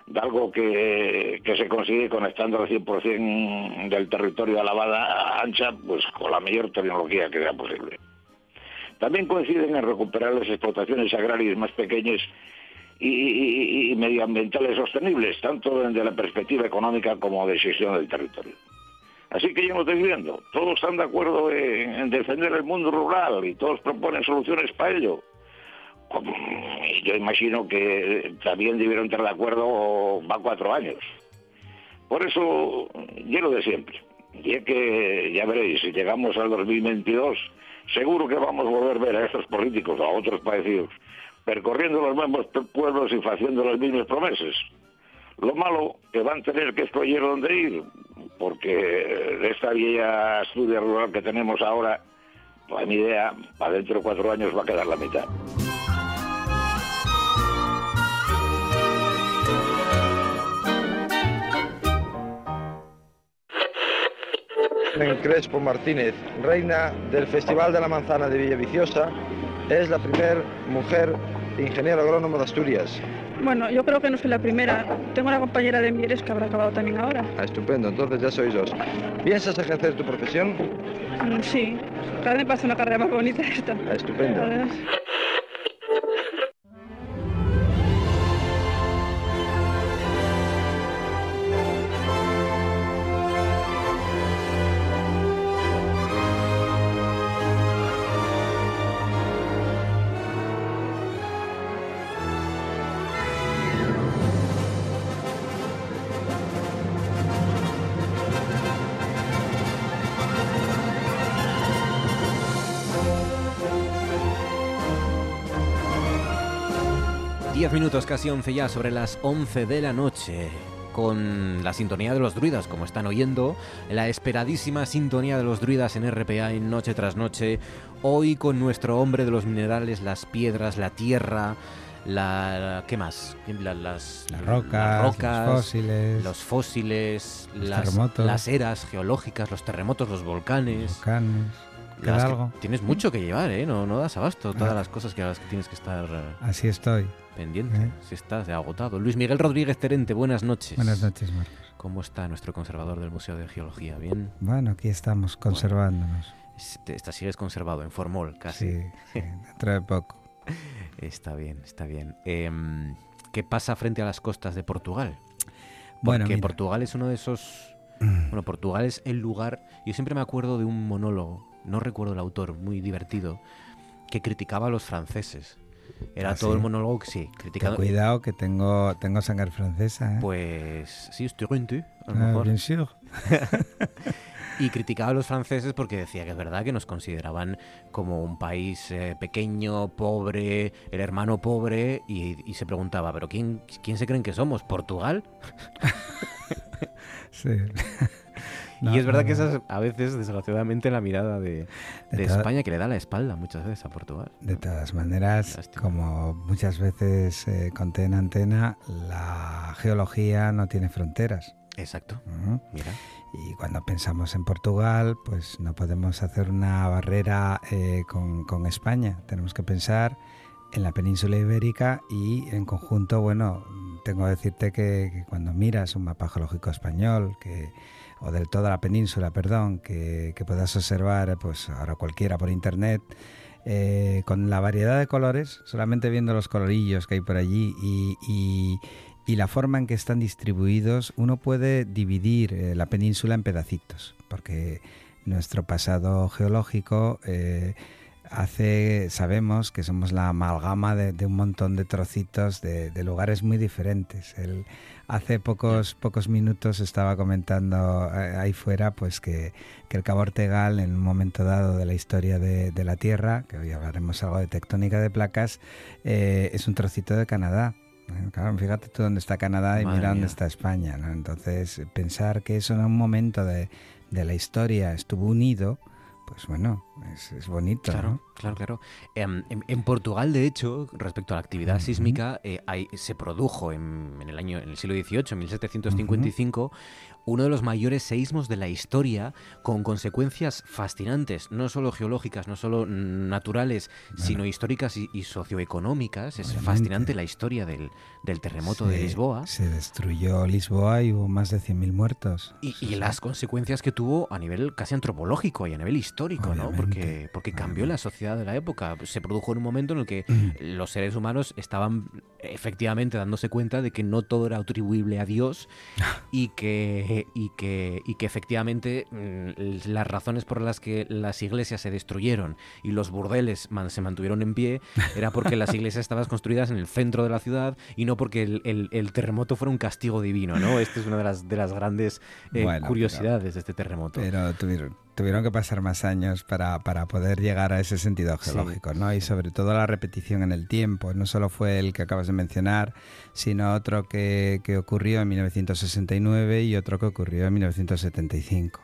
de algo que, se consigue conectando al 100% del territorio a la banda ancha, pues con la mayor tecnología que sea posible. También coinciden en recuperar las explotaciones agrarias más pequeñas y, y medioambientales sostenibles, tanto desde la perspectiva económica como de gestión del territorio. Así que yo no estoy viendo. Todos están de acuerdo en, defender el mundo rural y todos proponen soluciones para ello. Y yo imagino que también debieron estar de acuerdo va cuatro años. Por eso, lo de siempre. Y es que, ya veréis, si llegamos al 2022, seguro que vamos a volver a ver a estos políticos, a otros parecidos, percorriendo los mismos pueblos y haciendo las mismas promesas. Lo malo que van a tener que escoger dónde ir, porque de esta vieja estudia rural que tenemos ahora, pues mi idea, para dentro de cuatro años va a quedar la mitad. En Crespo Martínez, reina del Festival de la Manzana de Villaviciosa, es la primera mujer ingeniero agrónomo de Asturias. Bueno, yo creo que no soy la primera. Tengo una compañera de Mieres que habrá acabado también ahora. Ah, estupendo, entonces ya sois dos. ¿Piensas ejercer tu profesión? Mm, sí, cada vez me pasa una carrera más bonita esta. Ah, estupendo. Minutos, casi 11 ya, sobre las 11 de la noche, con la sintonía de los druidas, como están oyendo, la esperadísima sintonía de los druidas en RPA en Noche tras Noche, hoy con nuestro hombre de los minerales, las piedras, la tierra, la ¿qué más? las, rocas, los fósiles, los fósiles, las, eras geológicas, los terremotos, los volcanes. volcanes. Algo? tienes mucho que llevar, ¿eh? No, no das abasto todas ah. las cosas que, las que tienes que estar. Así estoy pendiente. ¿Eh? Si estás agotado. Luis Miguel Rodríguez Terente, buenas noches. Buenas noches, Marcos. ¿Cómo está nuestro conservador del Museo de Geología? ¿Bien? Bueno, aquí estamos conservándonos. Bueno, sigues conservado, en formol casi. Sí, sí dentro de poco. está bien, está bien. Em, ¿Qué pasa frente a las costas de Portugal? Porque bueno, Portugal es uno de esos... Bueno, Portugal es el lugar... Yo siempre me acuerdo de un monólogo, no recuerdo el autor, muy divertido, que criticaba a los franceses era ¿Ah, todo el monólogo, sí, criticando. cuidado que tengo, tengo sangre francesa. ¿eh? Pues sí, estoy a lo ah, mejor. Bien sûr. y criticaba a los franceses porque decía que es verdad que nos consideraban como un país eh, pequeño, pobre, el hermano pobre, y, se preguntaba, ¿pero quién, quién se creen que somos? ¿Portugal? sí. No, y es verdad no, que esa es a veces, desgraciadamente, la mirada de, De España que le da la espalda muchas veces a Portugal. De todas maneras, como muchas veces eh, conté en antena, la geología no tiene fronteras. Exacto. Mira. Y cuando pensamos en Portugal, pues no podemos hacer una barrera eh, con, con España. Tenemos que pensar en la península ibérica y en conjunto, bueno, tengo que decirte que, que cuando miras un mapa geológico español, que o de toda la península, perdón, que, que puedas observar, pues ahora cualquiera por internet, eh, con la variedad de colores, solamente viendo los colorillos que hay por allí y, y- la forma en que están distribuidos, uno puede dividir eh, la península en pedacitos, porque nuestro pasado geológico eh, hace, sabemos que somos la amalgama de, un montón de trocitos de, lugares muy diferentes. Hace pocos, pocos minutos estaba comentando eh, ahí fuera pues que, que el Cabo Ortegal en un momento dado de la historia de, de la Tierra, que hoy hablaremos algo de tectónica de placas, eh, es un trocito de Canadá. Eh, Claro, fíjate tú dónde está Canadá y Madre mira dónde mía. está España. ¿no? Entonces, pensar que eso en un momento de, de la historia estuvo unido, pues bueno, es, es bonito. Claro, ¿no? claro, claro. Em, en, en Portugal, de hecho, respecto a la actividad sísmica, eh, hay- se produjo en, en el año, en el siglo XVIII, en 1755, uno de los mayores seísmos de la historia, con consecuencias fascinantes, no solo geológicas, no solo naturales, sino históricas y, y socioeconómicas. Es fascinante la historia del, del terremoto de Se- Lisboa. Se destruyó Lisboa y hubo más de 100.000 muertos. Y, y las consecuencias que tuvo a nivel casi antropológico y a nivel histórico, ¿no? Porque, porque cambió la sociedad de la época. Se produjo en un momento en el que los seres humanos estaban efectivamente dándose cuenta de que no todo era atribuible a Dios y que, y que, y que efectivamente mm, las razones por las que las iglesias se destruyeron y los burdeles man- se mantuvieron en pie era porque las iglesias estaban construidas en el centro de la ciudad y no porque el, el- el terremoto fuera un castigo divino, ¿no? Esta es una de las, de las grandes eh, Bueno, curiosidades de este terremoto. Pero tuvieron, tuvieron que pasar más años para, para poder llegar a ese sentido Sí. geológico, ¿no? Y sobre todo la repetición en el tiempo. No solo fue el que acabas de mencionar, sino otro que, que ocurrió en 1969 y otro que ocurrió en 1975.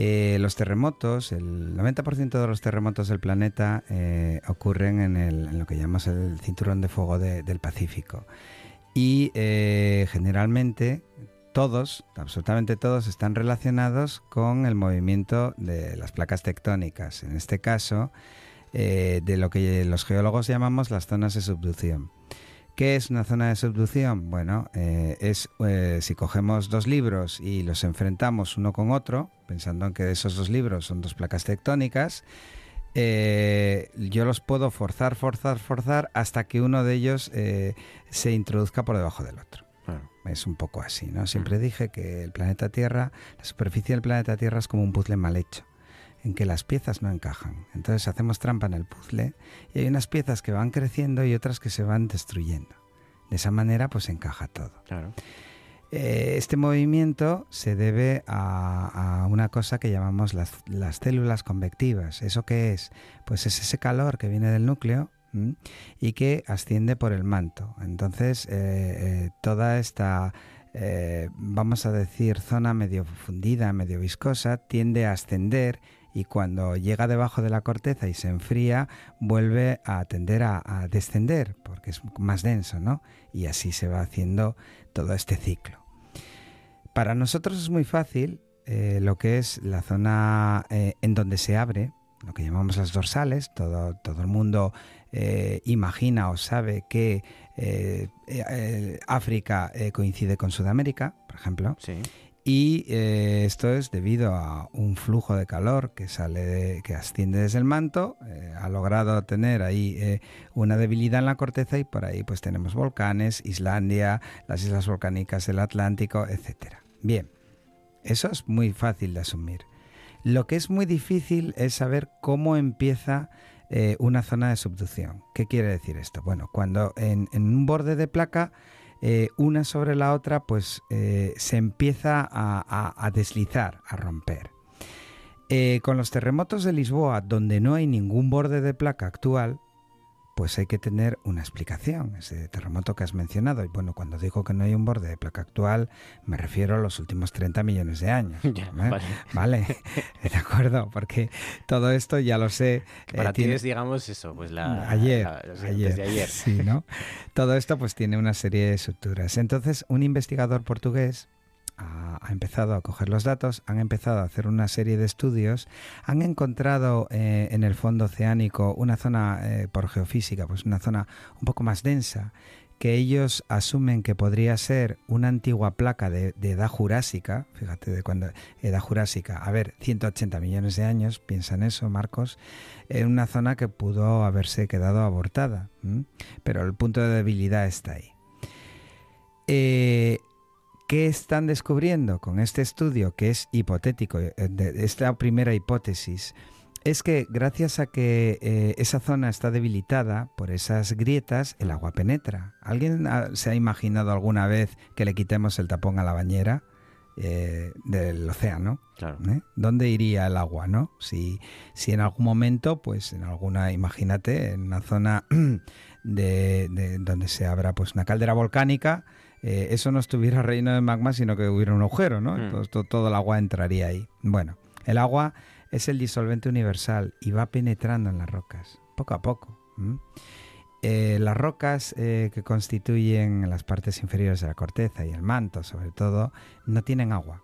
Eh, los terremotos, el 90% de los terremotos del planeta eh, ocurren en, lo que llamamos el cinturón de fuego de- del Pacífico. Y eh, generalmente todos, absolutamente todos, están relacionados con el movimiento de las placas tectónicas. En este caso, de lo que los geólogos llamamos las zonas de subducción. ¿Qué es una zona de subducción? Bueno, eh, es eh, si cogemos dos libros y los enfrentamos uno con otro, pensando en que esos dos libros son dos placas tectónicas, eh, yo los puedo forzar, forzar, forzar hasta que uno de ellos se introduzca por debajo del otro. Es un poco así, ¿no? Siempre dije que el planeta Tierra, la superficie del planeta Tierra es como un puzzle mal hecho, en que las piezas no encajan. Entonces hacemos trampa en el puzzle y hay unas piezas que van creciendo y otras que se van destruyendo. De esa manera, pues encaja todo. Claro. Eh, este movimiento se debe a, a una cosa que llamamos las, las células convectivas. ¿Eso qué es? Pues es ese calor que viene del núcleo ¿m? y que asciende por el manto. Entonces, eh, eh, toda esta, eh, vamos a decir, zona medio fundida, medio viscosa, tiende a ascender y cuando llega debajo de la corteza y se enfría, vuelve a tender a, descender, porque es más denso, ¿no? Y así se va haciendo todo este ciclo. Para nosotros es muy fácil eh, lo que es la zona eh, en donde se abre, lo que llamamos las dorsales, todo, todo el mundo eh, imagina o sabe que África coincide con Sudamérica, por ejemplo. Y eh, esto es debido a un flujo de calor que sale, de- que asciende desde el manto, eh, ha logrado tener ahí eh, una debilidad en la corteza y por ahí pues tenemos volcanes, Islandia, las islas volcánicas del Atlántico, etcétera. Bien, eso es muy fácil de asumir. Lo que es muy difícil es saber cómo empieza una zona de subducción. ¿Qué quiere decir esto? Bueno, cuando en un borde de placa, eh, una sobre la otra, pues eh, se empieza a, deslizar, a romper. Eh, con los terremotos de Lisboa, donde no hay ningún borde de placa actual, pues hay que tener una explicación, ese terremoto que has mencionado. Y bueno, cuando digo que no hay un borde de placa actual, me refiero a los últimos 30 millones de años. Ya, ¿eh? vale. Vale, de acuerdo, porque todo esto ya lo sé. Para eh, ti es, digamos, eso, pues la... ayer, la- ayer, desde ayer. sí, ¿no? Todo esto pues tiene una serie de estructuras. Entonces, un investigador portugués ha, empezado a coger los datos, han empezado a hacer una serie de estudios, han encontrado eh, en el fondo oceánico una zona, eh, por geofísica, pues una zona un poco más densa, que ellos asumen que podría ser una antigua placa de, edad jurásica, fíjate de cuando edad jurásica, a ver, 180 millones de años, piensa en eso, Marcos, en una zona que pudo haberse quedado abortada, pero el punto de debilidad está ahí. Eh, ¿Qué están descubriendo con este estudio, que es hipotético, eh, de esta primera hipótesis? Es que gracias a que eh, esa zona está debilitada por esas grietas, el agua penetra. ¿Alguien ha- se ha imaginado alguna vez que le quitemos el tapón a la bañera eh, del océano? Claro. ¿eh? ¿Dónde iría el agua, no? Si, si en algún momento, pues en alguna, imagínate, en una zona de, de- donde se abra pues una caldera volcánica, eh, eso no estuviera reino de magma, sino que hubiera un agujero, ¿no? Mm. Entonces to- todo el agua entraría ahí. Bueno, el agua es el disolvente universal y va penetrando en las rocas, poco a poco. Eh, las rocas eh, que constituyen las partes inferiores de la corteza y el manto, sobre todo, no tienen agua.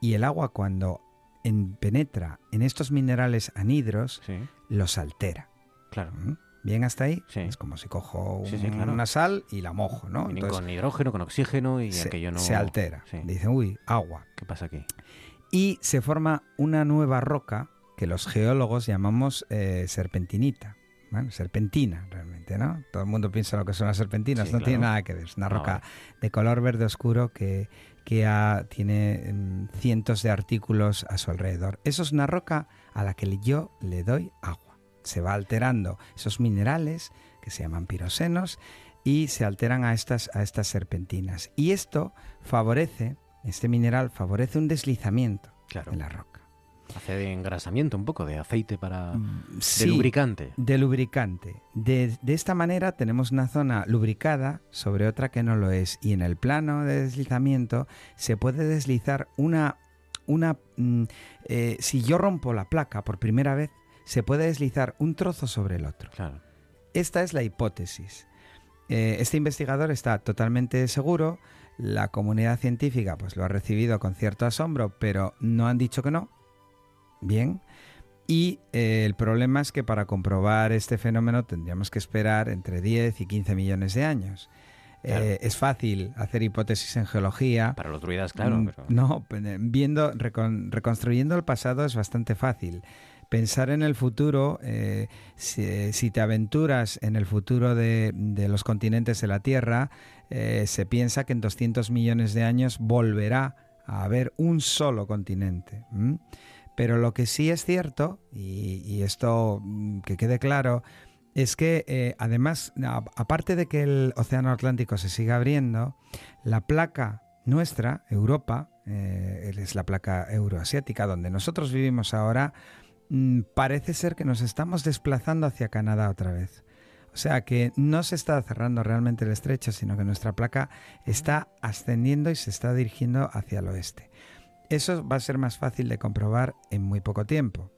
Y el agua cuando en- penetra en estos minerales anhidros, Sí, los altera. claro. ¿Bien hasta ahí? Sí. Es como si cojo Sí, sí, un- claro. una sal y la mojo, ¿no? Entonces, con hidrógeno, con oxígeno y se, aquello no... se altera. Dicen, uy, agua. ¿Qué pasa aquí? Y se forma una nueva roca que los geólogos llamamos eh, serpentinita. Bueno, serpentina realmente, ¿no? Todo el mundo piensa lo que son las serpentinas, no tiene nada que ver. Es una roca vale. de color verde oscuro que, que ha- tiene mm, cientos de artículos a su alrededor. Eso es una roca a la que yo le doy agua. Se va alterando esos minerales que se llaman pirosenos y se alteran a estas, a estas serpentinas. Y esto favorece, este mineral favorece un deslizamiento Claro. en la roca. Hace de engrasamiento un poco, de aceite para... Mm, de lubricante. De lubricante. De, de esta manera tenemos una zona lubricada sobre otra que no lo es. Y en el plano de deslizamiento se puede deslizar una... una mm, eh, si yo rompo la placa por primera vez, se puede deslizar un trozo sobre el otro. Claro. Esta es la hipótesis. Eh, este investigador está totalmente seguro, la comunidad científica pues lo ha recibido con cierto asombro, pero no han dicho que no. Bien. Y eh, el problema es que para comprobar este fenómeno tendríamos que esperar entre 10 y 15 millones de años. Claro. Eh, es fácil hacer hipótesis en geología. Para los druidas, claro. Mm, pero- No, viendo, recon- reconstruyendo el pasado es bastante fácil. Pensar en el futuro, eh, si, te aventuras en el futuro de, los continentes de la Tierra, eh, se piensa que en 200 millones de años volverá a haber un solo continente. Pero lo que sí es cierto, y, esto mm, que quede claro, es que eh, además, aparte de que el Océano Atlántico se siga abriendo, la placa nuestra, Europa, es la placa euroasiática donde nosotros vivimos ahora, parece ser que nos estamos desplazando hacia Canadá otra vez. O sea que no se está cerrando realmente el estrecho, sino que nuestra placa está ascendiendo y se está dirigiendo hacia el oeste. Eso va a ser más fácil de comprobar en muy poco tiempo,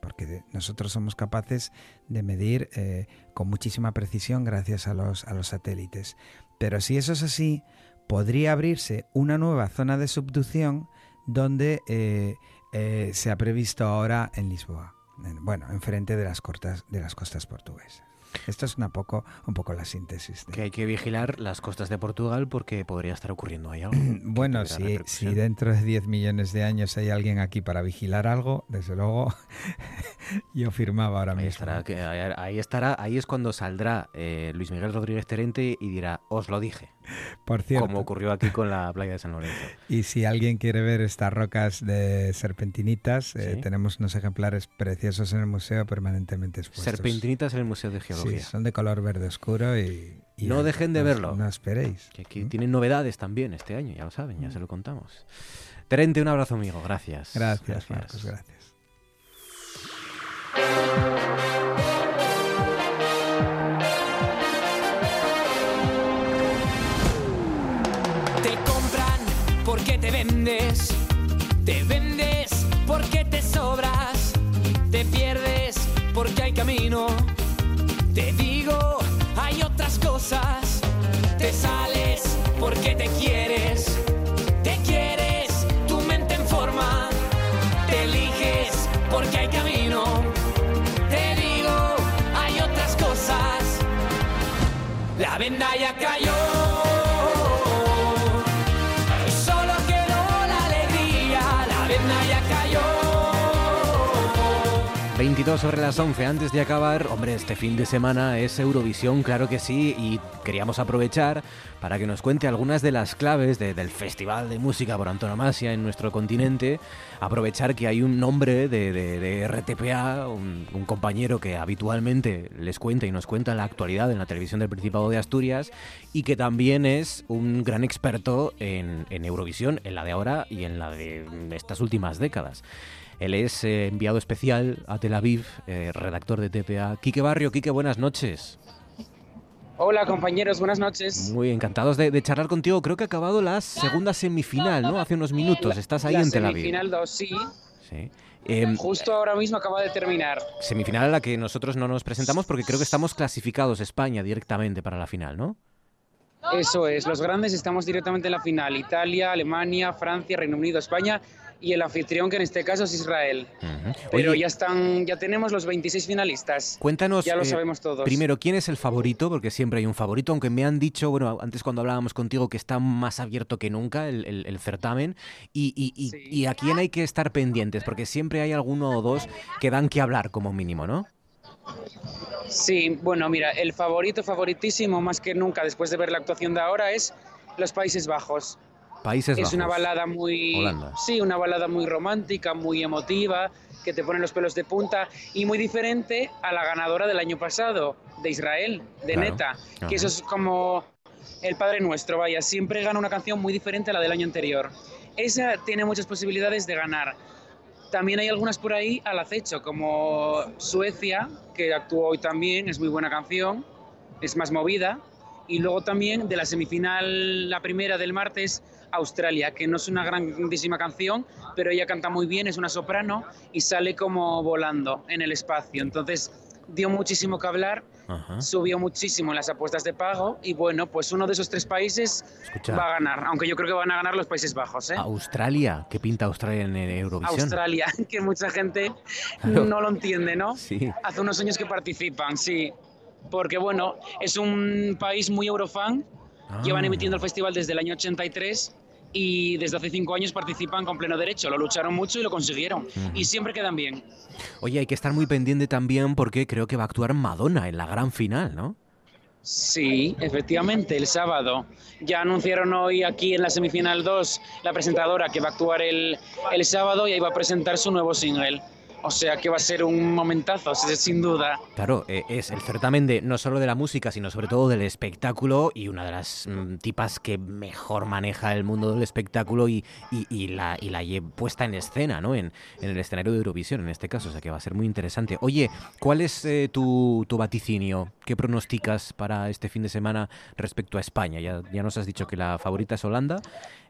porque nosotros somos capaces de medir eh, con muchísima precisión gracias a los, a los satélites. Pero si eso es así, podría abrirse una nueva zona de subducción donde eh, eh, se ha previsto ahora en Lisboa, en- bueno, enfrente de las, cortas, de las costas portuguesas. Esto es una poco, un poco la síntesis. de- Que hay que vigilar las costas de Portugal porque podría estar ocurriendo ahí algo. Bueno, si, si dentro de 10 millones de años hay alguien aquí para vigilar algo, desde luego yo firmaba ahora Ahí mismo. estará, que- ahí, ahí estará, ahí es cuando saldrá eh, Luis Miguel Rodríguez Terente y dirá, os lo dije, Por cierto, como ocurrió aquí con la playa de San Lorenzo. y si alguien quiere ver estas rocas de serpentinitas, eh, Sí. tenemos unos ejemplares preciosos en el museo permanentemente expuestos. Serpentinitas en el Museo de Sí, Geología. son de color verde oscuro y... y No dejen de no- verlo. No esperéis. Que aquí tienen novedades también este año, ya lo saben, ya se lo contamos. Terente, un abrazo amigo, gracias. Gracias, Marcos, gracias. Porque te vendes. Te vendes porque te sobras. Te pierdes porque hay camino. Te digo, hay otras cosas. Te sales porque te quieres. Te quieres, tu mente en forma. Te eliges porque hay camino. Te digo, hay otras cosas. La venda ya cayó. 22 sobre las 11. Antes de acabar, hombre, este fin de semana es Eurovisión, claro que sí, y queríamos aprovechar para que nos cuente algunas de las claves de- del Festival de Música por Antonomasia en nuestro continente. Aprovechar que hay un nombre de, de- de RTPA, un, un compañero que habitualmente les cuenta y nos cuenta la actualidad en la televisión del Principado de Asturias y que también es un gran experto en, en Eurovisión, en la de ahora y en la de estas últimas décadas. Él es eh, enviado especial a Tel Aviv, eh, redactor de TPA. Quique Barrio, Quique, buenas noches. Hola compañeros, buenas noches. Muy encantados de, de charlar contigo. Creo que ha acabado la segunda semifinal, ¿no? Hace unos minutos. Estás ahí la en Tel Aviv. semifinal 2, sí. Sí. Em, Justo ahora mismo acaba de terminar. semifinal a la que nosotros no nos presentamos porque creo que estamos clasificados España directamente para la final, ¿no? Eso es, los grandes estamos directamente en la final. Italia, Alemania, Francia, Reino Unido, España y el anfitrión que en este caso es Israel. Pero Oye, ya están, ya tenemos los 26 finalistas. Cuéntanos, Ya lo eh, sabemos todos. primero, ¿quién es el favorito? Porque siempre hay un favorito, aunque me han dicho, bueno, antes cuando hablábamos contigo, que está más abierto que nunca el, el- el certamen. Y, y- y- y a quién hay que estar pendientes? Porque siempre hay alguno o dos que dan que hablar como mínimo, ¿no? Sí, bueno, mira, el favorito, favoritísimo, más que nunca después de ver la actuación de ahora, es los Países Bajos. Países es Bajos. una balada muy Holanda. sí una balada muy romántica muy emotiva que te pone los pelos de punta y muy diferente a la ganadora del año pasado de Israel de Claro. Neta que eso es como el Padre Nuestro vaya siempre gana una canción muy diferente a la del año anterior esa tiene muchas posibilidades de ganar también hay algunas por ahí al acecho como Suecia que actuó hoy también es muy buena canción es más movida y luego también de la semifinal, la primera del martes, Australia, que no es una grandísima canción, pero ella canta muy bien, es una soprano y sale como volando en el espacio. Entonces dio muchísimo que hablar, Ajá. subió muchísimo en las apuestas de pago y bueno, pues uno de esos tres países Escucha. va a ganar, aunque yo creo que van a ganar los Países Bajos. ¿eh? Australia, ¿qué pinta Australia en Eurovisión? Australia, que mucha gente Claro. no lo entiende, ¿no? Sí. Hace unos años que participan, sí. Porque bueno, es un país muy eurofan. Llevan Ah. emitiendo el festival desde el año 83 y desde hace cinco años participan con pleno derecho. Lo lucharon mucho y lo consiguieron. Y siempre quedan bien. Oye, hay que estar muy pendiente también porque creo que va a actuar Madonna en la gran final, ¿no? Sí, efectivamente, el sábado. Ya anunciaron hoy aquí en la semifinal 2 la presentadora que va a actuar el, el sábado y ahí va a presentar su nuevo single. O sea que va a ser un momentazo, sin duda. Claro, eh, es el certamen de no solo de la música, sino sobre todo del espectáculo y una de las mm, tipas que mejor maneja el mundo del espectáculo y, y- y la, y la puesta en escena, ¿no? En, en el escenario de Eurovisión, en este caso, o sea que va a ser muy interesante. Oye, ¿cuál es eh, tu, tu vaticinio? ¿Qué pronosticas para este fin de semana respecto a España? Ya, ya nos has dicho que la favorita es Holanda.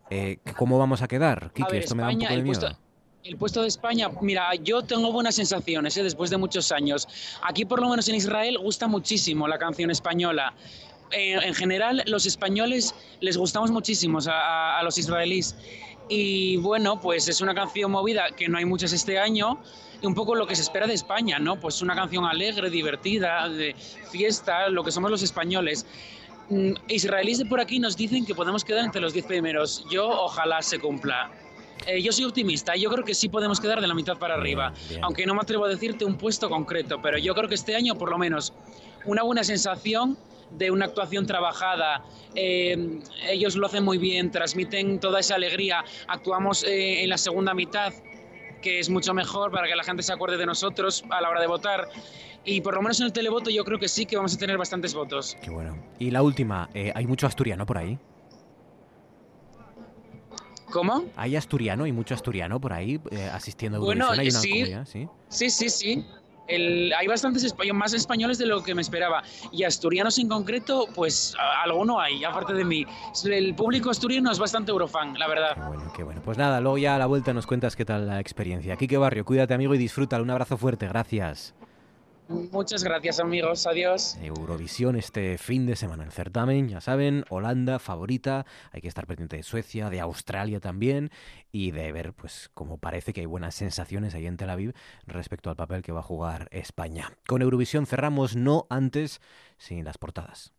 Eh, ¿Cómo vamos a quedar? A Kike, ver, esto me da un España, poco de miedo. puesto- El puesto de España, mira, yo tengo buenas sensaciones ¿eh? después de muchos años. Aquí, por lo menos en Israel, gusta muchísimo la canción española. Eh, en general, los españoles les gustamos muchísimo a, a- los israelíes. Y bueno, pues es una canción movida que no hay muchas este año. Y un poco lo que se espera de España, ¿no? Pues una canción alegre, divertida, de fiesta, lo que somos los españoles. Mm, Israelíes de por aquí nos dicen que podemos quedar entre los 10 primeros. Yo ojalá se cumpla. Eh, yo soy optimista, yo creo que sí podemos quedar de la mitad para arriba, bien. aunque no me atrevo a decirte un puesto concreto, pero yo creo que este año por lo menos una buena sensación de una actuación trabajada. Eh, ellos lo hacen muy bien, transmiten toda esa alegría. Actuamos eh, en la segunda mitad, que es mucho mejor para que la gente se acuerde de nosotros a la hora de votar. Y por lo menos en el televoto yo creo que sí que vamos a tener bastantes votos. Qué bueno. Y la última, eh, ¿hay mucho asturiano por ahí? ¿Cómo? ¿Hay asturiano y mucho asturiano por ahí eh, asistiendo a Bueno, sí. ¿sí? Sí, sí, sí. hay bastantes españoles, más españoles de lo que me esperaba. Y asturianos en concreto, pues alguno hay, aparte de mí. El público asturiano es bastante eurofan, la verdad. Qué bueno, qué bueno. Pues nada, luego ya a la vuelta nos cuentas qué tal la experiencia. Quique Barrio, cuídate amigo y disfruta. Un abrazo fuerte, gracias. Muchas gracias amigos, adiós. Eurovisión este fin de semana, el certamen, ya saben, Holanda favorita, hay que estar pendiente de Suecia, de Australia también y de ver pues cómo parece que hay buenas sensaciones ahí en Tel Aviv respecto al papel que va a jugar España. Con Eurovisión cerramos no antes sin las portadas.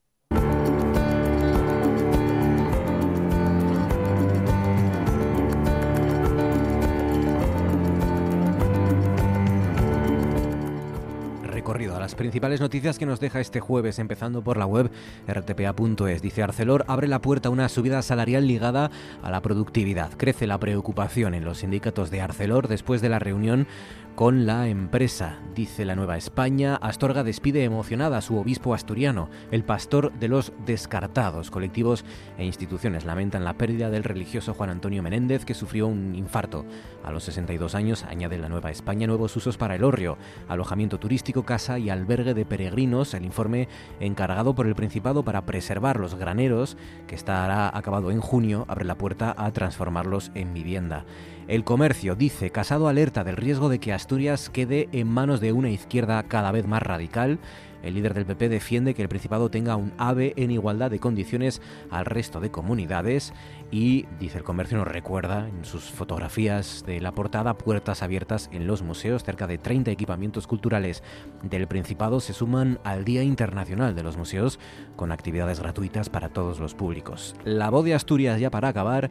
A las principales noticias que nos deja este jueves, empezando por la web rtpa.es. Dice Arcelor abre la puerta a una subida salarial ligada a la productividad. Crece la preocupación en los sindicatos de Arcelor después de la reunión con la empresa. Dice la Nueva España, Astorga despide emocionada a su obispo asturiano, el pastor de los descartados. Colectivos e instituciones lamentan la pérdida del religioso Juan Antonio Menéndez, que sufrió un infarto. A los 62 años añade la Nueva España nuevos usos para el horrio, alojamiento turístico, casa y albergue de peregrinos. El informe encargado por el Principado para preservar los graneros, que estará acabado en junio, abre la puerta a transformarlos en vivienda. El comercio dice, Casado alerta del riesgo de que Asturias quede en manos de una izquierda cada vez más radical. El líder del PP defiende que el Principado tenga un AVE en igualdad de condiciones al resto de comunidades y, dice el comercio, nos recuerda en sus fotografías de la portada puertas abiertas en los museos. Cerca de 30 equipamientos culturales del Principado se suman al Día Internacional de los Museos con actividades gratuitas para todos los públicos. La voz de Asturias ya para acabar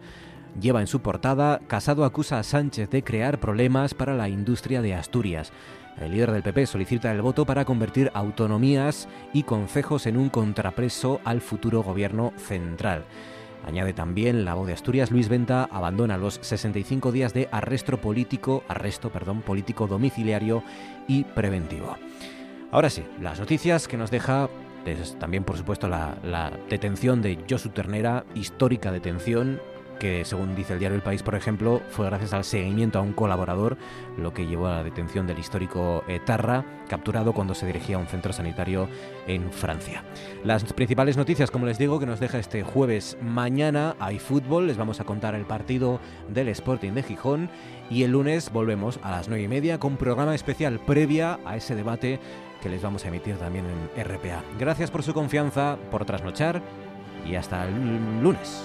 lleva en su portada Casado acusa a Sánchez de crear problemas para la industria de Asturias. El líder del PP solicita el voto para convertir autonomías y concejos en un contrapreso al futuro gobierno central. Añade también la voz de Asturias, Luis Venta abandona los 65 días de arresto político, arresto, perdón, político domiciliario y preventivo. Ahora sí, las noticias que nos deja también, por supuesto, la, la detención de Josu Ternera, histórica detención que según dice el diario El País, por ejemplo, fue gracias al seguimiento a un colaborador lo que llevó a la detención del histórico Etarra, capturado cuando se dirigía a un centro sanitario en Francia. Las principales noticias, como les digo, que nos deja este jueves mañana hay fútbol, les vamos a contar el partido del Sporting de Gijón y el lunes volvemos a las nueve y media con programa especial previa a ese debate que les vamos a emitir también en RPA. Gracias por su confianza, por trasnochar y hasta el lunes.